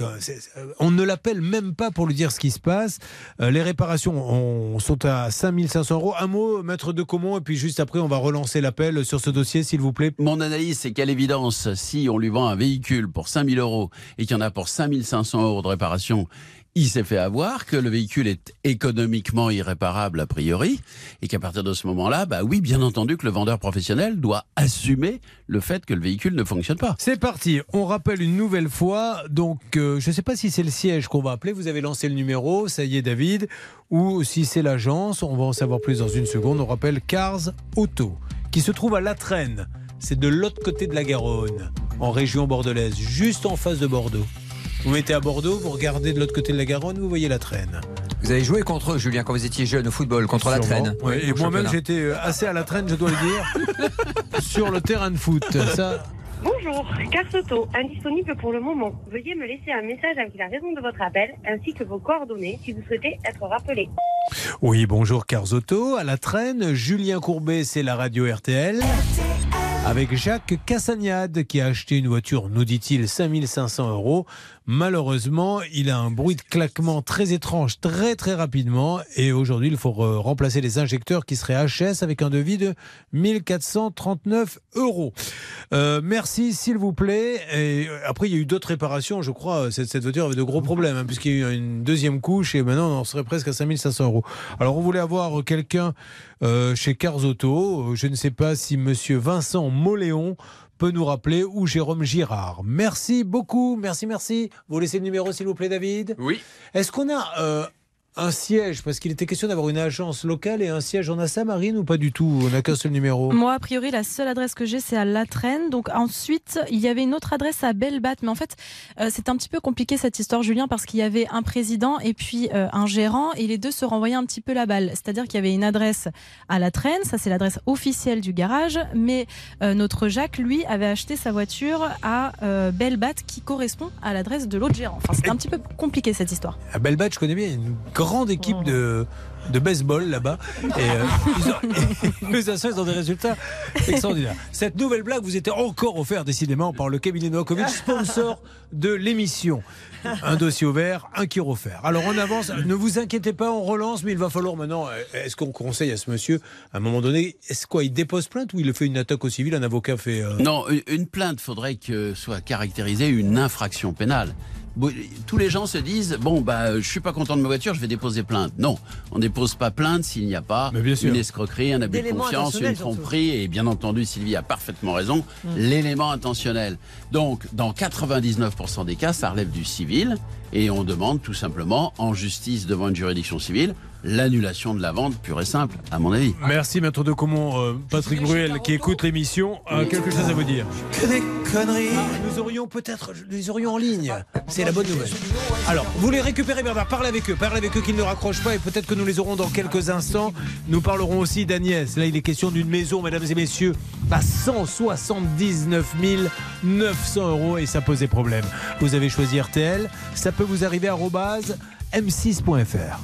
On ne l'appelle même pas pour lui dire ce qui se passe. Euh, les réparations on- sont à 5500 euros. Un mot, maître de Comont, et puis juste après, on va relancer l'appel sur ce dossier, s'il vous plaît. Mon analyse, c'est qu'à l'évidence, si on lui vend un véhicule pour 5000 euros et qu'il y en a pour 5500 euros de réparation, il s'est fait avoir, que le véhicule est économiquement irréparable a priori, et qu'à partir de ce moment-là, bah oui, bien entendu que le vendeur professionnel doit assumer le fait que le véhicule ne fonctionne pas. C'est parti, on rappelle une nouvelle fois. Donc, euh, je ne sais pas si c'est le siège qu'on va appeler. Vous avez lancé le numéro, ça y est, David. Ou si c'est l'agence, on va en savoir plus dans une seconde. On rappelle Cars Auto, qui se trouve à La Traîne. C'est de l'autre côté de la Garonne, en région bordelaise, juste en face de Bordeaux. Vous mettez à Bordeaux, vous regardez de l'autre côté de la Garonne, vous voyez la traîne. Vous avez joué contre eux, Julien, quand vous étiez jeune au football, contre la traîne. Ouais, et moi-même, j'étais euh, assez à la traîne, je dois le dire, sur le terrain de foot. Ça, Bonjour, Carsoto, indisponible pour le moment. Veuillez me laisser un message avec la raison de votre appel ainsi que vos coordonnées si vous souhaitez être rappelé. Oui, bonjour Carzotto, à la traîne. Julien Courbet, c'est la radio RTL. Avec Jacques Cassagnade qui a acheté une voiture, nous dit-il, 5500 euros. Malheureusement, il a un bruit de claquement très étrange, très très rapidement. Et aujourd'hui, il faut remplacer les injecteurs qui seraient HS avec un devis de 1439 euros. Euh, merci, s'il vous plaît. Et après, il y a eu d'autres réparations, je crois. Cette, cette voiture avait de gros problèmes, hein, puisqu'il y a eu une deuxième couche et maintenant, on en serait presque à 5500 euros. Alors, on voulait avoir quelqu'un euh, chez Cars Auto. Je ne sais pas si monsieur Vincent Moléon peut nous rappeler ou Jérôme Girard. Merci beaucoup. Merci, merci. Vous laissez le numéro, s'il vous plaît, David? Oui. Est-ce qu'on a euh, un siège Parce qu'il était question d'avoir une agence locale et un siège. On a ça, Marine, ou pas du tout On n'a qu'un seul numéro? Moi, a priori, la seule adresse que j'ai, c'est à La Traîne. Donc ensuite, il y avait une autre adresse à Bellebat. Mais en fait, euh, c'est un petit peu compliqué cette histoire, Julien, parce qu'il y avait un président et puis euh, un gérant, et les deux se renvoyaient un petit peu la balle. C'est-à-dire qu'il y avait une adresse à La Traîne, ça c'est l'adresse officielle du garage, mais euh, notre Jacques, lui, avait acheté sa voiture à euh, Bellebat, qui correspond à l'adresse de l'autre gérant. Enfin, c'était un petit peu compliqué cette histoire. À Belbat, je connais bien, une grande équipe de, de baseball là-bas. Et euh, ils, ont, ils des résultats extraordinaires. Cette nouvelle blague vous était encore offerte décidément par le cabinet Novakovic, sponsor de l'émission. Un dossier ouvert, un qui offert. Alors on avance, ne vous inquiétez pas, on relance, mais il va falloir maintenant. euh, Est-ce qu'on conseille à ce monsieur, à un moment donné, est-ce quoi, il dépose plainte ou il fait une attaque au civil Un avocat fait. euh, Non, une- une plainte faudrait que soit caractérisée une infraction pénale. Tous les gens se disent bon bah je suis pas content de ma voiture, je vais déposer plainte. Non, on dépose pas plainte s'il n'y a pas sûr. une escroquerie, un abus de confiance, une tromperie et bien entendu Sylvie a parfaitement raison, l'élément intentionnel. Donc dans 99% des cas, ça relève du civil et on demande tout simplement en justice devant une juridiction civile l'annulation de la vente pure et simple, à mon avis. Merci, maître de Comont. Euh, Patrick Bruel, qui écoute l'émission, a quelque chose à vous dire. Que des conneries. nous aurions peut-être les aurions en ligne. C'est la bonne nouvelle. Alors, vous les récupérez, Bernard. Parlez avec eux. Parlez avec eux qu'ils ne raccrochent pas et peut-être que nous les aurons dans quelques instants. Nous parlerons aussi d'Agnès. Là, il est question d'une maison, mesdames et messieurs, à 179 900 euros et ça posait problème. Vous avez choisi RTL. Ça peut vous arriver à arobase m6.fr.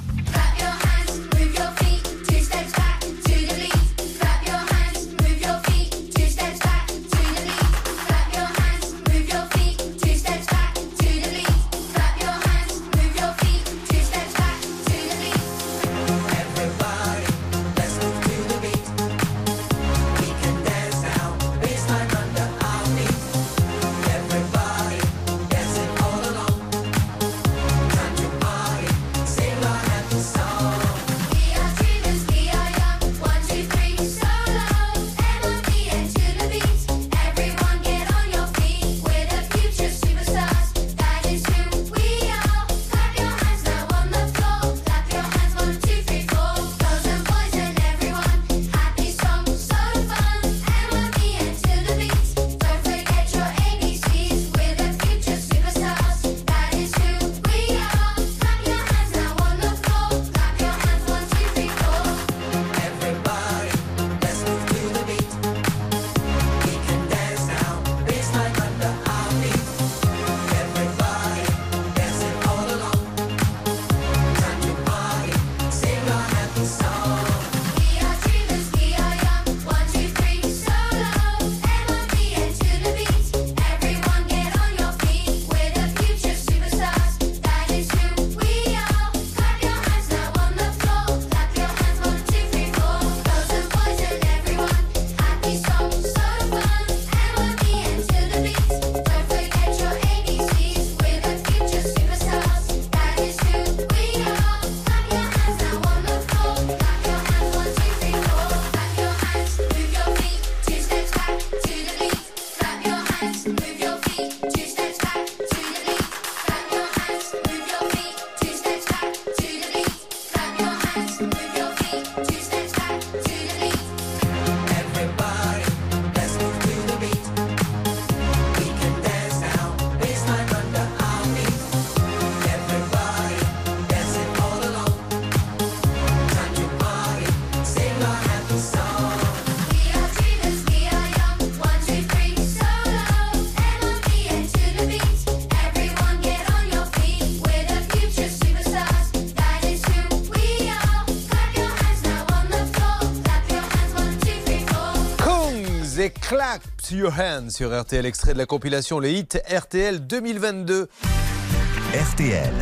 Your Hands sur RTL, extrait de la compilation Les Hits RTL 2022. RTL.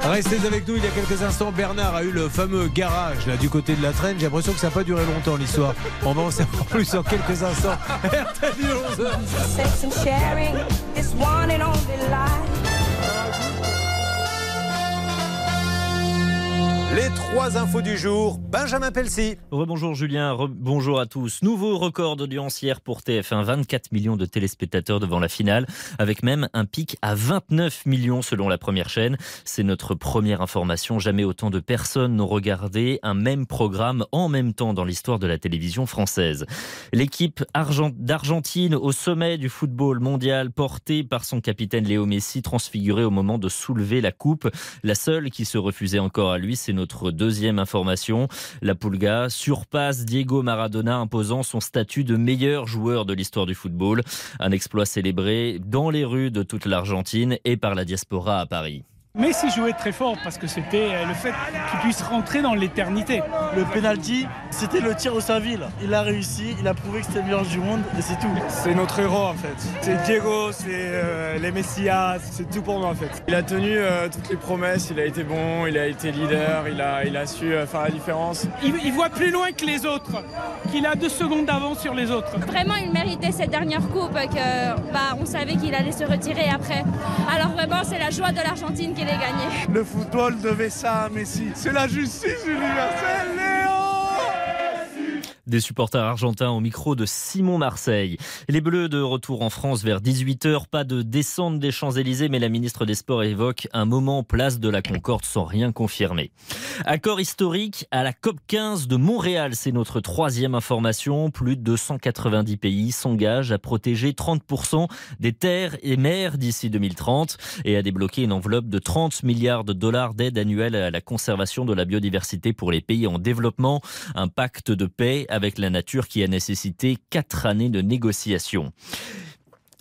Restez avec nous, il y a quelques instants, Bernard a eu le fameux garage là du côté de la traîne. J'ai l'impression que ça n'a pas duré longtemps l'histoire. On va en savoir plus en quelques instants. RTL 11. Les trois infos du jour, Benjamin Pelsi. Rebonjour Julien, bonjour à tous. Nouveau record d'audience hier pour TF1, 24 millions de téléspectateurs devant la finale, avec même un pic à 29 millions selon la première chaîne. C'est notre première information. Jamais autant de personnes n'ont regardé un même programme en même temps dans l'histoire de la télévision française. L'équipe argent- d'Argentine au sommet du football mondial, portée par son capitaine Léo Messi, transfiguré au moment de soulever la coupe. La seule qui se refusait encore à lui, c'est notre deuxième information. La Pulga surpasse Diego Maradona, imposant son statut de meilleur joueur de l'histoire du football. Un exploit célébré dans les rues de toute l'Argentine et par la diaspora à Paris. Messi jouait très fort parce que c'était euh, le fait qu'il puisse rentrer dans l'éternité. Le penalty, c'était le tir au Saville. Il a réussi, il a prouvé que c'était le meilleur du monde et c'est tout. C'est notre héros en fait. C'est Diego, c'est euh, les Messias, c'est tout pour moi en fait. Il a tenu euh, toutes les promesses, il a été bon, il a été leader, il a, il a su euh, faire la différence. Il, il voit plus loin que les autres, qu'il a deux secondes d'avance sur les autres. Vraiment, il méritait cette dernière coupe que bah, on savait qu'il allait se retirer après. Alors vraiment, c'est la joie de l'Argentine Le football devait ça à Messi. C'est la justice universelle, Léo Des supporters argentins au micro de Simon Marseille. Les Bleus de retour en France vers 18h. Pas de descente des Champs-Élysées, mais la ministre des Sports évoque un moment place de la Concorde sans rien confirmer. Accord historique à la COP 15 de Montréal. C'est notre troisième information. Plus de 290 pays s'engagent à protéger 30% des terres et mers d'ici 2030 et à débloquer une enveloppe de 30 milliards de dollars d'aide annuelle à la conservation de la biodiversité pour les pays en développement. Un pacte de paix avec la nature qui a nécessité quatre années de négociations.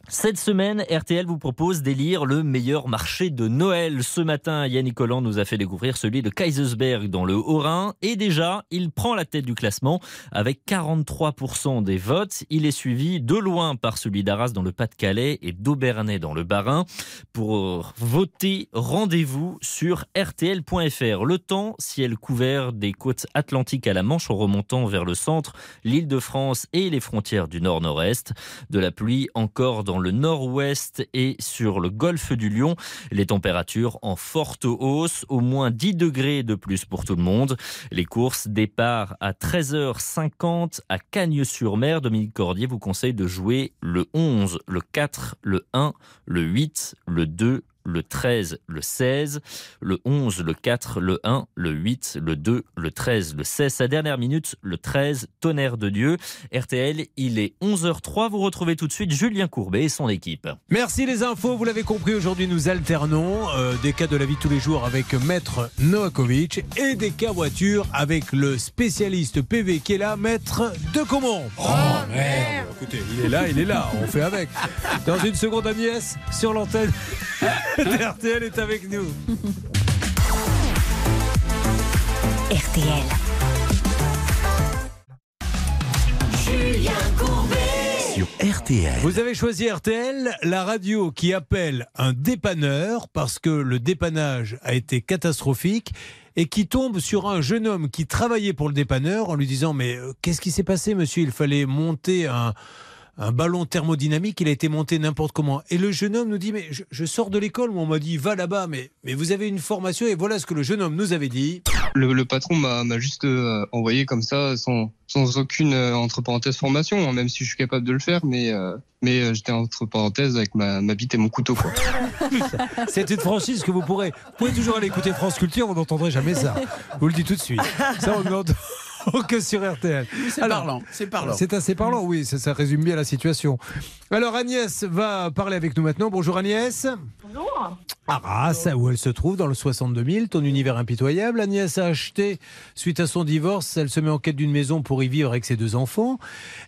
Cette semaine, RTL vous propose d'élire le meilleur marché de Noël. Ce matin, Yannick Collant nous a fait découvrir celui de Kaisersberg dans le Haut-Rhin. Et déjà, il prend la tête du classement avec 43% des votes. Il est suivi de loin par celui d'Arras dans le Pas-de-Calais et d'Aubernay dans le Bas-Rhin. Pour voter, rendez-vous sur RTL.fr. Le temps, ciel couvert des côtes atlantiques à la Manche en remontant vers le centre, l'île de France et les frontières du nord-nord-est. De la pluie encore dans le nord-ouest et sur le golfe du Lion. Les températures en forte hausse, au moins 10 degrés de plus pour tout le monde. Les courses départ à 13h50 à Cagnes-sur-Mer. Dominique Cordier vous conseille de jouer le 11, le 4, le 1, le 8, le 2, le 13, le 16, le 11, le 4, le 1, le 8, le 2, le 13, le 16. Sa dernière minute, le 13, tonnerre de Dieu. RTL, il est 11h03. Vous retrouvez tout de suite Julien Courbet et son équipe. Merci les infos, vous l'avez compris, aujourd'hui nous alternons euh, des cas de la vie de tous les jours avec Maître Novakovic et des cas voiture avec le spécialiste PV qui est là, Maître de Comont. Oh, merde Écoutez, il est là, il est là, on fait avec. Dans une seconde, Agnès, sur l'antenne, RTL est avec nous. RTL. Julien Courbet. Sur RTL. Vous avez choisi RTL, la radio qui appelle un dépanneur parce que le dépannage a été catastrophique et qui tombe sur un jeune homme qui travaillait pour le dépanneur en lui disant mais euh, qu'est-ce qui s'est passé monsieur? Il fallait monter un un ballon thermodynamique, il a été monté n'importe comment. Et le jeune homme nous dit, mais je, je sors de l'école, on m'a dit, va là-bas, mais, mais vous avez une formation, et voilà ce que le jeune homme nous avait dit. Le, le patron m'a juste euh, envoyé comme ça, sans, sans aucune, euh, entre parenthèses, formation, hein, même si je suis capable de le faire, mais, euh, mais j'étais entre parenthèses avec ma, ma bite et mon couteau. C'est une franchise que vous pourrez. Vous pouvez toujours aller écouter France Culture, on n'entendrait jamais ça. Vous le dites tout de suite. Ça, on n'entend que sur RTL. C'est parlant, c'est parlant. C'est assez parlant, oui, ça, ça résume bien la situation. Alors Agnès va parler avec nous maintenant. Bonjour Agnès. Bonjour. Arras, où elle se trouve dans le 62 000, ton univers impitoyable. Agnès a acheté, suite à son divorce, elle se met en quête d'une maison pour y vivre avec ses deux enfants.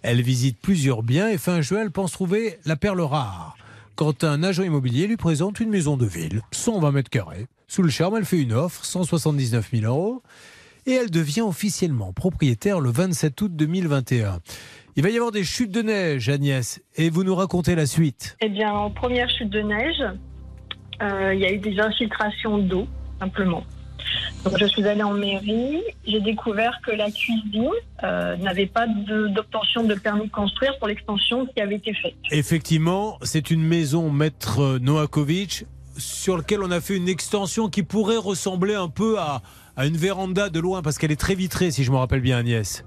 Elle visite plusieurs biens et fin juin, elle pense trouver la perle rare. Quand un agent immobilier lui présente une maison de ville, 120 mètres carrés. Sous le charme, elle fait une offre, 179 000 euros. Et elle devient officiellement propriétaire le 27 août 2021. Il va y avoir des chutes de neige, Agnès, et vous nous racontez la suite. Eh bien, en première chute de neige, euh, il y a eu des infiltrations d'eau, simplement. Donc, je suis allée en mairie, j'ai découvert que la cuisine euh, n'avait pas de- d'obtention de, permis de construire pour l'extension qui avait été faite. Effectivement, c'est une maison maître Noakovic sur laquelle on a fait une extension qui pourrait ressembler un peu à, à une véranda de loin parce qu'elle est très vitrée, si je me rappelle bien, Agnès.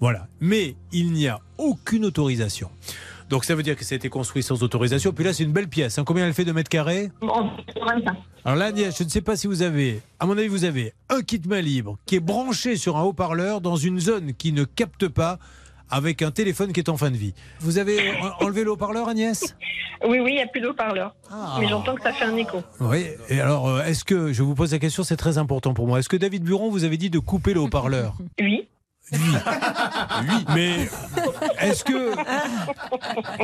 Voilà. Mais il n'y a aucune autorisation. Donc ça veut dire que ça a été construit sans autorisation. Puis là, c'est une belle pièce. hein. Combien elle fait de mètres carrés? En 25. Alors là, Agnès, je ne sais pas si vous avez, à mon avis, vous avez un kit main libre qui est branché sur un haut-parleur dans une zone qui ne capte pas avec un téléphone qui est en fin de vie. Vous avez en- enlevé le haut-parleur, Agnès? Oui, oui, il n'y a plus d'eau-parleur. Mais j'entends que ça fait un écho. Oui. Et alors, euh, est-ce que, je vous pose la question, c'est très important pour moi. Est-ce que David Buron vous avait dit de couper le haut-parleur? Oui. Oui. Mais est-ce que,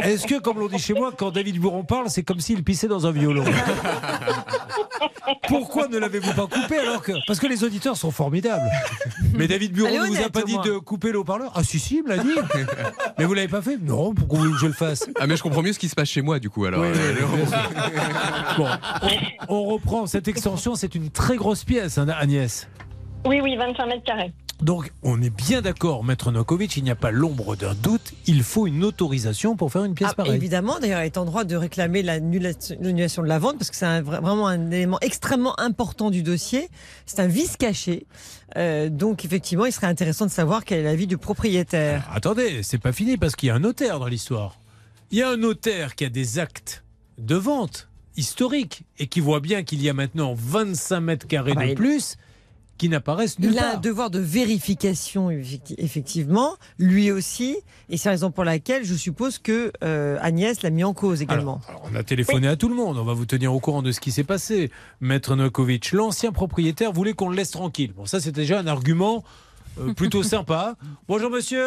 est-ce que, comme l'on dit chez moi, quand David Buron parle, c'est comme s'il pissait dans un violon Pourquoi ne l'avez-vous pas coupé alors que Parce que les auditeurs sont formidables. Mais David est ne vous a pas dit de couper le haut-parleur? Ah si si, il me l'a dit. Mais vous l'avez pas fait? Non, pourquoi vous voulez que je le fasse Ah, mais je comprends mieux ce qui se passe chez moi, du coup, alors. Oui, oui, Bon, on, on reprend cette extension, c'est une très grosse pièce, hein, Agnès. Oui, oui, 25 mètres carrés. Donc, on est bien d'accord, Maître Novakovic, il n'y a pas l'ombre d'un doute. Il faut une autorisation pour faire une pièce Ah, pareille. évidemment, d'ailleurs, elle est en droit de réclamer l'annulation de la vente parce que c'est vraiment un élément extrêmement important du dossier. C'est un vice caché. Euh, donc, effectivement, il serait intéressant de savoir quel est l'avis du propriétaire. Attendez, c'est pas fini parce qu'il y a un notaire dans l'histoire. Il y a un notaire qui a des actes de vente historiques et qui voit bien qu'il y a maintenant 25 mètres carrés Ah bah, de il- plus qui n'apparaissent nulle Il a un devoir de vérification, effecti- effectivement, lui aussi, et c'est la raison pour laquelle je suppose que euh, Agnès l'a mis en cause également. On a téléphoné à tout le monde, on va vous tenir au courant de ce qui s'est passé. Maître Novakovic, l'ancien propriétaire voulait qu'on le laisse tranquille. Bon, ça c'est déjà un argument euh, plutôt sympa. Bonjour monsieur,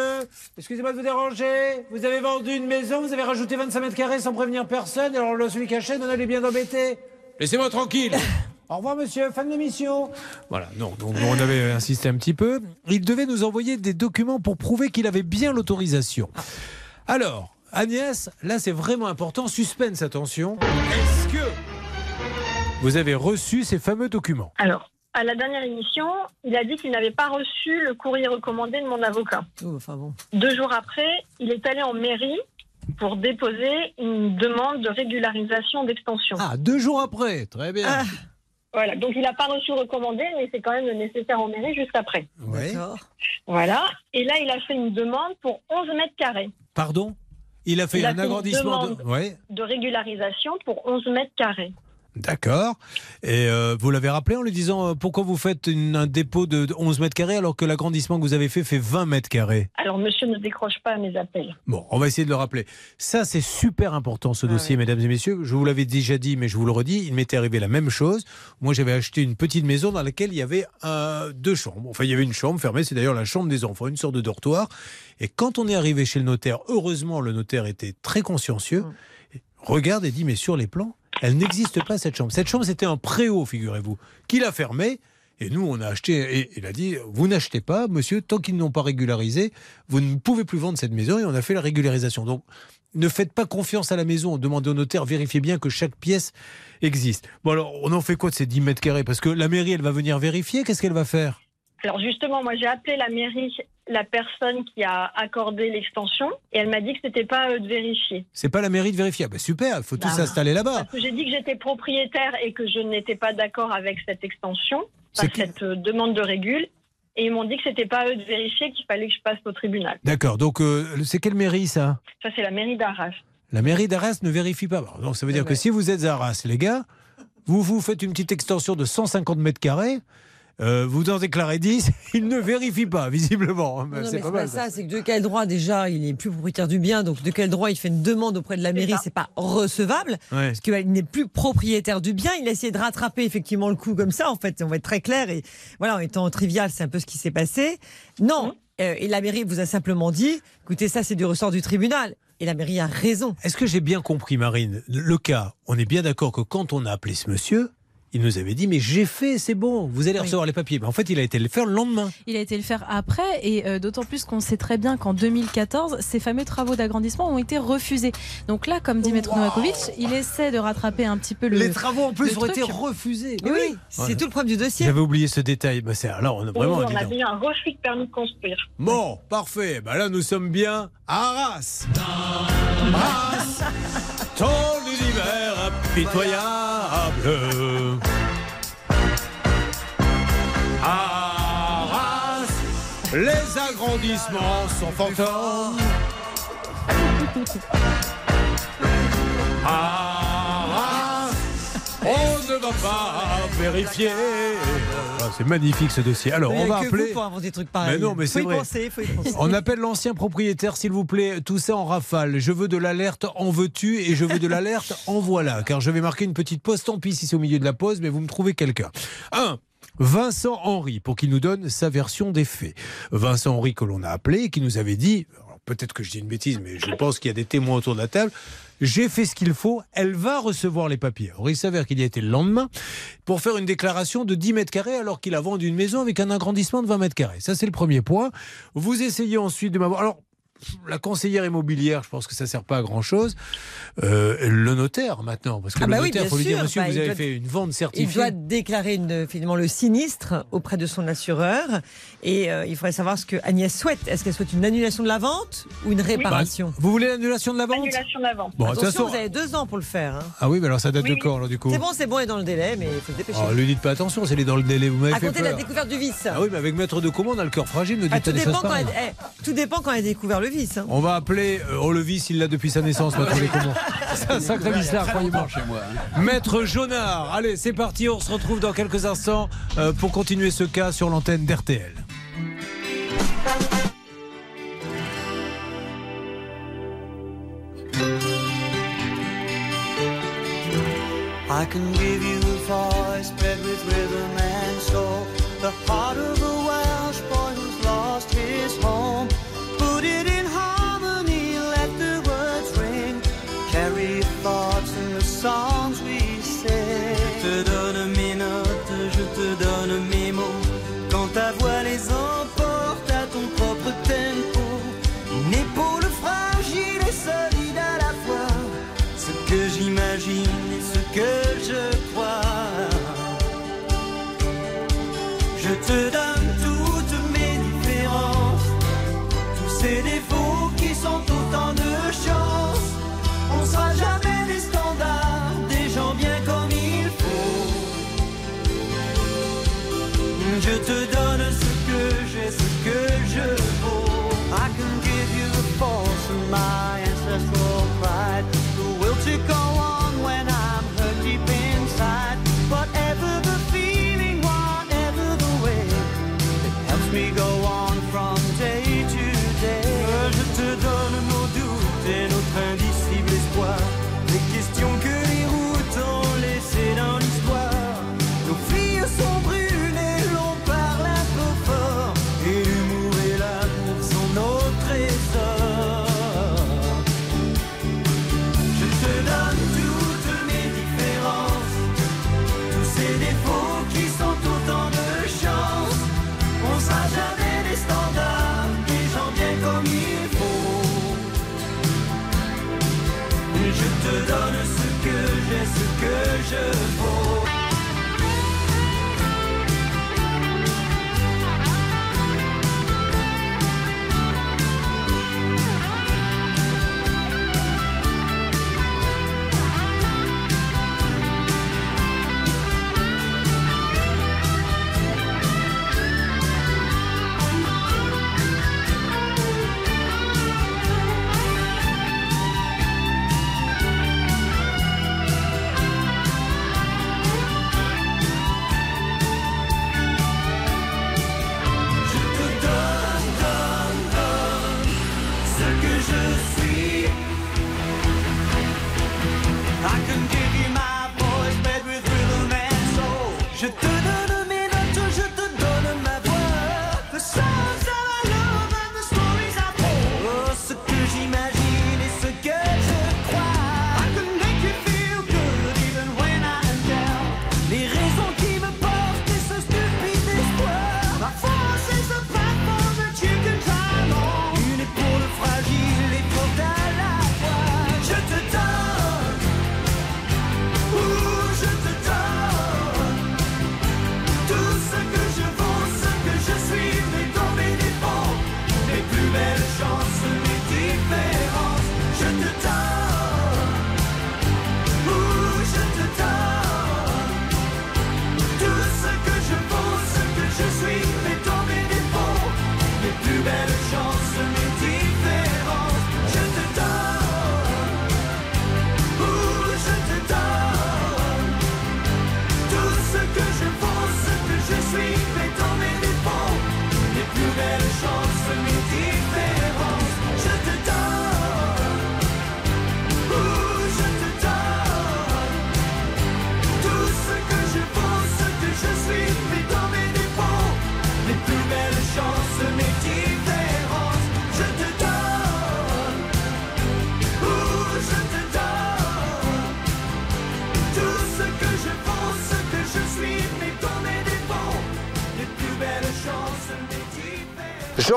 excusez-moi de vous déranger. Vous avez vendu une maison, vous avez rajouté 25 mètres carrés sans prévenir personne, alors le- celui achète, on allait bien d'embêter. Laissez-moi tranquille. Au revoir monsieur, fin de l'émission. Voilà, non, donc on avait insisté un petit peu. Il devait nous envoyer des documents pour prouver qu'il avait bien l'autorisation. Alors, Agnès, là c'est vraiment important, suspense, attention. Est-ce que vous avez reçu ces fameux documents? Alors, à la dernière émission, il a dit qu'il n'avait pas reçu le courrier recommandé de mon avocat. Oh, enfin bon. Deux jours après, il est allé en mairie pour déposer une demande de régularisation d'extension. Ah, deux jours après, très bien. Ah. Voilà, donc il n'a pas reçu recommandé, mais c'est quand même nécessaire en mairie juste après. Ouais. Voilà, et là, il a fait une demande pour 11 mètres carrés Pardon? Il a fait Il a un une agrandissement de... Ouais, de régularisation pour 11 mètres carrés. D'accord. Et euh, vous l'avez rappelé en lui disant euh, pourquoi vous faites une- un dépôt de de 11 mètres carrés alors que l'agrandissement que vous avez fait fait 20 mètres carrés? Alors, monsieur ne décroche pas à mes appels. Bon, on va essayer de le rappeler. Ça, c'est super important, Ah ce dossier, mesdames et messieurs. Je vous l'avais déjà dit, mais je vous le redis, il m'était arrivé la même chose. Moi, j'avais acheté une petite maison dans laquelle il y avait euh, deux chambres. Enfin, il y avait une chambre fermée, c'est d'ailleurs la chambre des enfants, une sorte de dortoir. Et quand on est arrivé chez le notaire, heureusement, le notaire était très consciencieux. Regarde et dit, mais sur les plans, elle n'existe pas, cette chambre. Cette chambre, c'était un préau, figurez-vous, qu'il a fermé. Et nous, on a acheté, et il a dit, vous n'achetez pas, monsieur, tant qu'ils n'ont pas régularisé, vous ne pouvez plus vendre cette maison, et on a fait la régularisation. Donc, ne faites pas confiance à la maison, demandez au notaire, vérifiez bien que chaque pièce existe. Bon alors, on en fait quoi de ces 10 mètres carrés? Parce que la mairie, elle va venir vérifier, qu'est-ce qu'elle va faire? Alors justement, moi j'ai appelé la mairie, la personne qui a accordé l'extension, et elle m'a dit que c'était pas à eux de vérifier. C'est pas la mairie de vérifier. Ah ben super, il faut tous s'installer là-bas. Parce que j'ai dit que j'étais propriétaire et que je n'étais pas d'accord avec cette extension, enfin, cette euh, demande de régule, et ils m'ont dit que c'était pas à eux de vérifier, qu'il fallait que je passe au tribunal. D'accord, donc euh, c'est quelle mairie ça? Ça c'est la mairie d'Arras. La mairie d'Arras ne vérifie pas. Donc ça veut dire que si vous êtes à Arras, les gars, vous vous faites une petite extension de 150 mètres carrés, euh, vous en déclarez 10, il ne vérifie pas, visiblement. Non, mais c'est c'est pas mal. ça, c'est que de quel droit déjà il est plus propriétaire du bien, donc de quel droit il fait une demande auprès de la mairie, c'est pas recevable, Ouais. parce qu'il n'est plus propriétaire du bien, il a essayé de rattraper effectivement le coup comme ça, en fait, on va être très clair, et voilà, en étant trivial, c'est un peu ce qui s'est passé. Non, euh, et la mairie vous a simplement dit, écoutez, ça c'est du ressort du tribunal, et la mairie a raison. Est-ce que j'ai bien compris, Marine? Le cas, on est bien d'accord que quand on a appelé ce monsieur, il nous avait dit Mais j'ai fait, c'est bon, vous allez Oui. recevoir les papiers. Mais en fait, il a été le faire le lendemain. Il a été le faire après, et euh, d'autant plus qu'on sait très bien qu'en 2014, ces fameux travaux d'agrandissement ont été refusés. Donc là, comme dit Maître Novakovic, il essaie de rattraper un petit peu le. Les travaux en plus ont été refusés. Mais oui, c'est Ouais. tout le problème du dossier. J'avais oublié ce détail. Bah, c'est, alors, on a vraiment. Oui, on avait eu un refus de permis de construire. Bon, parfait. Bah là, nous sommes bien à Arras. Arras, ton univers impitoyable. Arras, les agrandissements sont fantômes. Ne va pas vérifier. Ah, c'est magnifique ce dossier. Alors, on va que appeler. vous pour inventer des trucs pareils. Mais non, mais c'est vrai. y penser, faut y penser. On appelle l'ancien propriétaire, s'il vous plaît, tout ça en rafale. Je veux de l'alerte en veux-tu et je veux de l'alerte en voilà. Car je vais marquer une petite pause, tant pis si c'est au milieu de la pause, mais vous me trouvez quelqu'un. Un. Vincent Henry, pour qu'il nous donne sa version des faits. Vincent Henry, que l'on a appelé, et qui nous avait dit, peut-être que je dis une bêtise, mais je pense qu'il y a des témoins autour de la table, j'ai fait ce qu'il faut, elle va recevoir les papiers. Or, il s'avère qu'il y a été le lendemain pour faire une déclaration de 10 mètres carrés alors qu'il a vendu une maison avec un agrandissement de 20 mètres carrés. Ça, c'est le premier point. Vous essayez ensuite de m'avoir. La conseillère immobilière, je pense que ça sert pas à grand chose. le notaire maintenant, parce que Ah le bah oui, notaire, bien faut lui dire, monsieur, Bah, vous il avez doit- fait une vente Il certifiée. doit déclarer une- finalement le sinistre auprès de son assureur et euh, il faudrait savoir ce que Agnès souhaite. Est-ce qu'elle souhaite une annulation de la vente ou une réparation Bah, vous voulez l'annulation de la vente Annulation de la vente. Bon, Attention, façon- vous avez deux ans pour le faire. hein. Ah oui, mais alors ça date de quand, alors, du coup C'est bon, c'est bon, elle est dans le délai, mais il faut se dépêcher. Oh, lui dites pas attention, c'est les dans le délai, vous m'avez à fait compter de la peur. découverte du vice. Ah oui, mais avec maître de commande, on a le cœur fragile, ne Ah, dites tout, dépend quand elle, eh, tout dépend quand elle a découvert hein. On va appeler euh, Olevis, il l'a depuis sa naissance, maître de commande. C'est un sacré mystère, croyez-moi. moi, hein. Maître Jonard, allez, c'est parti, on se retrouve dans quelques instants euh, pour continuer ce cas sur l'antenne d'RTL. I can give you a voice bred with rhythm and soul. The heart of que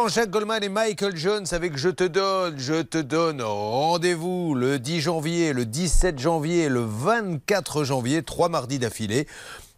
Jean-Jacques Goldman et Michael Jones avec Je te donne, je te donne rendez-vous le 10 janvier, le 17 janvier, le 24 janvier, trois mardis d'affilée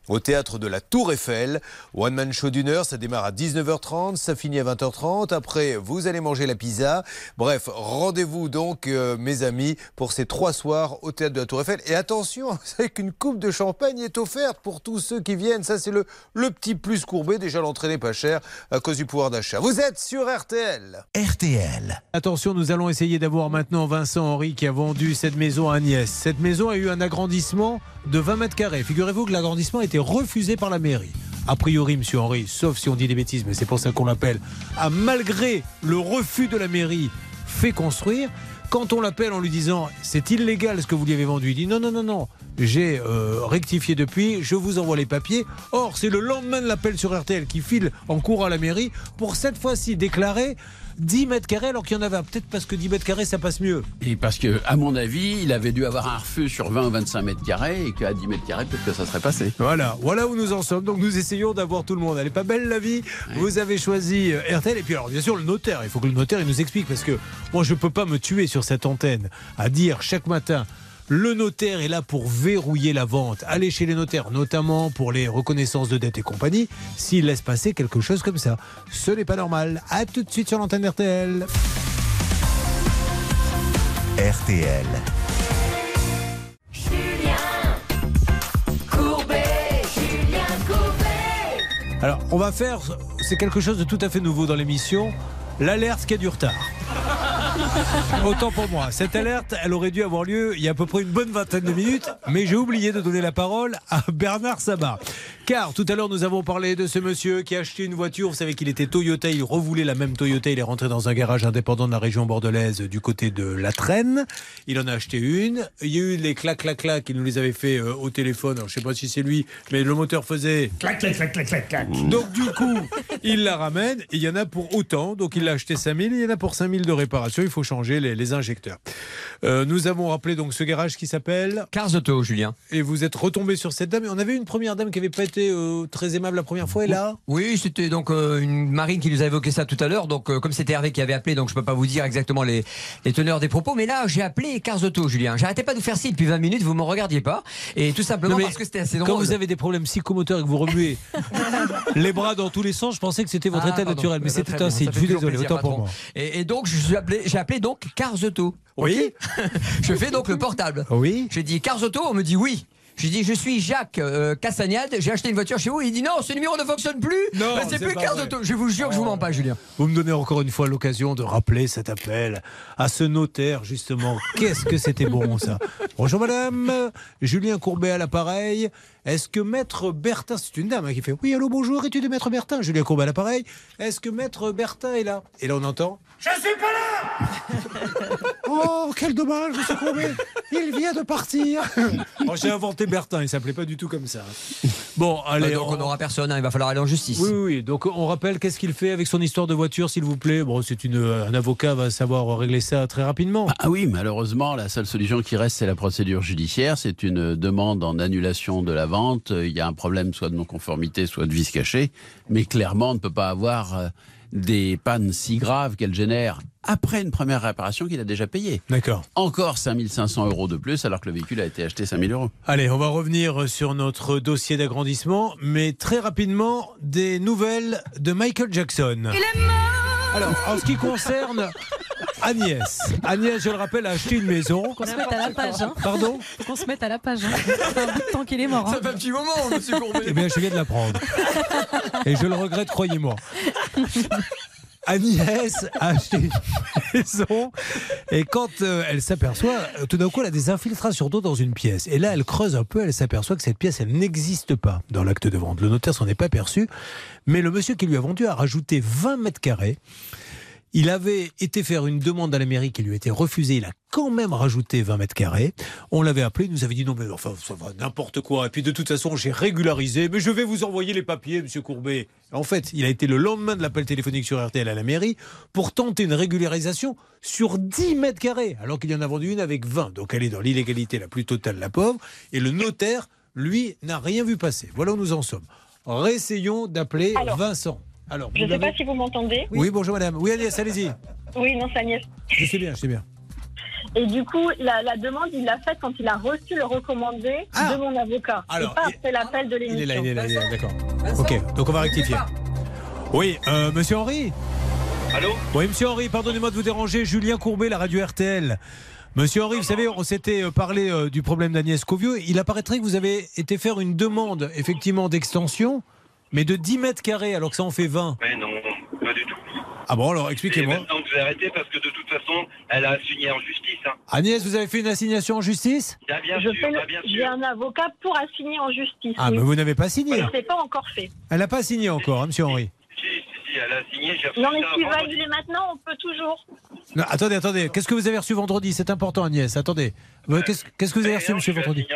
au théâtre de la Tour Eiffel. One Man Show d'une heure, ça démarre à 19h30, ça finit à 20h30. Après, vous allez manger la pizza. Bref, rendez-vous donc, euh, mes amis, pour ces trois soirs au théâtre de la Tour Eiffel. Et attention, c'est qu'une coupe de champagne est offerte pour tous ceux qui viennent. Ça, c'est le, le petit plus courbé. Déjà, l'entrée n'est pas chère à cause du pouvoir d'achat. Vous êtes sur RTL. RTL. Attention, nous allons essayer d'avoir maintenant Vincent Henry qui a vendu cette maison à Agnès. Cette maison a eu un agrandissement de 20 mètres carrés. Figurez-vous que l'agrandissement a été refusé par la mairie. A priori, monsieur Henry, sauf si on dit des bêtises, mais c'est pour ça qu'on l'appelle, a malgré le refus de la mairie fait construire. Quand on l'appelle en lui disant c'est illégal ce que vous lui avez vendu, il dit non, non, non, non, j'ai euh, rectifié depuis, je vous envoie les papiers. Or, c'est le lendemain de l'appel sur RTL qui file en cours à la mairie pour cette fois-ci déclarer 10 mètres carrés alors qu'il y en avait un. peut-être parce que 10 mètres carrés ça passe mieux. Et parce que, à mon avis, il avait dû avoir un refus sur 20 ou 25 mètres carrés et qu'à 10 mètres carrés, peut-être que ça serait passé. Voilà, voilà où nous en sommes. Donc nous essayons d'avoir tout le monde. Elle est pas belle la vie. Vous avez choisi euh, RTL et puis alors bien sûr le notaire. Il faut que le notaire il nous explique parce que moi je peux pas me tuer sur cette antenne à dire chaque matin. Le notaire est là pour verrouiller la vente. Allez chez les notaires, notamment pour les reconnaissances de dette et compagnie, s'ils laissent passer quelque chose comme ça. Ce n'est pas normal. À tout de suite sur l'antenne RTL. RTL. Courbet, Julien Courbet. Alors, on va faire, c'est quelque chose de tout à fait nouveau dans l'émission, l'alerte qui a du retard. Autant pour moi. Cette alerte, elle aurait dû avoir lieu il y a à peu près une bonne vingtaine de minutes, mais j'ai oublié de donner la parole à Bernard Sabat. Car tout à l'heure, nous avons parlé de ce monsieur qui a acheté une voiture. Vous savez qu'il était Toyota, il revoulait la même Toyota. Il est rentré dans un garage indépendant de la région bordelaise du côté de la Traîne. Il en a acheté une. Il y a eu les clac clac clac. Il nous les avait fait euh, au téléphone. Alors, je sais pas si c'est lui, mais le moteur faisait Clac, clac, clac, clac, clac, clac. donc du coup, il la ramène et il y en a pour autant. Donc il l'a acheté 5000 et il y en a pour 5000 de réparation. Il faut changer les, les injecteurs. Euh, nous avons rappelé donc ce garage qui s'appelle Cars Auto, Julien. Et vous êtes retombé sur cette dame. Et on avait une première dame qui avait pas été euh, très aimable la première fois. Et là, Oui, c'était donc euh, une marine qui nous a évoqué ça tout à l'heure. Donc, euh, comme c'était Hervé qui avait appelé, donc je peux pas vous dire exactement les, les teneurs des propos. Mais là, j'ai appelé Cars Auto, Julien. J'arrêtais pas de vous faire ci depuis 20 minutes. Vous m'en regardiez pas. Et tout simplement Non, mais parce que c'était assez quand vous avez des problèmes psychomoteurs et que vous remuez les bras dans tous les sens, je pensais que c'était votre Ah, état pardon. naturel. Mais ben, c'était un signe. Je suis désolé. plaisir, Autant pour moi. Et, et donc, je suis appelé- j'ai appelé donc Cars Auto. Oui. je fais donc le portable. Oui. J'ai dit Cars Auto, on me dit oui. J'ai dit je suis Jacques euh, Cassagnade, j'ai acheté une voiture chez vous. Il dit non, ce numéro ne fonctionne plus. Non, c'est plus pas Cars vrai. Auto. Je vous jure que je vous mens pas, Julien. Vous me donnez encore une fois l'occasion de rappeler cet appel à ce notaire, justement. Qu'est-ce que c'était bon, ça? Bonjour madame, Julien Courbet à l'appareil. Est-ce que maître Bertin, c'est une dame hein, qui fait Oui, allô, bonjour, es-tu de maître Bertin? Julien Courbet à l'appareil. Est-ce que maître Bertin est là? Et là, on entend Je suis pas là Oh, quel dommage, monsieur Courbet Il vient de partir Oh, J'ai inventé Bertin, il s'appelait pas du tout comme ça. Bon, allez. Euh, donc on n'aura personne, hein, il va falloir aller en justice. Oui, oui, oui. Donc on rappelle qu'est-ce qu'il fait avec son histoire de voiture, s'il vous plaît? Bon, c'est une, un avocat va savoir régler ça très rapidement. Ah oui, malheureusement, la seule solution qui reste, c'est la procédure judiciaire. C'est une demande en annulation de la vente. Il y a un problème soit de non-conformité, soit de vice caché. Mais clairement, on ne peut pas avoir euh, des pannes si graves qu'elles génèrent après une première réparation qu'il a déjà payée. D'accord. Encore 5500 euros de plus alors que le véhicule a été acheté 5000 euros. Allez, on va revenir sur notre dossier d'agrandissement, mais très rapidement, des nouvelles de Michael Jackson. Alors, en ce qui concerne Agnès, Agnès, je le rappelle, a acheté une maison. Qu'on se mette à la page. Hein. Pardon Faut qu'on se mette à la page. Hein. Ça fait un bout de temps qu'il est mort. hein. Ça fait un petit moment, monsieur Courbet. Eh bien, je viens de l'apprendre. Et je le regrette, croyez-moi. Agnès a acheté une maison et quand euh, elle s'aperçoit, euh, tout d'un coup, elle a des infiltrations d'eau dans une pièce. Et là, elle creuse un peu, elle s'aperçoit que cette pièce, elle n'existe pas dans l'acte de vente. Le notaire s'en est pas perçu, mais le monsieur qui lui a vendu a rajouté 20 mètres carrés. Il avait été faire une demande à la mairie qui lui a été refusée. Il a quand même rajouté 20 mètres carrés. On l'avait appelé, il nous avait dit non, mais enfin, ça va, n'importe quoi. Et puis de toute façon, j'ai régularisé, mais je vais vous envoyer les papiers, monsieur Courbet. En fait, il a été le lendemain de l'appel téléphonique sur RTL à la mairie pour tenter une régularisation sur 10 mètres carrés, alors qu'il y en a vendu une avec 20. Donc elle est dans l'illégalité la plus totale, la pauvre. Et le notaire, lui, n'a rien vu passer. Voilà où nous en sommes. Réessayons d'appeler. Vincent. Alors, Je ne sais pas si vous m'entendez. Oui. bonjour madame. Oui, Agnès, allez-y. Oui, non, c'est Agnès. Je sais bien, je sais bien. Et du coup, la, la demande, il l'a faite quand il a reçu le recommandé de mon avocat. Ah. Alors, et pas après l'appel de l'émission. Il est là, il est là, il est là, d'accord. Ok, donc on va rectifier. Oui, euh, monsieur Henri Allô Oui, monsieur Henri, pardonnez-moi de vous déranger. Julien Courbet, la radio RTL. Monsieur Henri, vous savez, on s'était euh, parlé euh, du problème d'Agnès Covieux. Il apparaîtrait que vous avez été faire une demande, effectivement, d'extension, mais de 10 mètres carrés, alors que ça en fait 20. Mais non, pas du tout. Ah bon, alors expliquez-moi. maintenant que vous arrêtez, parce que de toute façon, elle a assigné en justice. Hein. Agnès, vous avez fait une assignation en justice? Ah, bien Je sûr, fais le- ah, bien J'ai sûr. un avocat pour assigner en justice. Ah, oui. mais vous n'avez pas signé. Mais c'est pas encore fait. Elle n'a pas signé encore, hein, monsieur Henri. Si, si, si, elle a signé, j'ai reçu Non, mais va vendredi. annuler maintenant, on peut toujours. Non, attendez, attendez. Qu'est-ce que vous avez reçu vendredi? C'est important, Agnès. Attendez. Qu'est-ce qu'est-ce que vous avez reçu, monsieur, vendredi?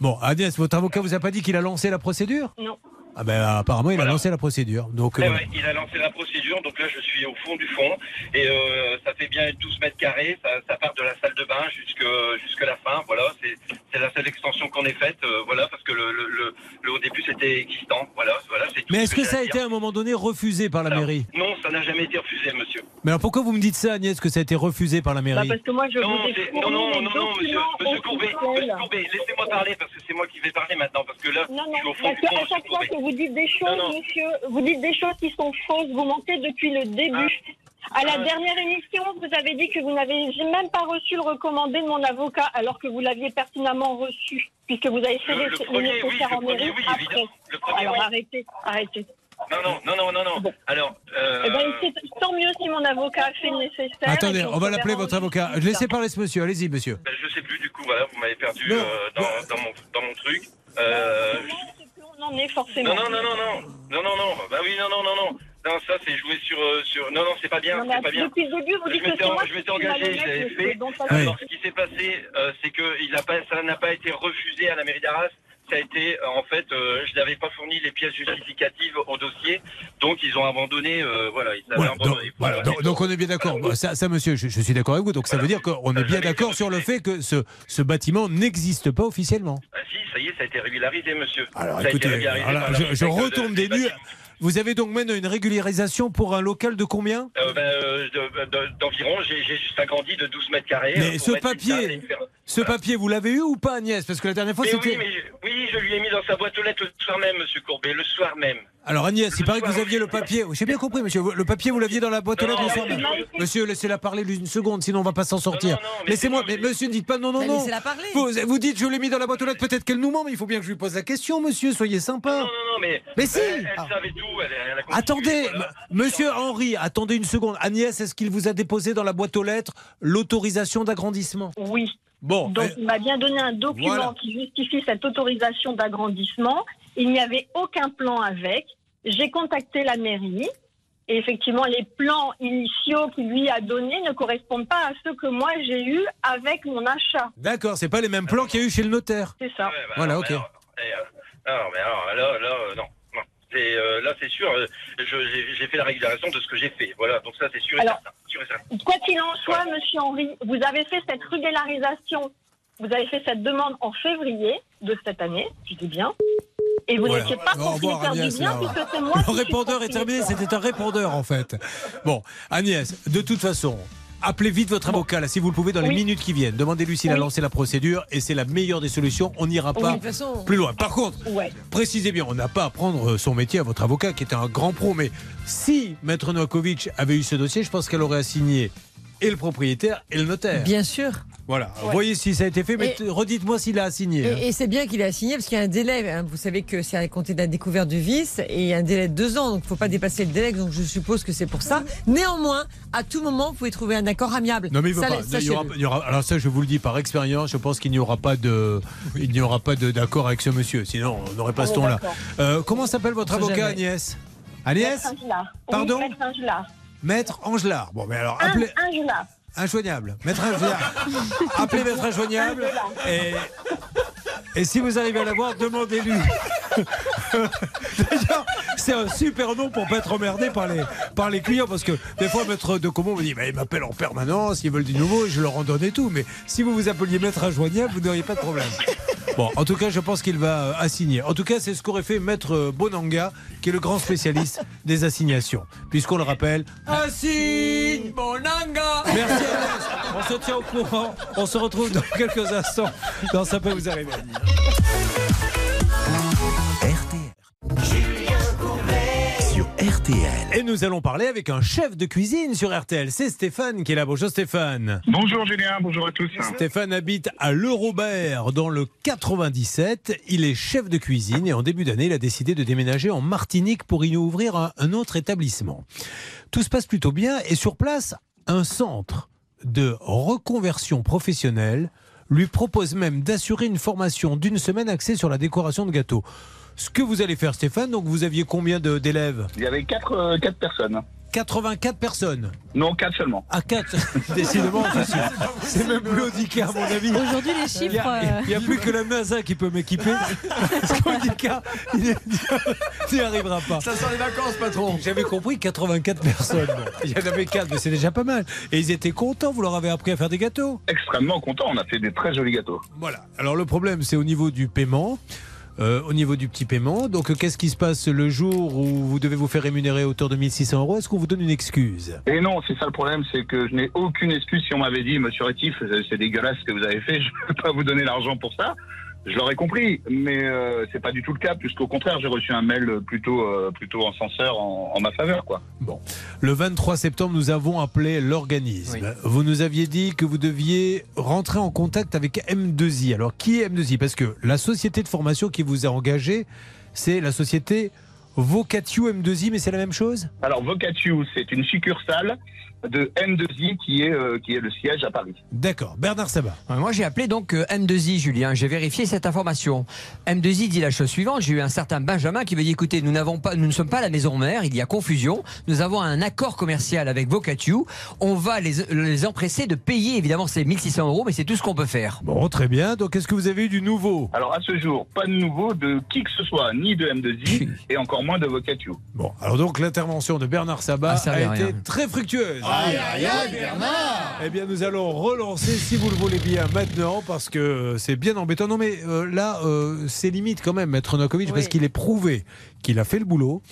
Bon, Agnès, votre avocat vous a pas dit qu'il a lancé la procédure? Non. Ah ben apparemment, il a lancé la procédure. Donc, euh, Ouais, voilà. ouais, il a lancé la procédure, donc là je suis au fond du fond et euh, ça fait bien 12 mètres carrés, ça, ça part de la salle de bain jusque jusque la fin, voilà, c'est la seule extension qu'on ait faite, euh, voilà, parce que le, le, le, le- au début c'était existant, voilà, voilà, c'est tout. Mais ce est-ce que ça a à été à un moment donné refusé par la mairie? Non, ça n'a jamais été refusé, monsieur. Mais alors pourquoi vous me dites ça, Agnès, que ça a été refusé par la Bah, mairie? parce que moi, je Non, vous non, non, non, non, monsieur, monsieur Courbet, monsieur Courbet, laissez-moi parler parce que c'est moi qui vais parler maintenant, parce que là, Non, je suis non, au fond parce du fond, monsieur chaque fois que vous dites des choses, Non, non. monsieur, vous dites des choses qui sont fausses, vous mentez depuis le début. À la Ah. dernière émission, vous avez dit que vous n'avez même pas reçu le recommandé de mon avocat, alors que vous l'aviez pertinemment reçu, puisque vous avez fait Le- les, le les premier, oui, nécessaires le en premier, mairie oui, après. évidemment. Le premier, alors oui. arrêtez, arrêtez. Non, non, non, non, non, non. Alors, euh, Eh ben, tant mieux si mon avocat a fait le nécessaire. Attendez, on va l'appeler votre avocat. justice. Laissez parler ce monsieur. Allez-y, monsieur. ben, je sais plus du coup, voilà, vous m'avez perdu Non. euh, dans, dans, mon, dans mon truc. Euh, On en est forcément. non, non, non, non, non, non, non, non, bah oui, non, non, non, non. Non, ça c'est jouer sur, euh, sur. Non, non, c'est pas bien, c'est pas bien. depuis le début, vous Je dites que en- je m'étais engagé, je l'avais fait. Alors, ce qui s'est passé, euh, c'est que il a pas, ça n'a pas été refusé à la mairie d'Arras. Ça a été, euh, en fait, euh, je n'avais pas fourni les pièces justificatives au dossier, donc ils ont abandonné. euh, voilà, ils avaient Voilà, donc, abandonné. voilà, donc- donc on est bien d'accord. Ça, ça, monsieur, je, je suis d'accord avec vous. Donc ça veut dire qu'on est bien d'accord sur le fait que ce, ce bâtiment n'existe pas officiellement. Ah, si, ça y est, ça a été régularisé, monsieur. Alors ça a été écoutez, régularisé alors, je, je préfecture de- retourne des nues. Vous avez donc maintenant une régularisation pour un local de combien Euh, ben, euh, de- de- d'environ, j'ai juste agrandi de 12 mètres carrés. euh, Mais pour ce papier, ce papier, vous l'avez eu ou pas, Agnès? Parce que la dernière fois, c'était. oui, mais je- oui, je lui ai mis dans sa boîte aux lettres le soir même, monsieur Courbet, le soir même. Alors Agnès, il paraît que vous aviez le papier. J'ai bien compris, monsieur. Le papier, vous l'aviez dans la boîte aux lettres le soir même. Monsieur, laissez-la parler une seconde, sinon on va pas s'en sortir. Laissez-moi. Mais monsieur, ne dites pas non, non, Bah, non. laissez-la parler. Vous, vous dites, je l'ai mis dans la boîte aux lettres. Peut-être qu'elle nous ment, mais il faut bien que je lui pose la question, monsieur. Soyez sympa. Non, non, mais. Mais si Elle, elle savait tout, elle, elle a compris, Attendez, voilà. monsieur Henri, attendez une seconde. Agnès, est-ce qu'il vous a déposé dans la boîte aux lettres l'autorisation d'agrandissement? Oui. Bon. Donc, eh, il m'a bien donné un document Voilà. qui justifie cette autorisation d'agrandissement. Il n'y avait aucun plan avec. J'ai contacté la mairie. Et effectivement, les plans initiaux qu'il lui a donnés ne correspondent pas à ceux que moi j'ai eus avec mon achat. D'accord, c'est pas les mêmes plans qu'il y a eu chez le notaire. C'est ça. Voilà, non, ok. mais alors, euh, non, mais alors, là, là, euh, non. euh, là, c'est sûr, euh, j'ai fait la régularisation de ce que j'ai fait. Voilà, donc ça, c'est sûr et Alors, certain. Sûr et certain. Quoi qu'il en soit, monsieur Henri, vous avez fait cette régularisation, vous avez fait cette demande en février de cette année, je dis bien. Et vous Voilà. n'étiez pas propriétaire du bien puisque c'est moi Le répondeur est terminé, c'était un répondeur en fait. Bon, Agnès, de toute façon, appelez vite votre avocat là, si vous le pouvez, dans les minutes qui viennent. Demandez-lui s'il a lancé la procédure et c'est la meilleure des solutions. On n'ira Oui, pas façon. plus loin. Par contre, Ouais. précisez bien, on n'a pas à prendre son métier à votre avocat qui était un grand pro, mais si Maître Novakovic avait eu ce dossier, je pense qu'elle aurait assigné et le propriétaire et le notaire. Bien sûr. Voilà. Ouais. Voyez si ça a été fait, mais redites-moi s'il a assigné. hein. Et, et c'est bien qu'il ait assigné parce qu'il y a un délai. hein. Vous savez que c'est à compter de la découverte du vice et il y a un délai de deux ans, donc il ne faut pas dépasser le délai. Donc je suppose que c'est pour ça. Néanmoins, à tout moment, vous pouvez trouver un accord amiable. Non mais il veut Ça, pas. Il y aura- sachez-le. il y aura- alors ça, je vous le dis par expérience, je pense qu'il n'y aura pas de, il n'y aura pas de- d'accord avec ce monsieur. Sinon, on n'aurait pas ce est ton-là. Euh, comment s'appelle votre avocat, jamais. Agnès? Agnès? Angelard. Oui, Pardon? Maître Angelard. Bon, mais alors appelez Angelard. injoignable. Maître Angelard. appelez Maître injoignable. Et, et si vous arrivez à l'avoir, demandez-lui. D'ailleurs, c'est un super nom pour pas être emmerdé par les, par les clients parce que des fois, Maître de Comont me dit bah, ils m'appellent en permanence, ils veulent du nouveau, je leur en donne et tout. Mais si vous vous appeliez Maître Injoignable, vous n'auriez pas de problème. Bon, en tout cas, je pense qu'il va euh, assigner. En tout cas, c'est ce qu'aurait fait Maître Bonanga, qui est le grand spécialiste des assignations. Puisqu'on le rappelle, assigne Bonanga Merci Agnès. On se tient au courant. On se retrouve dans quelques instants dans Ça peut vous arriver à dire. Sur RTL. Et nous allons parler avec un chef de cuisine sur RTL. C'est Stéphane qui est là. Bonjour Stéphane. Bonjour Julien, bonjour à tous. Stéphane habite à Le Robert dans le 97. Il est chef de cuisine et en début d'année, il a décidé de déménager en Martinique pour y ouvrir un, un autre établissement. Tout se passe plutôt bien et sur place, un centre de reconversion professionnelle lui propose même d'assurer une formation d'une semaine axée sur la décoration de gâteaux. Ce que vous allez faire Stéphane, donc vous aviez combien d'élèves? Il y avait quatre, euh, quatre personnes. 84 personnes. Non, quatre seulement. À 4 Décidément, je suis- c'est même plus Audica à mon avis. Aujourd'hui, les chiffres, Il n'y a, euh, a plus que la NASA qui peut m'équiper. Parce qu'Audica, il n'y arrivera pas. Ça sent les vacances, patron. J'avais compris 84 personnes. Bon, il y en avait 4, mais c'est déjà pas mal. Et ils étaient contents, vous leur avez appris à faire des gâteaux. Extrêmement content, on a fait des très jolis gâteaux. Voilà. Alors le problème, c'est au niveau du paiement. Euh, au niveau du petit paiement, donc euh, qu'est-ce qui se passe le jour où vous devez vous faire rémunérer à hauteur de 1600 euros? Est-ce qu'on vous donne une excuse? Et non, c'est ça le problème, c'est que je n'ai aucune excuse si on m'avait dit, monsieur Rétif, c'est dégueulasse ce que vous avez fait, je ne peux pas vous donner l'argent pour ça. Je l'aurais compris, mais euh, c'est pas du tout le cas, puisqu'au contraire, j'ai reçu un mail plutôt, euh, plutôt en censeur en, en ma faveur, quoi. Bon. Le 23 septembre, nous avons appelé l'organisme. Vous nous aviez dit que vous deviez rentrer en contact avec M2I. Alors, qui est M2I Parce que la société de formation qui vous a engagé, c'est la société Vocatio M2I, mais c'est la même chose? Alors, Vocatio, c'est une succursale de M2I qui est, euh, qui est le siège à Paris. D'accord. Bernard Sabat. Moi, j'ai appelé donc euh, M2I, Julien. J'ai vérifié cette information. M2I dit la chose suivante. J'ai eu un certain Benjamin qui me dit écoutez, nous n'avons pas, nous ne sommes pas la maison mère. Il y a confusion. Nous avons un accord commercial avec Vocatio. On va les, les empresser de payer évidemment ces 1600 euros, mais c'est tout ce qu'on peut faire. Bon, très bien. Donc, est-ce que vous avez eu du nouveau? Alors, à ce jour, pas de nouveau de qui que ce soit, ni de M2I, et encore moins de Vocatio. Bon, alors donc l'intervention de Bernard Sabat Ah, ça a été rien. très fructueuse. Aïe, aïe, aïe, Bernard Eh bien, nous allons relancer, si vous le voulez bien, maintenant, parce que euh, c'est bien embêtant. Non, mais euh, là, euh, c'est limite quand même, Maître Novakovic, parce qu'il est prouvé qu'il a fait le boulot.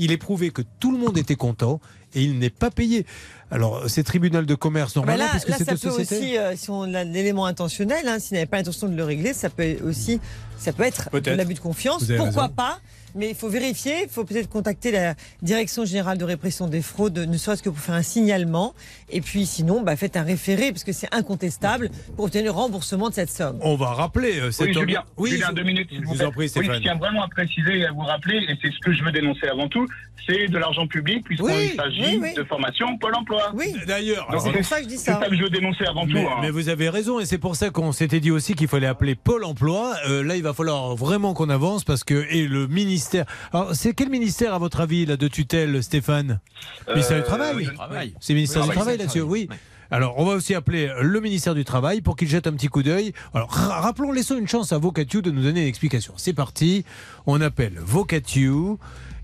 Il est prouvé que tout le monde était content et il n'est pas payé. Alors, c'est tribunal de commerce Bah normalement, là, puisque là, c'est ça peut aussi, euh, si on a l'élément intentionnel, hein, s'il n'avait pas l'intention de le régler, ça peut aussi, ça peut être de Peut-être. l'abus de confiance. Pourquoi raison. pas Mais il faut vérifier. Il faut peut-être contacter la Direction générale de répression des fraudes, ne serait-ce que pour faire un signalement. Et puis, sinon, bah, faites un référé, parce que c'est incontestable, pour obtenir le remboursement de cette somme. On va rappeler euh, cette Oui, Julien, Oui, Julien, je- deux minutes. je vous en prie, Oui, je Stéphane. tiens vraiment à préciser et à vous rappeler, et c'est ce que je veux dénoncer avant tout, c'est de l'argent public, puisqu'il Oui, s'agit oui, oui. de formation Pôle emploi. Oui. D'ailleurs, Donc, alors, c'est C'est ça que je veux dénoncer avant mais, tout. hein. mais vous avez raison, et c'est pour ça qu'on s'était dit aussi qu'il fallait appeler Pôle emploi. Euh, là, il va falloir vraiment qu'on avance parce que. Et le ministère. Alors, c'est quel ministère, à votre avis, là, de tutelle, Stéphane? Euh, Ministère du Travail oui, Travail. C'est le ministère Oui, du Travail là-dessus, oui. Alors, on va aussi appeler le ministère du Travail pour qu'il jette un petit coup d'œil. Alors, ra- rappelons, laissons une chance à Vocatio de nous donner une explication. C'est parti, on appelle Vocatio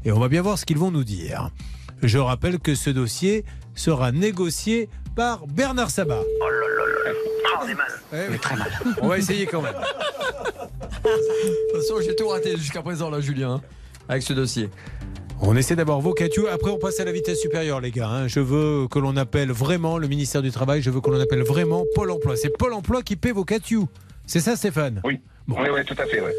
et on va bien voir ce qu'ils vont nous dire. Je rappelle que ce dossier sera négocié par Bernard Sabat. Oh on est mal. très mal. On va essayer quand même. De toute façon, j'ai tout raté jusqu'à présent, là, Julien, hein, avec ce dossier. On essaie d'abord Vocatio, après on passe à la vitesse supérieure, les gars. hein. Je veux que l'on appelle vraiment le ministère du Travail, je veux que l'on appelle vraiment Pôle emploi. C'est Pôle emploi qui paie Vocatio. C'est ça, Stéphane? Oui. Oui, oui, tout à fait, oui.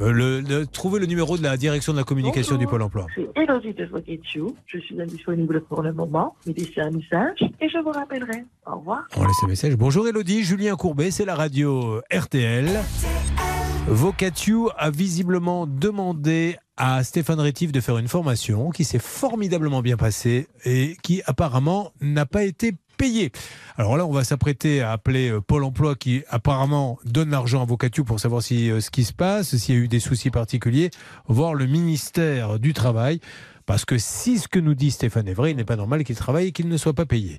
Euh, le, le- Trouvez le numéro de la direction de la communication du Pôle emploi. C'est Elodie de Vocatio. Je suis indisponible pour le moment, mais laissez un message et je vous rappellerai. Au revoir. On laisse un message. Bonjour Elodie, Julien Courbet, c'est la radio RTL. Vocatio a visiblement demandé à Stéphane Rétif de faire une formation qui s'est formidablement bien passée et qui apparemment n'a pas été Alors là, on va s'apprêter à appeler euh, Pôle emploi qui apparemment donne l'argent à Vocatio pour savoir si, euh, ce qui se passe, s'il y a eu des soucis particuliers, voir le ministère du Travail. Parce que si ce que nous dit Stéphane est vrai, il n'est pas normal qu'il travaille et qu'il ne soit pas payé.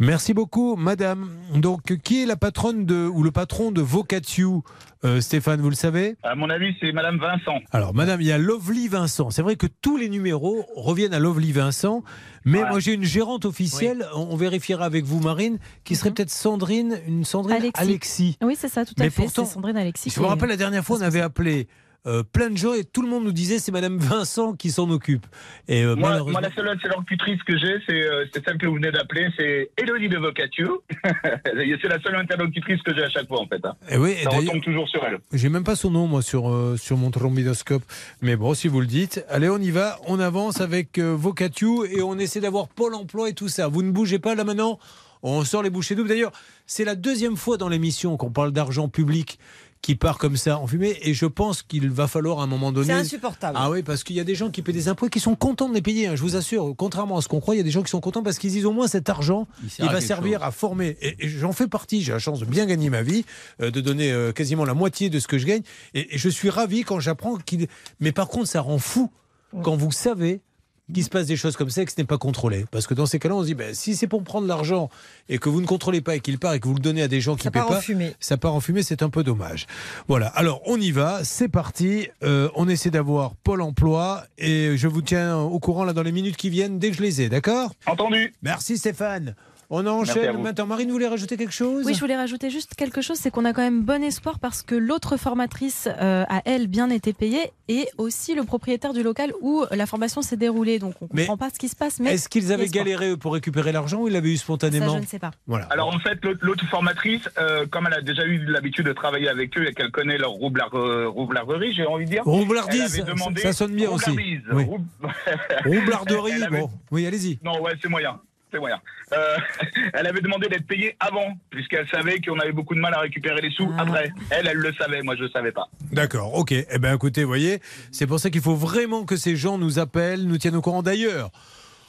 Merci beaucoup, madame. Donc, qui est la patronne de, ou le patron de Vocatio euh, Stéphane, vous le savez? À mon avis, c'est Madame Vincent. Alors, madame, il y a Lovely Vincent. C'est vrai que tous les numéros reviennent à Lovely Vincent. Mais moi, j'ai une gérante officielle, on on vérifiera avec vous, Marine, qui serait peut-être Sandrine, une Sandrine Alexis. Oui, c'est ça, tout à Mais fait. pourtant, c'est Sandrine Alexis. Je me est- rappelle la dernière fois, on avait appelé euh, plein de gens et tout le monde nous disait c'est Madame Vincent qui s'en occupe. Et euh, Moi, malheureusement- moi, la seule interlocutrice que j'ai, c'est euh, celle que vous venez d'appeler, c'est Elodie de Vocatio. c'est la seule interlocutrice que j'ai à chaque fois, en fait. hein. Eh oui, et Ça d'ailleurs- retombe toujours sur elle. J'ai même pas son nom, moi, sur, sur mon trombidoscope. Mais bon, si vous le dites. Allez, on y va. On avance avec Vocatio et on essaie d'avoir Pôle emploi et tout ça. Vous ne bougez pas là maintenant On sort les bouchées doubles. D'ailleurs, c'est la deuxième fois dans l'émission qu'on parle d'argent public qui part comme ça en fumée. Et je pense qu'il va falloir à un moment donné. C'est insupportable. Ah oui, parce qu'il y a des gens qui paient des impôts et qui sont contents de les payer. hein, je vous assure. Contrairement à ce qu'on croit, il y a des gens qui sont contents parce qu'ils disent au moins cet argent, il, à va servir chose. à former. Et, et j'en fais partie. J'ai la chance de bien gagner ma vie, euh, de donner euh, quasiment la moitié de ce que je gagne. Et, et je suis ravi quand j'apprends qu'il. Mais par contre, ça rend fou quand vous savez qu'il se passe des choses comme ça et que ce n'est pas contrôlé. Parce que dans ces cas-là, on se dit, ben, si c'est pour prendre l'argent et que vous ne contrôlez pas et qu'il part et que vous le donnez à des gens qui ne paient part en pas, fumée. ça part en fumée, c'est un peu dommage. Voilà, alors on y va, c'est parti. Euh, on essaie d'avoir Pôle emploi et je vous tiens au courant là dans les minutes qui viennent dès que je les ai, d'accord? Entendu. Merci Stéphane. On enchaîne maintenant. Marine, vous voulez rajouter quelque chose Oui, je voulais rajouter juste quelque chose, c'est qu'on a quand même bon espoir parce que l'autre formatrice euh, a elle bien été payée et aussi le propriétaire du local où la formation s'est déroulée. Donc on Mais comprend pas ce qui se passe. Mais Est-ce qu'ils avaient galéré eux, pour récupérer l'argent ou ils l'avaient eu spontanément Ça, je ne sais pas. Voilà. Alors en fait, l'autre- formatrice, euh, comme elle a déjà eu l'habitude de travailler avec eux et qu'elle connaît leur euh, roublarderie, j'ai envie de dire. Roublardise, demandé- ça sonne bien aussi. Roublardise, Oui. Roublarderie, avait- bon. Oui, allez-y. Non, ouais, c'est moyen. Euh, elle avait demandé d'être payée avant, puisqu'elle savait qu'on avait beaucoup de mal à récupérer les sous après. Elle, elle le savait, moi je ne savais pas. D'accord, ok. Eh bien, écoutez, voyez, c'est pour ça qu'il faut vraiment que ces gens nous appellent, nous tiennent au courant. D'ailleurs,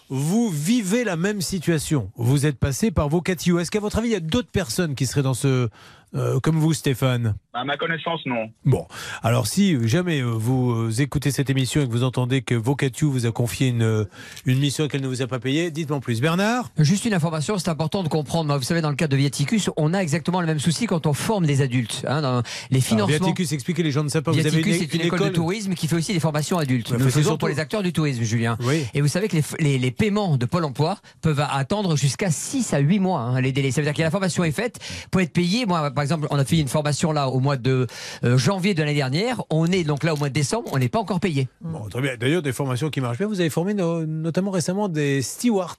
vous vivez la même situation. Vous êtes passé par Vocatio. Est-ce qu'à votre avis, il y a d'autres personnes qui seraient dans ce. Euh, comme vous, Stéphane À ma connaissance, non. Bon, alors si jamais euh, vous euh, écoutez cette émission et que vous entendez que Vocatio vous a confié une, une mission qu'elle ne vous a pas payée, dites-moi en plus. Bernard Juste une information, c'est important de comprendre. Vous savez, dans le cas de Viaticus, on a exactement le même souci quand on forme des adultes. hein, dans les Alors, financements. Viaticus, expliquez, les gens ne savent pas. Vous avez Viaticus, une, c'est une, école, de tourisme qui fait aussi des formations adultes. Nous le faisons pour les acteurs du tourisme, Julien. Oui. Et vous savez que les, les- les paiements de Pôle emploi peuvent attendre jusqu'à 6 à 8 mois, hein, les délais. Ça veut dire que la formation est faite pour être payé. Moi, par exemple, on a fait une formation là au mois de euh, janvier de l'année dernière. On est donc là au mois de décembre, on n'est pas encore payé. Très bien. D'ailleurs, des formations qui marchent bien. Vous avez formé no- notamment récemment des stewards.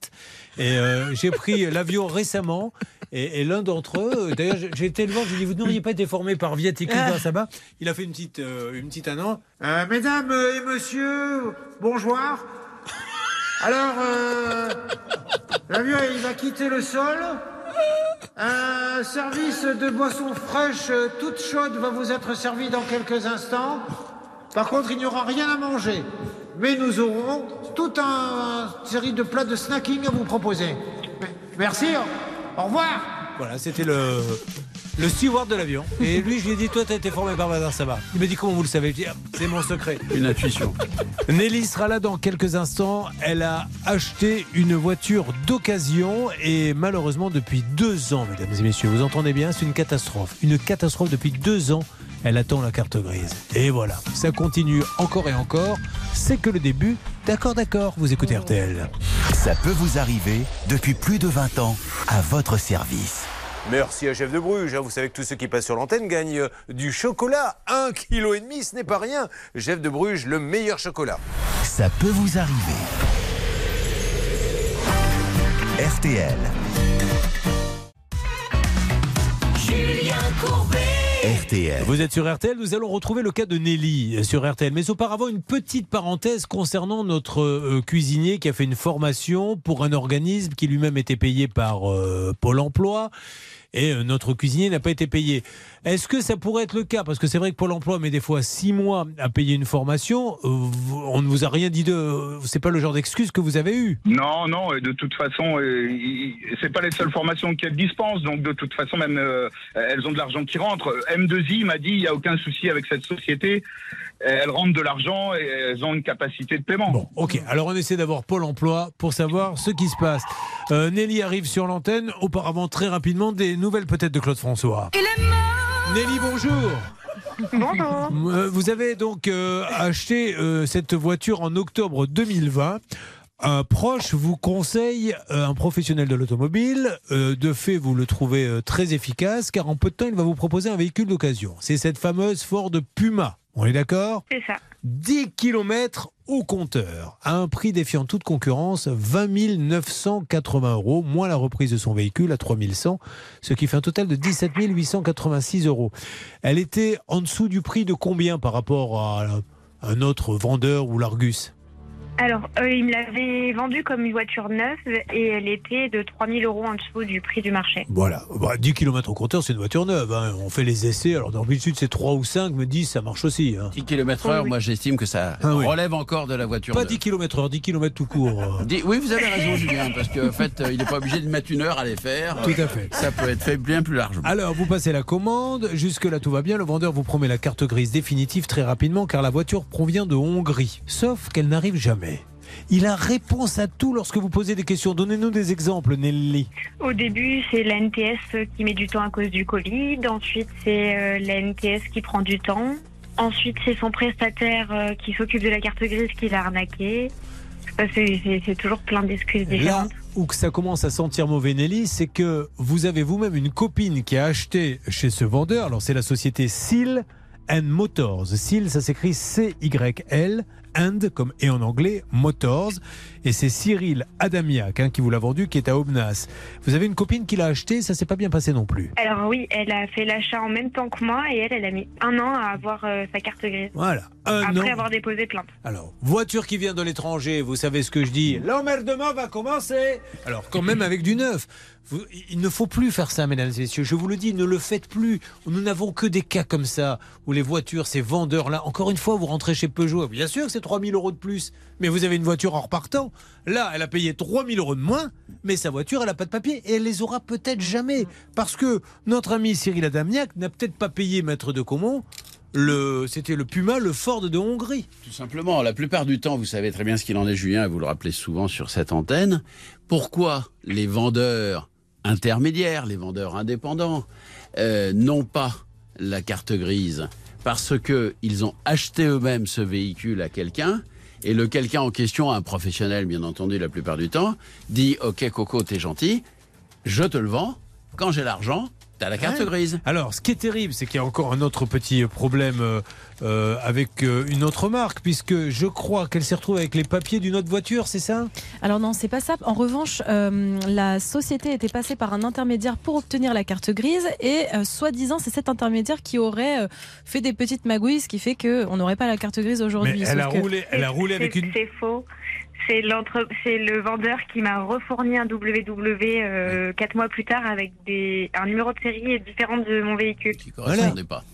Et euh, j'ai pris l'avion récemment. Et, l'un d'entre eux, d'ailleurs, j'ai- été le voir. Je lui dit Vous n'auriez pas été formé par Viaticus Ah. bas Il a fait une petite, euh, une petite annonce. Euh, mesdames et messieurs, bonjour. Alors, euh, l'avion, il va quitter le sol. Un service de boissons fraîches, toutes chaudes, va vous être servi dans quelques instants. Par contre, il n'y aura rien à manger. Mais nous aurons toute un, une série de plats de snacking à vous proposer. Merci, au revoir. Voilà, c'était le, le steward de l'avion. Et lui, je lui ai dit, toi, t'as été formé par Bazar Sabah. Il m'a dit, comment vous le savez? Je dis, Ah, c'est mon secret. Une intuition. Nelly sera là dans quelques instants. Elle a acheté une voiture d'occasion et malheureusement depuis deux ans, mesdames et messieurs, vous entendez bien, c'est une catastrophe. Une catastrophe depuis deux ans. Elle attend la carte grise. Et voilà, ça continue encore et encore. C'est que le début. D'accord, d'accord, vous écoutez RTL. Ça peut vous arriver depuis plus de 20 ans à votre service. Merci à Chef de Bruges. hein. Vous savez que tous ceux qui passent sur l'antenne gagnent euh, du chocolat. Un kilo et demi, ce n'est pas rien. Chef de Bruges, le meilleur chocolat. Ça peut vous arriver. RTL. Julien Courbet. RTL. Vous êtes sur RTL, nous allons retrouver le cas de Nelly sur RTL. Mais auparavant, une petite parenthèse concernant notre euh, cuisinier qui a fait une formation pour un organisme qui lui-même était payé par euh, Pôle emploi. Et euh, notre cuisinier n'a pas été payé. Est-ce que ça pourrait être le cas? Parce que c'est vrai que Pôle emploi met des fois six mois à payer une formation. Euh, on ne vous a rien dit de. C'est pas le genre d'excuse que vous avez eu. Non, non, de toute façon, euh, c'est pas les seules formations qu'elles dispensent, donc de toute façon, même euh, elles ont de l'argent qui rentre. M2I m'a dit, il n'y a aucun souci avec cette société. Elles rendent de l'argent et elles ont une capacité de paiement. Bon, ok. Alors on essaie d'avoir Pôle emploi pour savoir ce qui se passe. Euh, Nelly arrive sur l'antenne. Auparavant, très rapidement, des nouvelles peut-être de Claude François. Nelly, bonjour. Bonjour. Euh, Vous avez donc euh, acheté euh, cette voiture en octobre 2020. Un proche vous conseille euh, un professionnel de l'automobile. Euh, de fait, vous le trouvez euh, très efficace car en peu de temps, il va vous proposer un véhicule d'occasion. C'est cette fameuse Ford Puma. On est d'accord C'est ça. 10 km au compteur, à un prix défiant toute concurrence, 20 980 euros, moins la reprise de son véhicule à 3100, ce qui fait un total de 17 886 euros. Elle était en dessous du prix de combien par rapport à un autre vendeur ou l'Argus? Alors, euh, il me l'avait vendue comme une voiture neuve et elle était de 3000 euros en dessous du prix du marché. Voilà, Bah, 10 km au compteur, c'est une voiture neuve. hein. On fait les essais, alors d'habitude c'est 3 ou 5, mais 10 ça marche aussi. hein. 10 km heure, moi j'estime que ça Ah oui. relève encore de la voiture. Pas neuve. 10 km heure, 10 km tout court. euh. Dis- Oui, vous avez raison, Julien, parce qu'en fait, euh, il n'est pas obligé de mettre une heure à les faire. Tout à fait. Ça peut être fait bien plus largement. Alors, vous passez la commande. Jusque-là, tout va bien. Le vendeur vous promet la carte grise définitive très rapidement car la voiture provient de Hongrie. Sauf qu'elle n'arrive jamais. Il a réponse à tout lorsque vous posez des questions. Donnez-nous des exemples, Nelly. Au début, c'est la NTS qui met du temps à cause du Covid. Ensuite, c'est euh, la NTS qui prend du temps. Ensuite, c'est son prestataire euh, qui s'occupe de la carte grise qui l'a arnaqué. C'est- toujours plein d'excuses Là différentes. où que ça commence à sentir mauvais, Nelly, c'est que vous avez vous-même une copine qui a acheté chez ce vendeur. Alors, c'est la société Seal and Motors. Seal, ça s'écrit C-Y-L, and, comme et en anglais, Motors. Et c'est Cyril Adamiac hein, qui vous l'a vendu, qui est à Aubenas. Vous avez une copine qui l'a acheté, ça s'est pas bien passé non plus. Alors oui, elle a fait l'achat en même temps que moi et elle, elle a mis un an à avoir euh, sa carte grise. Voilà, un Après an. avoir déposé plainte. Alors, voiture qui vient de l'étranger, vous savez ce que je dis L'emmerdement va commencer Alors, quand même avec du neuf. Il ne faut plus faire ça, mesdames et messieurs. Je vous le dis, ne le faites plus. Nous n'avons que des cas comme ça, où les voitures, ces vendeurs-là, encore une fois, vous rentrez chez Peugeot. Bien sûr que c'est 3000 euros de plus, mais vous avez une voiture en repartant. Là, elle a payé 3000 euros de moins, mais sa voiture, elle n'a pas de papier, et elle les aura peut-être jamais. Parce que notre ami Cyril Adamiac n'a peut-être pas payé maître de Comont. Le, c'était le Puma, le Ford de Hongrie. Tout simplement, la plupart du temps, vous savez très bien ce qu'il en est, Julien, et vous le rappelez souvent sur cette antenne. Pourquoi les vendeurs intermédiaires, les vendeurs indépendants, euh, n'ont pas la carte grise Parce que ils ont acheté eux-mêmes ce véhicule à quelqu'un. Et le quelqu'un en question, un professionnel bien entendu la plupart du temps, dit Ok Coco, t'es gentil, je te le vends, quand j'ai l'argent, t'as la carte Ouais. grise. Alors, ce qui est terrible, c'est qu'il y a encore un autre petit problème euh, euh, avec euh, une autre marque, puisque je crois qu'elle s'est retrouvée avec les papiers d'une autre voiture, c'est ça? Alors non, c'est pas ça. En revanche, euh, la société était passée par un intermédiaire pour obtenir la carte grise et euh, soi-disant c'est cet intermédiaire qui aurait euh, fait des petites magouilles, ce qui fait qu'on n'aurait pas la carte grise aujourd'hui. Elle Sauf a que- roulé, elle a roulé avec une. C'est faux. C'est l'entre- c'est le vendeur qui m'a refourni un WW euh, quatre mois plus tard avec des, un numéro de série différent de mon véhicule. Voilà,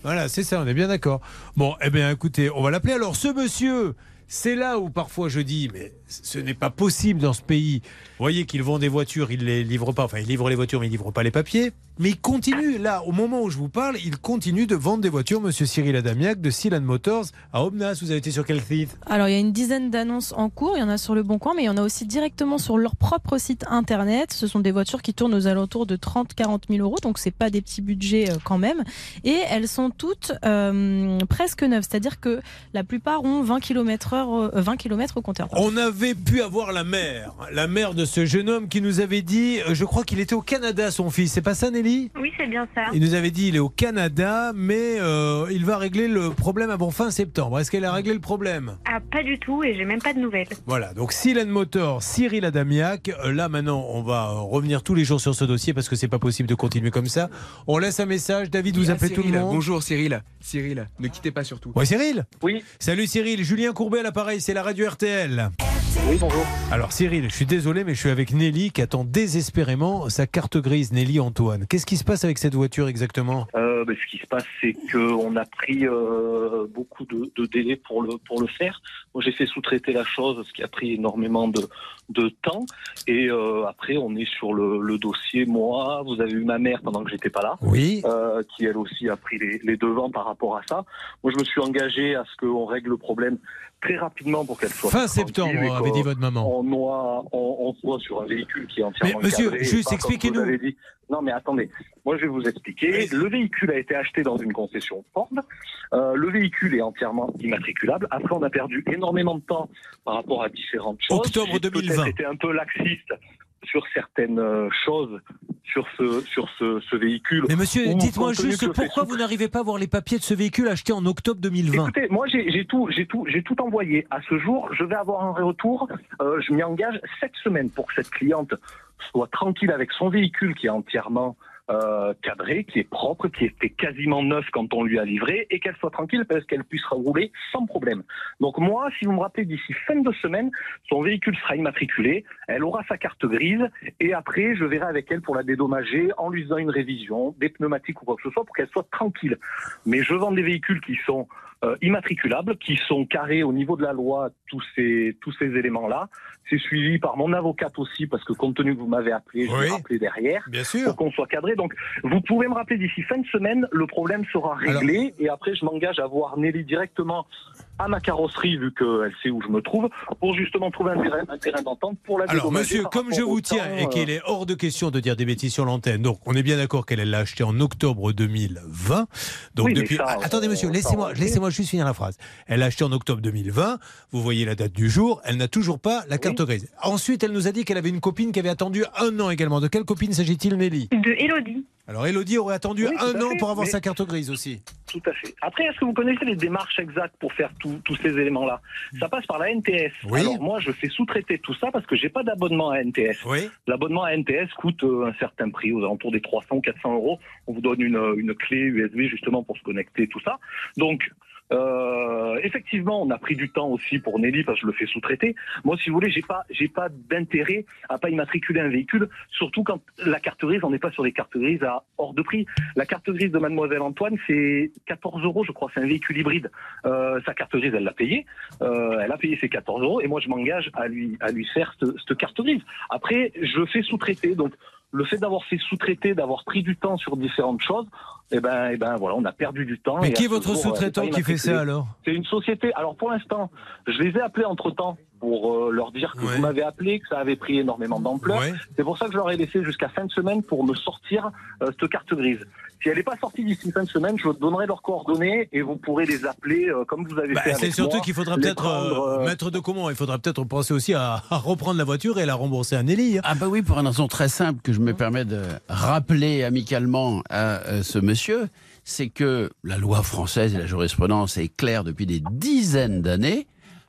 voilà c'est ça, on est bien d'accord. Bon, eh bien, écoutez, on va l'appeler. Alors, ce monsieur, c'est là où parfois je dis, mais ce n'est pas possible dans ce pays. Vous voyez qu'il vend des voitures, il les livre pas. Enfin, il livre les voitures, mais il livre pas les papiers. Mais il continue, là, au moment où je vous parle, il continue de vendre des voitures, monsieur Cyril Adamiac, de Silan Motors à Obnas. Vous avez été sur quel site? Alors, il y a une dizaine d'annonces en cours. Il y en a sur le Bon Coin, mais il y en a aussi directement sur leur propre site internet. Ce sont des voitures qui tournent aux alentours de 30-40 000 euros, donc c'est pas des petits budgets euh, quand même. Et elles sont toutes euh, presque neuves, c'est-à-dire que la plupart ont 20 km heure, euh, 20 km au compteur. On avait pu avoir la mère, la mère de ce jeune homme qui nous avait dit, euh, je crois qu'il était au Canada, son fils. C'est pas ça, Nelly? Oui, c'est bien ça. Il nous avait dit il est au Canada, mais euh, il va régler le problème avant fin septembre. Est-ce qu'elle a réglé le problème? Ah, pas du tout, et j'ai même pas de nouvelles. Voilà, donc Silen Motor, Cyril Adamiac. Euh, Là maintenant, on va revenir tous les jours sur ce dossier parce que c'est pas possible de continuer comme ça. On laisse un message. David, vous appelez tout le Cyril, monde. Bonjour Cyril. Cyril, ne quittez pas surtout. Ouais, Cyril? Oui. Salut Cyril, Julien Courbet à l'appareil, c'est la radio RTL. Oui, bonjour. Alors Cyril, je suis désolé, mais je suis avec Nelly qui attend désespérément sa carte grise. Nelly Antoine, qu'est-ce qui se passe avec cette voiture exactement? Euh, ben, ce qui se passe, c'est qu'on a pris euh, beaucoup de, de délai pour le pour le faire. Moi, j'ai fait sous-traiter la chose, ce qui a pris énormément de de temps. Et euh, après, on est sur le, le dossier. Moi, vous avez eu ma mère pendant que j'étais pas là, Oui. euh, qui elle aussi a pris les, les devants par rapport à ça. Moi, je me suis engagé à ce qu'on règle le problème très rapidement pour qu'elle soit Fin septembre, avait dit votre maman. On, soit- on, on soit sur un véhicule qui est entièrement Mais monsieur, cadré juste expliquez-nous. Non, mais attendez. Moi, je vais vous expliquer. Le véhicule a été acheté dans une concession Ford. Euh, le véhicule est entièrement immatriculable. Après, on a perdu énormément de temps par rapport à différentes choses. Octobre J'ai 2020. peut-être été un peu laxiste sur certaines euh, choses sur ce sur ce, ce véhicule. Mais monsieur, dites-moi juste pourquoi vous n'arrivez pas à voir les papiers de ce véhicule acheté en octobre 2020 Écoutez, moi j'ai j'ai tout, j'ai tout, j'ai tout envoyé. À ce jour, je vais avoir un retour. Euh, je m'y engage cette semaine pour que cette cliente soit tranquille avec son véhicule qui est entièrement euh, cadré, qui est propre, qui était quasiment neuf quand on lui a livré, et qu'elle soit tranquille parce qu'elle puisse rouler sans problème. Donc moi, si vous me rappelez d'ici fin de semaine, son véhicule sera immatriculé, elle aura sa carte grise, et après je verrai avec elle pour la dédommager en lui faisant une révision, des pneumatiques ou quoi que ce soit, pour qu'elle soit tranquille. Mais je vends des véhicules qui sont euh, immatriculables, qui sont carrés au niveau de la loi, tous ces, tous ces éléments-là. C'est suivi par mon avocate aussi, parce que compte tenu que vous m'avez appelé, je Oui. vais rappeler derrière, Bien sûr. pour qu'on soit cadré. Donc, vous pouvez me rappeler d'ici fin de semaine, le problème sera réglé, et après, je m'engage à voir Nelly directement à ma carrosserie, vu qu'elle sait où je me trouve, pour justement trouver un terrain, un terrain d'entente pour la Alors, monsieur, comme je vous tiens temps, et qu'il euh, est hors de question de dire des bêtises sur l'antenne, donc on est bien d'accord qu'elle l'a acheté en octobre 2020. Donc Oui, depuis. ça, Ah, attendez, monsieur, on- laissez-moi, laissez-moi juste finir la phrase. Elle l'a acheté en octobre 2020. Vous voyez la date du jour. Elle n'a toujours pas la carte grise. Ensuite, elle nous a dit qu'elle avait une copine qui avait attendu un an également. De quelle copine s'agit-il, Nelly? De Elodie. Alors, Elodie aurait attendu Oui, un an fait, pour avoir sa carte grise aussi. Tout à fait. Après, est-ce que vous connaissez les démarches exactes pour faire tous ces éléments-là? Ça passe par la NTS. Oui. Alors moi, je fais sous-traiter tout ça parce que j'ai pas d'abonnement à NTS. Oui. L'abonnement à NTS coûte euh, un certain prix, aux alentours des 300 ou 400 euros. On vous donne une, une clé USB justement pour se connecter, tout ça. Donc, euh, effectivement, on a pris du temps aussi pour Nelly parce que je le fais sous-traiter. Moi, si vous voulez, j'ai pas, j'ai pas d'intérêt à pas immatriculer un véhicule, surtout quand la carte grise, on n'est pas sur des cartes grises à hors de prix. La carte grise de Mademoiselle Antoine, c'est 14 euros, je crois. C'est un véhicule hybride. Euh, sa carte grise, elle l'a payée. Euh, elle a payé ses 14 euros et moi, je m'engage à lui, à lui faire cette, carte grise. Après, je fais sous-traiter. Donc, le fait d'avoir fait sous-traiter, d'avoir pris du temps sur différentes choses, eh ben, eh ben, voilà, on a perdu du temps. Mais Et qui est votre est sous-traitant qui fait ça, alors? C'est une société. Alors pour l'instant, je les ai appelés entre temps pour euh, leur dire que vous m'avez appelé, que ça avait pris énormément d'ampleur. C'est pour ça que je leur ai laissé jusqu'à fin de semaine pour me sortir euh, cette carte grise. Si elle n'est pas sortie d'ici fin de semaine, je vous donnerai leurs coordonnées et vous pourrez les appeler euh, comme vous avez Bah, fait avec c'est surtout qu'il faudra peut-être euh, euh, mettre de comment Il faudra peut-être penser aussi à, à reprendre la voiture et la rembourser à Nelly. hein. Ah bah oui, pour une raison très simple que je me permets de rappeler amicalement à euh, ce monsieur, c'est que la loi française et la jurisprudence est claire depuis des dizaines d'années.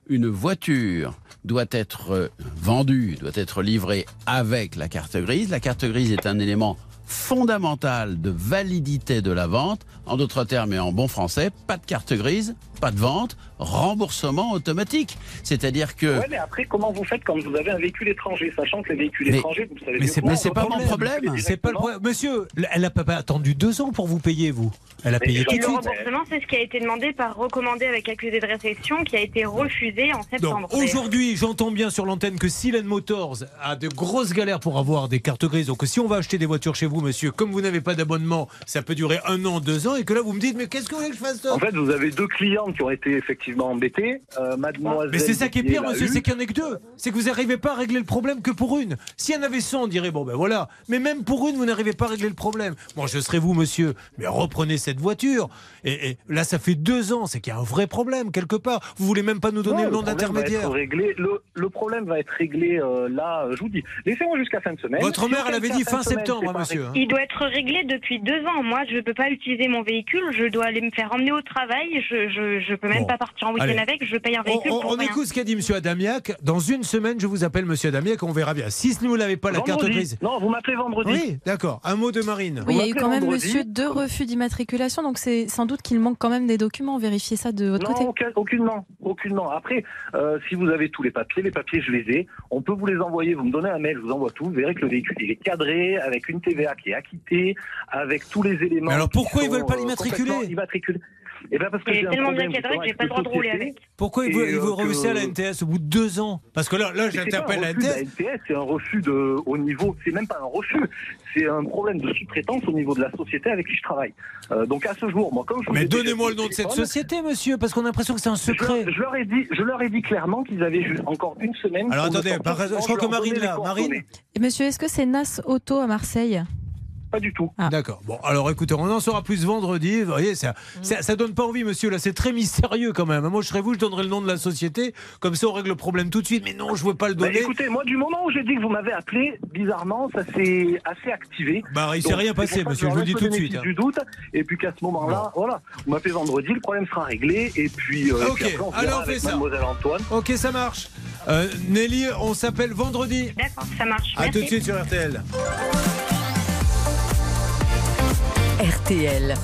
Une voiture doit être euh, vendue, doit être livrée avec la carte grise. La carte grise est un élément fondamental de validité de la vente. En d'autres termes et en bon français, pas de carte grise, pas de vente, remboursement automatique. C'est-à-dire que... Ouais, mais après, comment vous faites quand vous avez un véhicule étranger, sachant que les véhicules Mais- étrangers, vous savez Mais c'est c'est pas mon problème. C'est pas le problème. Monsieur, elle n'a pas attendu deux ans pour vous payer, vous. Elle a payé tout de le suite. remboursement, c'est ce qui a été demandé par recommandé avec accusé de réception qui a été refusé en septembre. Aujourd'hui, j'entends bien sur l'antenne que Silent Motors a de grosses galères pour avoir des cartes grises. Donc si on va acheter des voitures chez vous, monsieur, comme vous n'avez pas d'abonnement, ça peut durer un an, deux ans, et que là vous me dites, mais qu'est-ce que vous voulez que je fasse En fait, vous avez deux clientes qui ont été effectivement embêtées. Euh, mademoiselle. Mais c'est ça qui est pire, monsieur, eu. c'est qu'il n'y en ait que deux. C'est que vous n'arrivez pas à régler le problème que pour une. Si y en avait 100, on dirait, bon ben voilà. Mais même pour une, vous n'arrivez pas à régler le problème. Bon, je serai vous, monsieur, mais reprenez cette voiture. Et, et là, ça fait deux ans, c'est qu'il y a un vrai problème quelque part. Vous voulez même pas nous donner Non, le nom d'intermédiaire. Le, le problème va être réglé euh, là, je vous dis. Laissez-moi jusqu'à fin de semaine. Votre mère, elle avait dit fin septembre, hein, monsieur, réglé. Il doit être réglé depuis deux ans. Moi, je ne peux pas utiliser mon véhicule. Je dois aller me faire emmener au travail. Je je peux même Bon. pas partir en week-end Allez. avec. Je paye un On, véhicule on- pour on rien. écoute ce qu'a dit Monsieur Adamiac. Dans une semaine, je vous appelle Monsieur Adamiac, on verra bien. Si vous n'avez pas la carte Vendredi. grise. Non, vous m'appelez vendredi. Oui, d'accord. Un mot de Marine. Oui, il y a eu quand même, monsieur, deux refus d'immatriculation, donc c'est sans doute qu'il manque quand même des documents. Vérifiez ça de votre Non, côté. aucun- aucunement, aucunement. Après, euh, si vous avez tous les papiers, les papiers, je les ai. On peut vous les envoyer. Vous me donnez un mail, je vous envoie tout. Vous verrez que le véhicule, il est cadré avec une TVA qui est acquitté, avec tous les éléments. Mais alors pourquoi ils sont, veulent pas euh, l'immatriculer? Eh ben parce que Il j'ai tellement bien cadré que j'ai pas le droit de rouler avec. Pourquoi ils Et, vous, ils euh, vous reversent à la NTS au bout de deux ans Parce que là, là j'interpelle la refus de NTS. NTS, c'est un refus de, au niveau, c'est même pas un refus, c'est un problème de sous-traitance au niveau de la société avec qui je travaille. Euh, donc à ce jour, moi, comme je vous Mais donnez-moi le nom de cette société, monsieur, parce qu'on a l'impression que c'est un secret. Je, je leur ai dit, je leur ai dit clairement qu'ils avaient juste encore une semaine. Alors attendez, par- je crois que Marine là, Marine monsieur, est-ce que c'est Nas Auto à Marseille Pas du tout. D'accord. Bon, alors écoutez, on en saura plus vendredi. Vous voyez, ça, ça, ça donne pas envie, monsieur. Là, c'est très mystérieux quand même. Moi, je serais vous, je donnerais le nom de la société. Comme ça, on règle le problème tout de suite. Mais non, je veux pas le Bah, donner. écoutez, moi, du moment où j'ai dit que vous m'avez appelé, bizarrement, ça s'est assez activé. Bah, il s'est rien passé, monsieur, je vous le dis tout de suite, hein. du doute, et puis qu'à ce moment-là, voilà, vous m'appelez vendredi, le problème sera réglé, et puis, euh, et Ok, puis après, on alors on fait avec ça. mademoiselle Antoine. Ok, ça marche. Euh, Nelly, on s'appelle vendredi. D'accord, ça marche. À tout de suite sur RTL. RTL.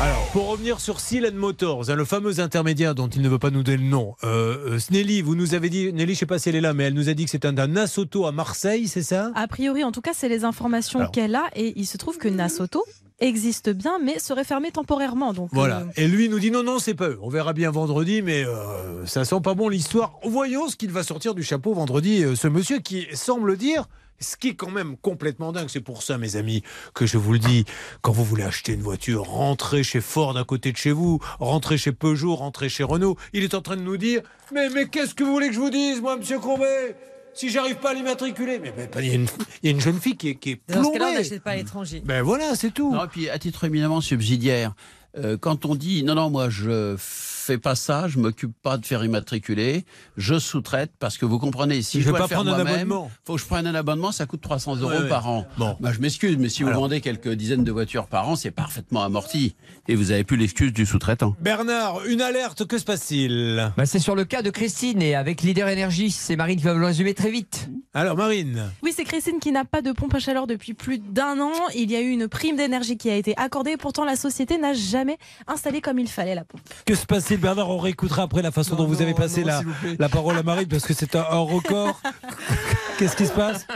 Alors, pour revenir sur Silent Motors, hein, le fameux intermédiaire dont il ne veut pas nous donner le nom, euh, euh, Nelly, vous nous avez dit, Nelly, je sais pas si elle est là, mais elle nous a dit que c'est un, un Nas Auto à Marseille, c'est ça? A priori, en tout cas, c'est les informations Alors. qu'elle a. Et il se trouve que Nas Auto existe bien, mais serait fermé temporairement. Donc, Voilà. euh, Et lui nous dit non, non, c'est pas eux. On verra bien vendredi, mais euh, ça sent pas bon l'histoire. Voyons ce qu'il va sortir du chapeau vendredi, euh, ce monsieur qui semble dire. Ce qui est quand même complètement dingue, c'est pour ça, mes amis, que je vous le dis, quand vous voulez acheter une voiture, rentrez chez Ford à côté de chez vous, rentrez chez Peugeot, rentrez chez Renault. Il est en train de nous dire Mais, mais qu'est-ce que vous voulez que je vous dise, moi, monsieur Courbet? Si j'arrive pas à l'immatriculer. Mais mais, il y, a une- il y a une jeune fille qui est, qui est Dans ce cas-là, on plombée. n'achète pas à l'étranger. Ben voilà, c'est tout. Non, et puis à titre éminemment subsidiaire, euh, quand on dit non, non, moi je fais pas ça, je m'occupe pas de faire immatriculer, je sous-traite parce que vous comprenez, si Je je, vais dois pas le faire prendre un moi-même, abonnement. faut que je prenne un abonnement, ça coûte 300 euros Ouais, ouais. par an. Bon. Bah, je m'excuse, mais si vous vendez quelques dizaines de voitures par an, c'est parfaitement amorti et vous avez plus l'excuse du sous-traitant. Bernard, une alerte, que se passe-t-il? Bah, c'est sur le cas de Christine et avec Leader Énergie. C'est Marine qui va vous le résumer très vite. Alors, Marine Oui, c'est Christine qui n'a pas de pompe à chaleur depuis plus d'un an. Il y a eu une prime d'énergie qui a été accordée. Pourtant, la société n'a jamais installé comme il fallait la pompe. Que se Bernard On réécoutera après la façon dont vous avez passé non, la, la parole à Marine parce que c'est un, un record. Qu'est-ce qui se passe?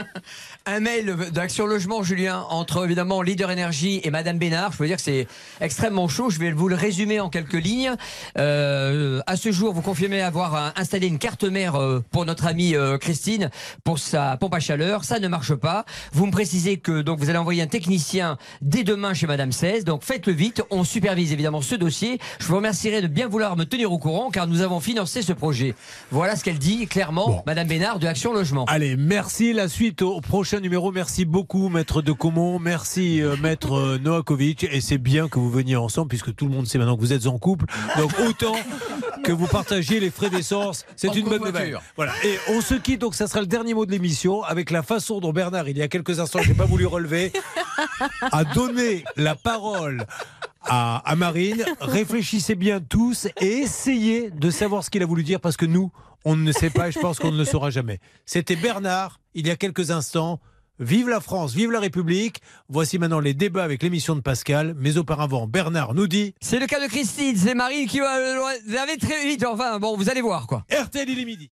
Un mail d'Action Logement, Julien, entre évidemment Leader Énergie et Madame Bénard. Je peux dire que c'est extrêmement chaud. Je vais vous le résumer en quelques lignes. Euh, à ce jour, vous confirmez avoir euh, installé une carte mère euh, pour notre amie Christine pour sa pompe à chaleur. Ça ne marche pas. Vous me précisez que donc vous allez envoyer un technicien dès demain chez Madame 16. Donc faites-le vite. On supervise évidemment ce dossier. Je vous remercierai de bien vouloir me tenir au courant car nous avons financé ce projet. Voilà ce qu'elle dit clairement, Madame Bénard de Action Logement. Allez, merci. La suite au prochain numéro. Merci beaucoup, Maître de Comont. Merci, euh, Maître euh, Noakovic. Et c'est bien que vous veniez ensemble puisque tout le monde sait maintenant que vous êtes en couple. Donc autant que vous partagiez les frais d'essence. C'est une bonne nouvelle. Voilà. Et on se quitte. Donc ça sera le dernier mot de l'émission avec la façon dont Bernard, il y a quelques instants, j'ai pas voulu relever, a donné la parole à, à Marine. Réfléchissez bien tous et essayez de savoir ce qu'il a voulu dire parce que nous, on ne sait pas et je pense qu'on ne le saura jamais. C'était Bernard, il y a quelques instants. Vive la France, vive la République. Voici maintenant les débats avec l'émission de Pascal. Mais auparavant, Bernard nous dit C'est le cas de Christine, c'est Marine qui va le laver très vite. Enfin, bon, vous allez voir quoi. RTL, il est midi.